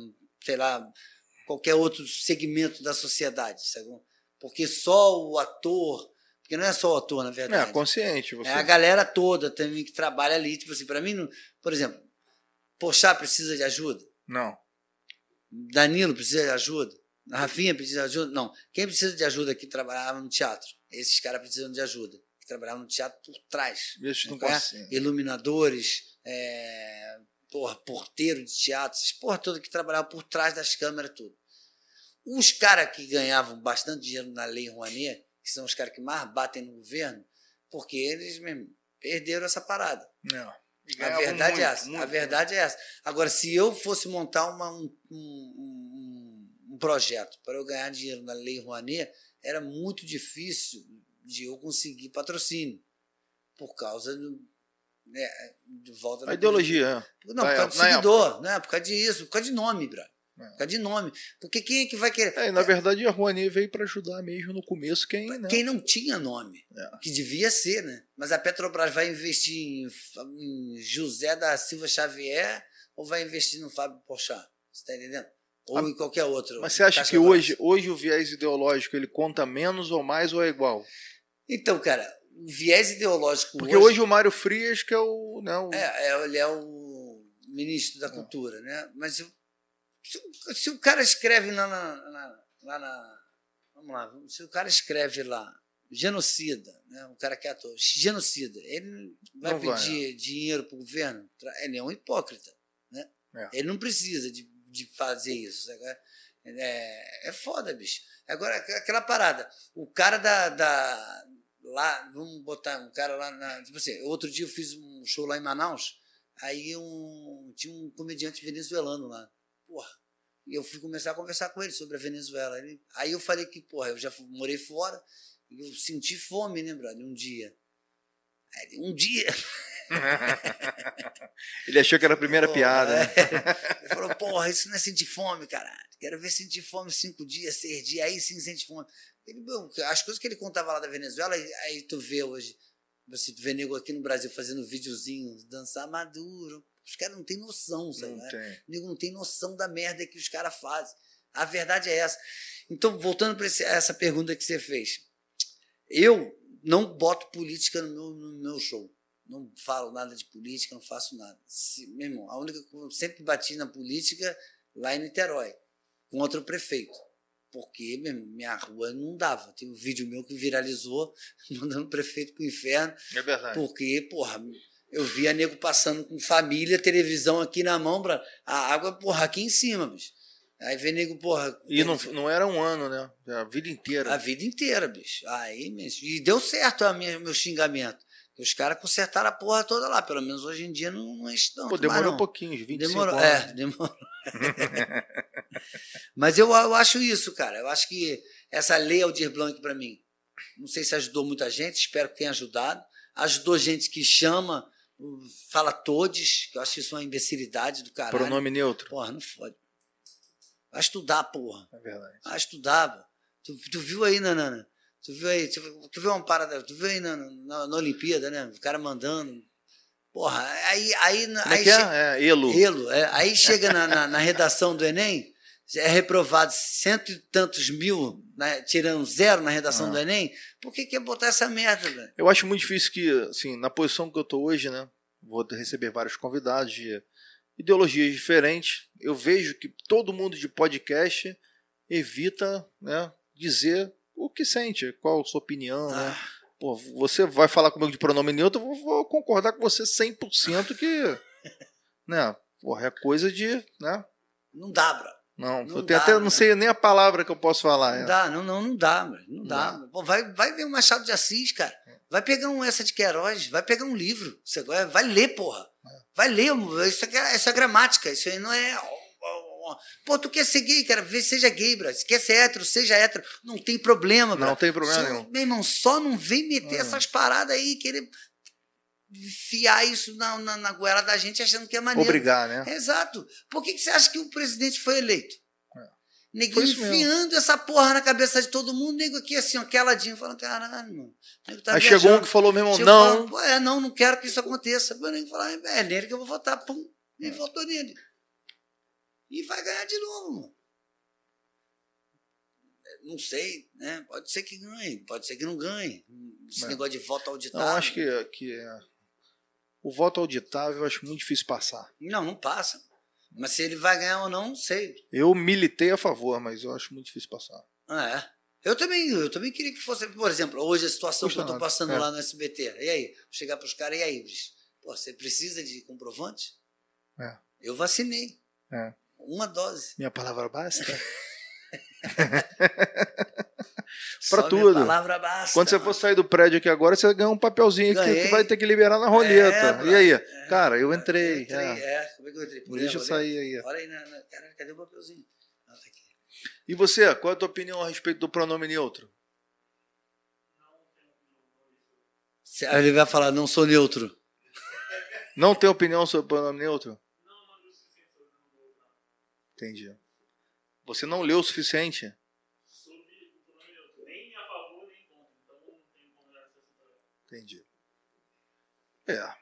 sei lá, qualquer outro segmento da sociedade, sabe? Porque só o ator, porque não é só o ator, na verdade. É, consciente. Você. É a galera toda também que trabalha ali, tipo assim, para mim, não- por exemplo, Pochá precisa de ajuda? Não. Danilo precisa de ajuda? Rafinha precisa de ajuda? Não. Quem precisa de ajuda que trabalhava no teatro? Esses caras precisam de ajuda. Que trabalhavam no teatro por trás. Isso não é? Iluminadores, é, porra, porteiro de teatro, essas porra toda que trabalhavam por trás das câmeras, tudo. Os caras que ganhavam bastante dinheiro na Lei Rouanet, que são os caras que mais batem no governo, porque eles mesmo perderam essa parada. Não. A verdade muito, é essa. muito, a verdade é essa. Agora, se eu fosse montar uma- um, um- um- projeto para eu ganhar dinheiro na Lei Rouanet, era muito difícil de eu conseguir patrocínio. Por causa do. Né, de volta A da ideologia, é. Não, por causa do seguidor, né? Por causa disso, por causa de nome, brother. É. Por causa de nome. Porque quem é que vai querer? É, na verdade a Rouanet veio para ajudar mesmo no começo quem, né? Quem não tinha nome, É. que devia ser, né? Mas a Petrobras vai investir em, em José da Silva Xavier ou vai investir no Fábio Porchat? Você está entendendo? Ou Ah, em qualquer outro. Mas você acha que hoje, hoje o viés ideológico ele conta menos ou mais ou é igual? Então, cara, o viés ideológico Porque hoje, o Mário Frias que é o, né, o- É, é, ele é o ministro da cultura, né? Mas eu- se, o- se o cara escreve lá na, na- lá na- Vamos lá, se o cara escreve lá, genocida, né? o cara que é ator, genocida, ele vai Não vai, pedir dinheiro para o governo? Tra- Ele é um hipócrita. Né? É. Ele não precisa de, de fazer isso. sabe? É, é foda, bicho. Agora, aquela parada, o cara da, da. Lá, vamos botar um cara lá na. Tipo assim, outro dia eu fiz um show lá em Manaus, aí um, tinha um comediante venezuelano lá. Porra. E eu fui começar a conversar com ele sobre a Venezuela. Ele- aí eu falei que, porra, eu já morei fora e eu senti fome, né, brother? Um dia. Um dia. [LAUGHS] [LAUGHS] ele achou que era a primeira piada. né? é. [LAUGHS] Ele falou, porra, isso não é sentir fome, caralho. Quero ver sentir fome cinco dias, seis dias, aí sim sente fome. Ele, meu, as coisas que ele contava lá da Venezuela, aí, tu vê hoje, você vê nego aqui no Brasil fazendo videozinho, dançar maduro. Os caras não têm noção, sabe? Não né? nego não tem noção da merda que os caras fazem. A verdade é essa. Então, voltando para essa pergunta que você fez. Eu não boto política no meu, no meu show. Não falo nada de política, não faço nada. Se, meu irmão, a única que eu sempre bati na política lá em Niterói, contra o prefeito. Porque, meu irmão, minha rua não dava. Tem um vídeo meu que viralizou, [LAUGHS] mandando o prefeito pro inferno. É verdade. Porque, porra, eu via nego passando com família, televisão aqui na mão, pra, a água, porra, aqui em cima, bicho. Aí vem nego, porra. E não, não era um ano, né? A vida inteira. A vida inteira, bicho. Aí, bicho. E deu certo a minha, meu xingamento. Os caras consertaram a porra toda lá. Pelo menos hoje em dia não, não enche tanto. Pô, demorou um pouquinho, uns 25 Demorou, anos. é, demorou. [LAUGHS] Mas eu, eu acho isso, cara. Eu acho que essa lei Aldir Blanc para mim, não sei se ajudou muita gente, espero que tenha ajudado. Ajudou gente que chama, fala todes, que eu acho que isso é uma imbecilidade do caralho. Pronome neutro. Porra, não fode. Vai estudar, porra. É verdade. Vai estudar, pô. Tu, tu viu aí, Nanana? Tu viu aí, tu, tu viu uma parada, tu viu aí na, na, na Olimpíada, né? O cara mandando. Porra, aí. aí Como aí é que é? É, Elo. Elo, é. Aí chega na, na, na redação do Enem, é reprovado cento e tantos mil, né, tirando zero na redação Ah. do Enem. Por que quer botar essa merda, velho? Eu acho muito difícil que, assim, na posição que eu tô hoje, né? Vou receber vários convidados de ideologias diferentes. Eu vejo que todo mundo de podcast evita, né, dizer o que sente, qual a sua opinião, né? Ah, Pô, você vai falar comigo de pronome neutro, eu vou, concordar com você 100% que, [LAUGHS] né, porra, é coisa de, né? não dá, bro. Não, Não eu tenho dá, até, né? não sei nem a palavra que eu posso falar. Não é. dá, não, não, não dá, bro. Não, Não dá. dá. Pô, vai, vai ver o Machado de Assis, cara. Vai pegar um essa de Queiroz, vai pegar um livro. Você vai, vai ler, porra. Vai ler. Isso é, isso é gramática. Isso aí não é. Pô, tu quer ser gay, cara? Vê, seja gay, bro. Se quer ser hétero, seja hétero. Não tem problema, bro. Não tem problema Só- nenhum. Meu irmão, só não vem meter É. essas paradas aí, querer enfiar isso na, na, na goela da gente achando que é maneiro. Obrigar, né? Exato. Por que, que você acha que o presidente foi eleito? É. Foi isso mesmo. enfiando essa porra na cabeça de todo mundo, nego aqui assim, ó, caladinho, falando, caralho, mano. nego tá Aí chegou um viajando." que falou mesmo, Chegou não. falando, "Pô, é, não, não quero que isso aconteça. O nego falou, é nele que eu vou votar. Pum, e votou nele. E vai ganhar de novo, mano. Não sei, né? Pode ser que ganhe, pode ser que não ganhe. Esse É. negócio de voto auditável. Não, acho que, que é, o voto auditável eu acho muito difícil passar. Não, não passa. Mas se ele vai ganhar ou não, não sei. Eu militei a favor, mas eu acho muito difícil passar. Ah, é. Eu também, eu também queria que fosse, por exemplo, hoje a situação Custa que eu nada, passando é. lá no SBT. E aí? Chegar pros caras, e aí? Pô, você precisa de comprovante? É. Eu vacinei. É. Uma dose. Minha palavra basta? [LAUGHS] Só Pra minha tudo. palavra basta. Quando você for sair do prédio aqui agora, você ganha um papelzinho que, Ganhei. que vai ter que liberar na roleta. É, e aí? É. Cara, eu entrei. Entrei, é. é. Como é que eu entrei? Por Deixa eu sair aí. né? Olha aí, na, na, caralho, cadê o papelzinho? Ah, tá aqui. E você, qual é a tua opinião a respeito do pronome neutro? Ele vai falar, não sou neutro. Não tem opinião sobre o pronome neutro? Entendi. Você não leu o suficiente? Sobre o pronome neutro. Nem a favor, nem contra. Então não tem como dar essa situação. Entendi. É.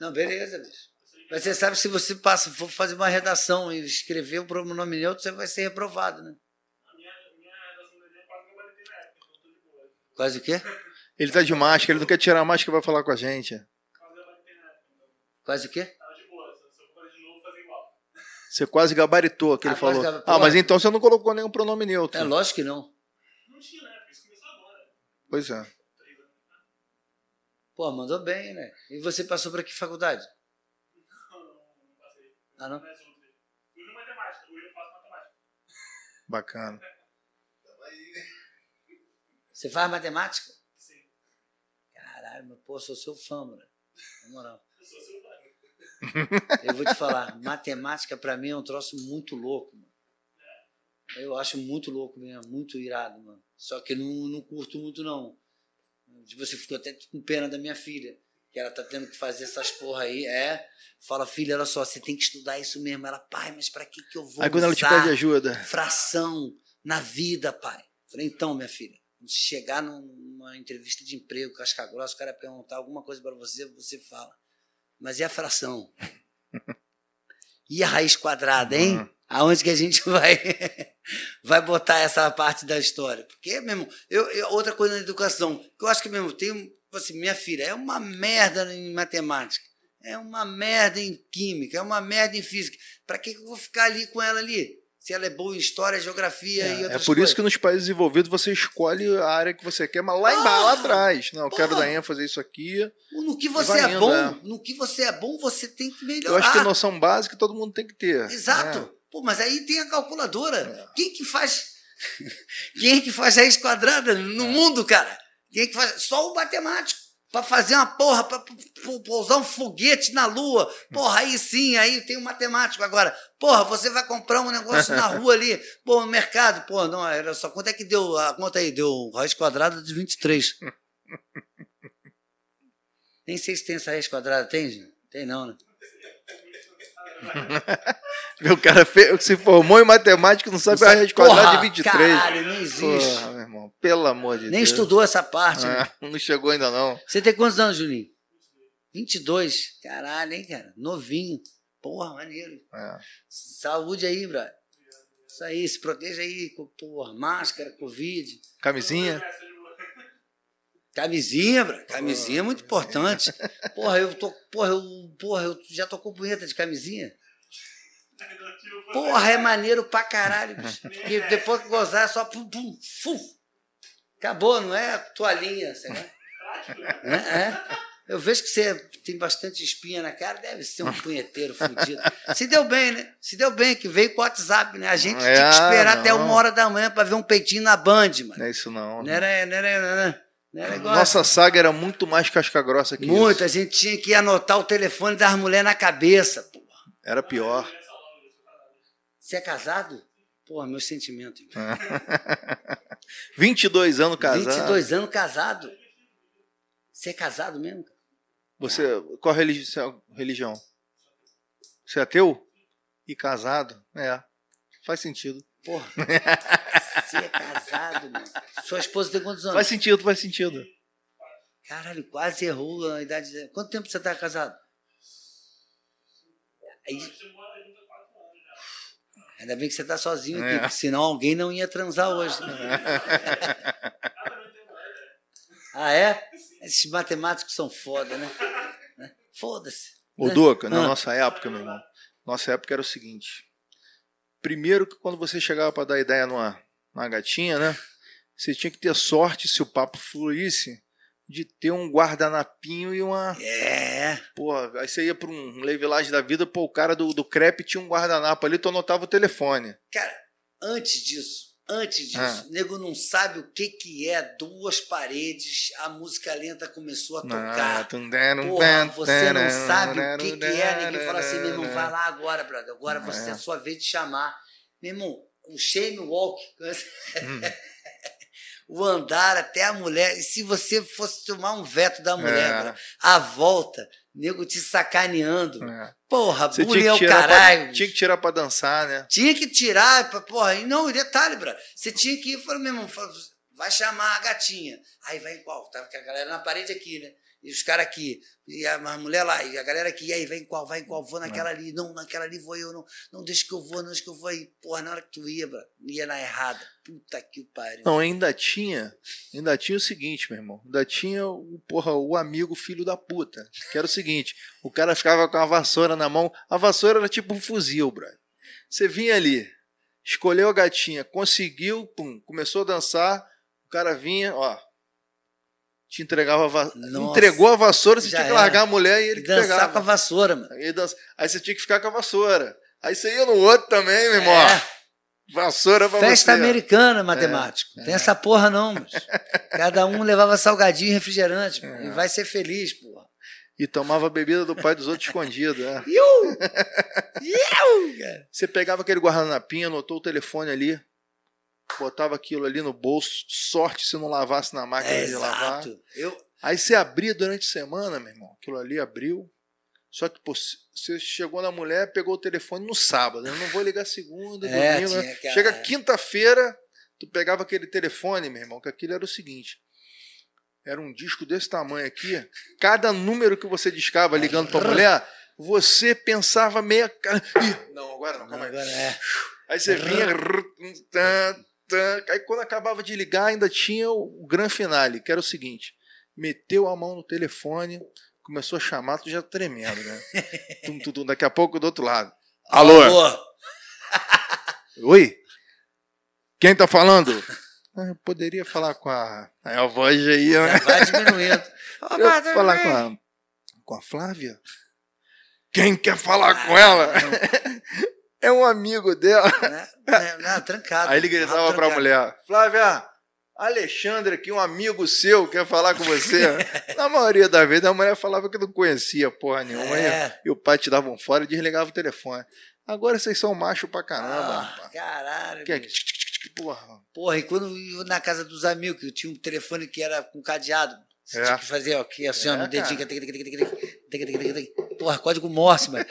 Não, beleza, bicho. Mas você sabe, se você passa, for fazer uma redação e escrever o pronome neutro, você vai ser reprovado, né? Quase o quê? Ele tá de máscara, ele não quer tirar a máscara e vai falar com a gente. Quase o quê? tava de boa. Se se eu for fazer de novo, vou fazer igual. Você quase gabaritou que ele Ah, falou. Ah, mas então você não colocou nenhum pronome neutro. É lógico que não. Não tinha, né? Porque isso começou agora. Pois é. Pô, mandou bem, né? E você passou para que faculdade? Não, não, não passei. Ah, não? Fui no matemática. Hoje eu faço matemática. Bacana. Você faz matemática? Sim. Caralho, mas pô, sou seu fã, mano. Na moral. Eu sou seu pai. [LAUGHS] Eu vou te falar, matemática pra mim é um troço muito louco, mano. Eu acho muito louco mesmo, muito irado, mano. Só que não, não curto muito, não. Tipo, você ficou até com pena da minha filha, que ela tá tendo que fazer essas porra aí. É, fala, filha, olha só, você tem que estudar isso mesmo. Ela, pai, mas pra que que eu vou Aí quando ela te pede ajuda. fração na vida, pai? Falei, então, minha filha, se chegar num- numa entrevista de emprego, casca grossa, o cara perguntar alguma coisa pra você, você fala. Mas e a fração? [LAUGHS] E a raiz quadrada, hein? Uhum. Aonde que a gente [LAUGHS] vai vai botar essa parte da história? Porque, mesmo, eu, eu- outra coisa na educação, que eu acho que mesmo tem, tipo assim, minha filha é uma merda em matemática, é uma merda em química, é uma merda em física. Para que que eu vou ficar ali com ela ali? Se ela é boa em história, geografia e É, é outras por isso coisas. que nos países desenvolvidos você escolhe a área que você quer, mas lá embaixo, lá atrás. Não, eu quero dar ênfase a isso aqui. No que você é indo, bom, é. no que você é bom, você tem que melhorar. Eu acho que noção básica todo mundo tem que ter. Exato. né? Pô, mas aí tem a calculadora. É. Quem que faz. [LAUGHS] Quem é que faz raiz quadrada no mundo, cara? Quem é que faz? Só o matemático. Pra fazer uma porra, pra pousar um foguete na lua. Porra, aí sim, aí tem um matemático. Agora, porra, você vai comprar um negócio na rua ali, [LAUGHS] pô, no mercado. Pô, não, era só. Quanto é que deu? A conta aí, deu raiz quadrada de 23. [LAUGHS] Nem sei se tem essa raiz quadrada. Tem, gente? Tem não, né? [LAUGHS] Meu cara se formou em matemática e não sabe a raiz quadrada de Porra, 23. Caralho, não existe. Porra, meu irmão, pelo amor de Nem Deus. estudou essa parte. É, não chegou ainda não. Você tem quantos anos, Juninho? 22. Caralho, hein, cara? Novinho. Porra, maneiro. É. Saúde aí, brother. Isso aí, se proteja aí, porra, máscara, Covid. Camisinha? Camisinha, brother. Camisinha é muito importante. Porra, eu tô. Porra, eu, porra, eu já tocou punheta de camisinha? Porra, é maneiro pra caralho, bicho. Porque depois que gozar é só pum, pum, fum. Acabou, não é toalhinha, sei lá. É, é. Eu vejo que você tem bastante espinha na cara, deve ser um punheteiro fudido. Se deu bem, né? Se deu bem, que veio com o WhatsApp, né? A gente É, tinha que esperar até não. uma hora da manhã pra ver um peitinho na Band, mano. Não é isso não. Não era, não era, não era, Igual Nossa saga era muito mais casca grossa que Muito, isso. a gente tinha que anotar o telefone das mulheres na cabeça, pô. Era pior. Você é casado? Porra, meu sentimento. irmão. [LAUGHS] 22 anos casado. 22 anos casado. Você é casado mesmo? cara? Você, qual religi religião? Você é ateu? E casado? É. Faz sentido. Porra. [LAUGHS] Você é casado, mano. Sua esposa tem quantos anos? Faz sentido, faz sentido. Caralho, quase errou a idade. de- Quanto tempo você tá casado? Aí, ainda bem que você tá sozinho aqui, É. porque senão alguém não ia transar hoje. né? [LAUGHS] ah, é? Esses matemáticos são foda, né? Né? Foda-se. Ô, né? Duca, na Ah. nossa época, meu irmão, nossa época era o seguinte. Primeiro que quando você chegava para dar ideia numa, numa gatinha, né? Você tinha que ter sorte, se o papo fluísse, de ter um guardanapinho e uma. É. Porra, aí você ia pra um levelagem da vida, pô, o cara do, do crepe tinha um guardanapo ali, tu anotava o telefone. Cara, antes disso, antes disso, Ah. o nego não sabe o que que é duas paredes, a música lenta começou a tocar. Porra, você não sabe o que, que é. Ninguém fala assim, meu irmão, vai lá agora, brother. Agora você é a sua vez de chamar. Meu irmão, o shame walk, Hum. [LAUGHS] o andar até a mulher. E se você fosse tomar um veto da mulher, É. brother, a volta, nego te sacaneando. É. Porra, Você bullying é o caralho. pra, tinha que tirar pra dançar, né? Tinha que tirar, pra- porra, e não, e detalhe, bro, você tinha que ir, falou, meu irmão, vai chamar a gatinha. Aí vai em qual? Tava com a galera na parede aqui, né? E os caras aqui, e a, a mulher lá, e a galera aqui, e aí vai em qual, vai em qual, vou naquela ali, não, naquela ali vou eu, não, não deixa que eu vou, não deixa que eu vou aí. Porra, na hora que tu ia, bro, ia na errada. Puta que pariu. Não, ainda tinha, ainda tinha o seguinte, meu irmão. Ainda tinha o, porra, o amigo filho da puta. Que era o seguinte: o cara ficava com a vassoura na mão. A vassoura era tipo um fuzil, brother. Você vinha ali, escolheu a gatinha, conseguiu, pum, começou a dançar. O cara vinha, ó. Te entregava a va... Entregou a vassoura, você tinha que era. largar a mulher e ele E que dançar pegava. com a vassoura, mano. Aí, dança- aí você tinha que ficar com a vassoura. Aí você ia no outro também, meu irmão. É. Vassoura pra Festa você. americana, matemático. Tem essa porra não, mas. Cada um levava salgadinho e refrigerante, mano, e vai ser feliz, porra. E tomava a bebida do pai dos outros escondido. né? [LAUGHS] Iu! Iu! Você pegava aquele guardanapinho, anotou o telefone ali, botava aquilo ali no bolso, sorte se não lavasse na máquina É, de lavar. exato. Eu, Aí você abria durante a semana, meu irmão. Aquilo ali abriu. Só que pô, você chegou na mulher, pegou o telefone no sábado. Eu não vou ligar segunda, É, domingo. né? aquela- Chega quinta-feira, tu pegava aquele telefone, meu irmão, que aquilo era o seguinte. Era um disco desse tamanho aqui. Cada número que você discava ligando pra mulher, você pensava meia. Ih, não, agora não, calma aí. agora é. Aí você vinha. Tan. Aí quando acabava de ligar, ainda tinha o gran finale, que era o seguinte: meteu a mão no telefone, começou a chamar, tu já tremendo, né? [LAUGHS] tum, tum, tum, daqui a pouco do outro lado. Alô? Alô? [LAUGHS] Oi? Quem tá falando? Ah, eu poderia falar com a. Aí a voz ia. Já né? vai diminuindo. [LAUGHS] Eu falar com a. Com a Flávia? Quem quer falar com ela? É um amigo dela. Né? Não, trancado. Aí ele gritava para a mulher: Flávia, Alexandre aqui, um amigo seu, quer falar com você. Na maioria das vezes, a mulher falava que não conhecia porra nenhuma. É. E o pai te dava um fora e desligava o telefone. Agora vocês são macho pra caramba. Ah, caralho. Que, porra. Porra, e quando eu, na casa dos amigos, que eu tinha um telefone que era com cadeado. Você é. tinha que fazer, ó, aqui, assim, ó, no dedinho. Porra, código Morse, mano.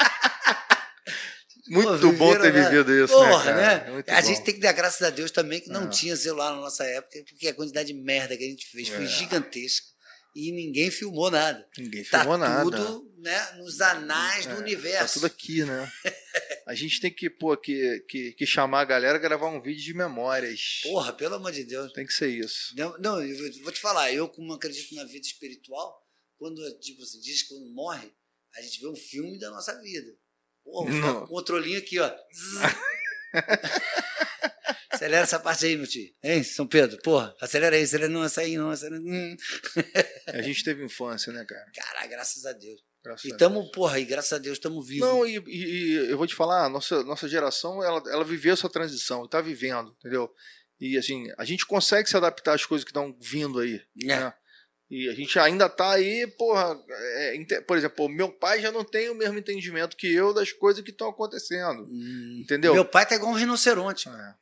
[LAUGHS] Muito Pô, bom ter né? vivido isso, Porra, né? cara? né? Muito a bom. gente tem que dar graças a Deus também que não É. tinha celular na nossa época, porque a quantidade de merda que a gente fez foi É. gigantesca. E ninguém filmou nada. Ninguém Tá filmou nada. tudo né, nos anais do É, universo. Tá tudo aqui, né? [LAUGHS] A gente tem que, pô, que, que, que chamar a galera e gravar um vídeo de memórias. Porra, pelo amor de Deus. Tem que ser isso. Não, não, eu vou- vou te falar, eu como acredito na vida espiritual, quando tipo assim, diz que quando morre, a gente vê um filme da nossa vida. Não. com o controlinho aqui, ó. [LAUGHS] Acelera essa parte aí, meu tio. Hein, São Pedro? Porra, acelera aí, acelera não, essa aí não, acelera. Hum. A gente teve infância, né, cara? Caralho, graças a Deus. Graças E a tamo, porra, e graças a Deus estamos vivos. Não, e, e- eu vou te falar, nossa, nossa geração, ela, ela viveu essa transição, está vivendo, entendeu? E assim, a gente consegue se adaptar às coisas que estão vindo aí. É. né? E a gente ainda tá aí, porra. é, por exemplo, meu pai já não tem o mesmo entendimento que eu das coisas que estão acontecendo. Hum. Entendeu? Meu pai tá igual um rinoceronte. É.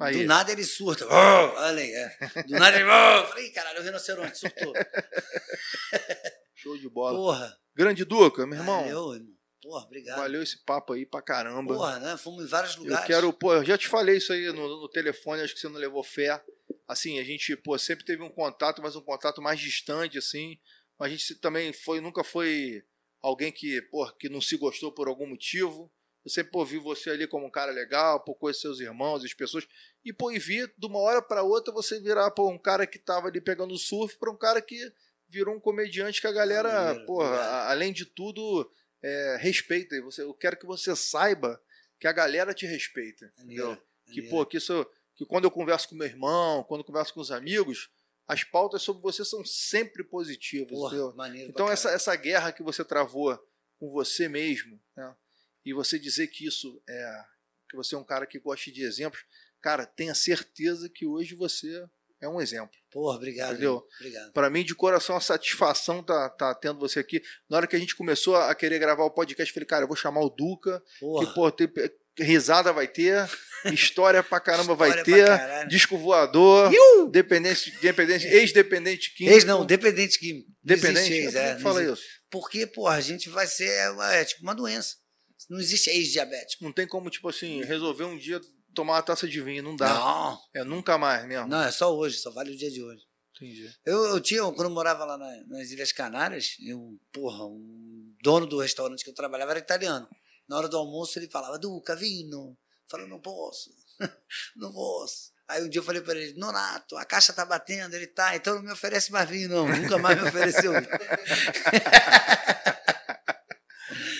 Aí. Do nada ele surta. Oh, olha aí, é. Do nada ele. Oh, falei, "Ih, caralho, o rinoceronte surtou. [LAUGHS] Show de bola. Porra. Grande Duca, meu irmão. Valeu, irmão. Porra, obrigado. Valeu esse papo aí pra caramba. Porra, né? Fomos em vários lugares. Eu quero, pô, eu já te falei isso aí no, no telefone, acho que você não levou fé. Assim, a gente, pô, sempre teve um contato, mas um contato mais distante, assim. A gente também foi, nunca foi alguém que, pô, que não se gostou por algum motivo. Eu sempre pô, vi você ali como um cara legal, pô, conhecer seus irmãos, as pessoas. E, pô, e vi de uma hora pra outra você virar, pô, um cara que tava ali pegando surf pra um cara que virou um comediante que a galera, Maneiro, porra, a- além de tudo, é, respeita. Você, eu quero que você saiba que a galera te respeita. Entendeu? Que, pô, que isso. Que quando eu converso com meu irmão, quando eu converso com os amigos, as pautas sobre você são sempre positivas. Porra, maneiro Então, essa, essa guerra que você travou com você mesmo, né? e você dizer que isso é. que você é um cara que gosta de exemplos, cara, tenha certeza que hoje você é um exemplo. Porra, obrigado. Entendeu? Obrigado. Para mim, de coração, a satisfação tá, tá tendo você aqui. Na hora que a gente começou a querer gravar o podcast, eu falei, cara, eu vou chamar o Duca, Porra. que, pô, tem, risada vai ter, [LAUGHS] história pra caramba vai História ter, pra caralho. disco voador, dependente, dependente, ex-dependente químico. Ex não, dependente químico. Dependente? ex, é, não fala isso. Porque, porra, a gente vai ser é, tipo uma doença. Não existe ex-diabético. Não tem como, tipo assim, resolver um dia tomar uma taça de vinho, não dá. Não, É nunca mais mesmo. não, é só hoje, só vale o dia de hoje. Entendi. Eu, eu tinha, quando eu morava lá na- nas Ilhas Canárias, eu, porra, um dono do restaurante que eu trabalhava era italiano. Na hora do almoço ele falava, Duca, vino. Eu falei, não posso, [LAUGHS] não posso. Aí um dia eu falei para ele, Nonato, a caixa tá batendo, ele tá, então não me oferece mais vinho, não. Nunca mais me ofereceu.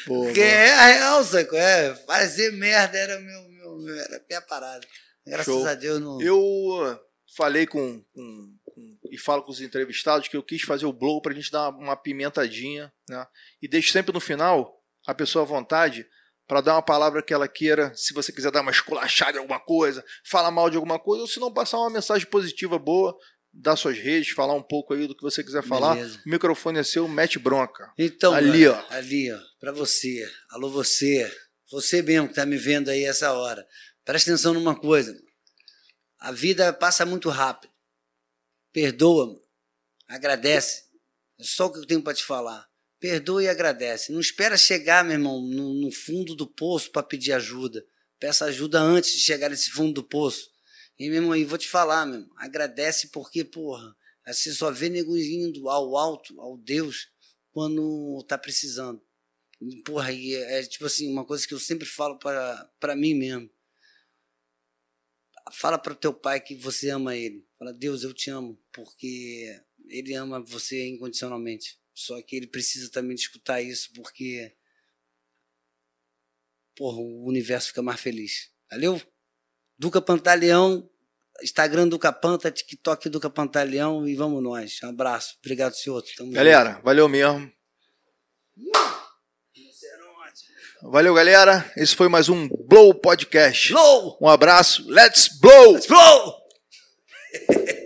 Pô, Porque é a real, saco? É, fazer merda era meu, meu, era minha parada. Graças Show. a Deus não. Eu uh, falei com, com- com- e falo com os entrevistados que eu quis fazer o blow pra gente dar uma, uma pimentadinha, né? E deixo sempre no final a pessoa à vontade para dar uma palavra que ela queira, se você quiser dar uma esculachada em alguma coisa, falar mal de alguma coisa, ou se não passar uma mensagem positiva boa, dar suas redes, falar um pouco aí do que você quiser falar. Beleza. O microfone é seu, mete bronca. Então, Ali, mano, ó. Ali, ó. Pra você. Alô, você. Você mesmo que tá me vendo aí essa hora. Presta atenção numa coisa. mano. A vida passa muito rápido. Perdoa, mano. Agradece. É só o que eu tenho pra te falar. Perdoa e agradece. Não espera chegar, meu irmão, no, no fundo do poço pra pedir ajuda. Peça ajuda antes de chegar nesse fundo do poço. E, meu irmão, e vou te falar, meu irmão, agradece porque, porra, você só vê nego indo ao alto, ao Deus, quando tá precisando. E, Porra, e é, é tipo assim, uma coisa que eu sempre falo para para mim mesmo. Fala para o teu pai que você ama ele. Fala, Deus, eu te amo, porque ele ama você incondicionalmente. Só que ele precisa também escutar isso, porque porra, o universo fica mais feliz. Valeu? Duca Pantaleão, Instagram Duca Panta, TikTok Duca Pantaleão e vamos nós. Um abraço. Obrigado, senhor. Tamo Galera, valeu mesmo. junto. Valeu, galera. Esse foi mais um Blow Podcast. Blow! Um abraço. Let's blow! Let's blow! [LAUGHS]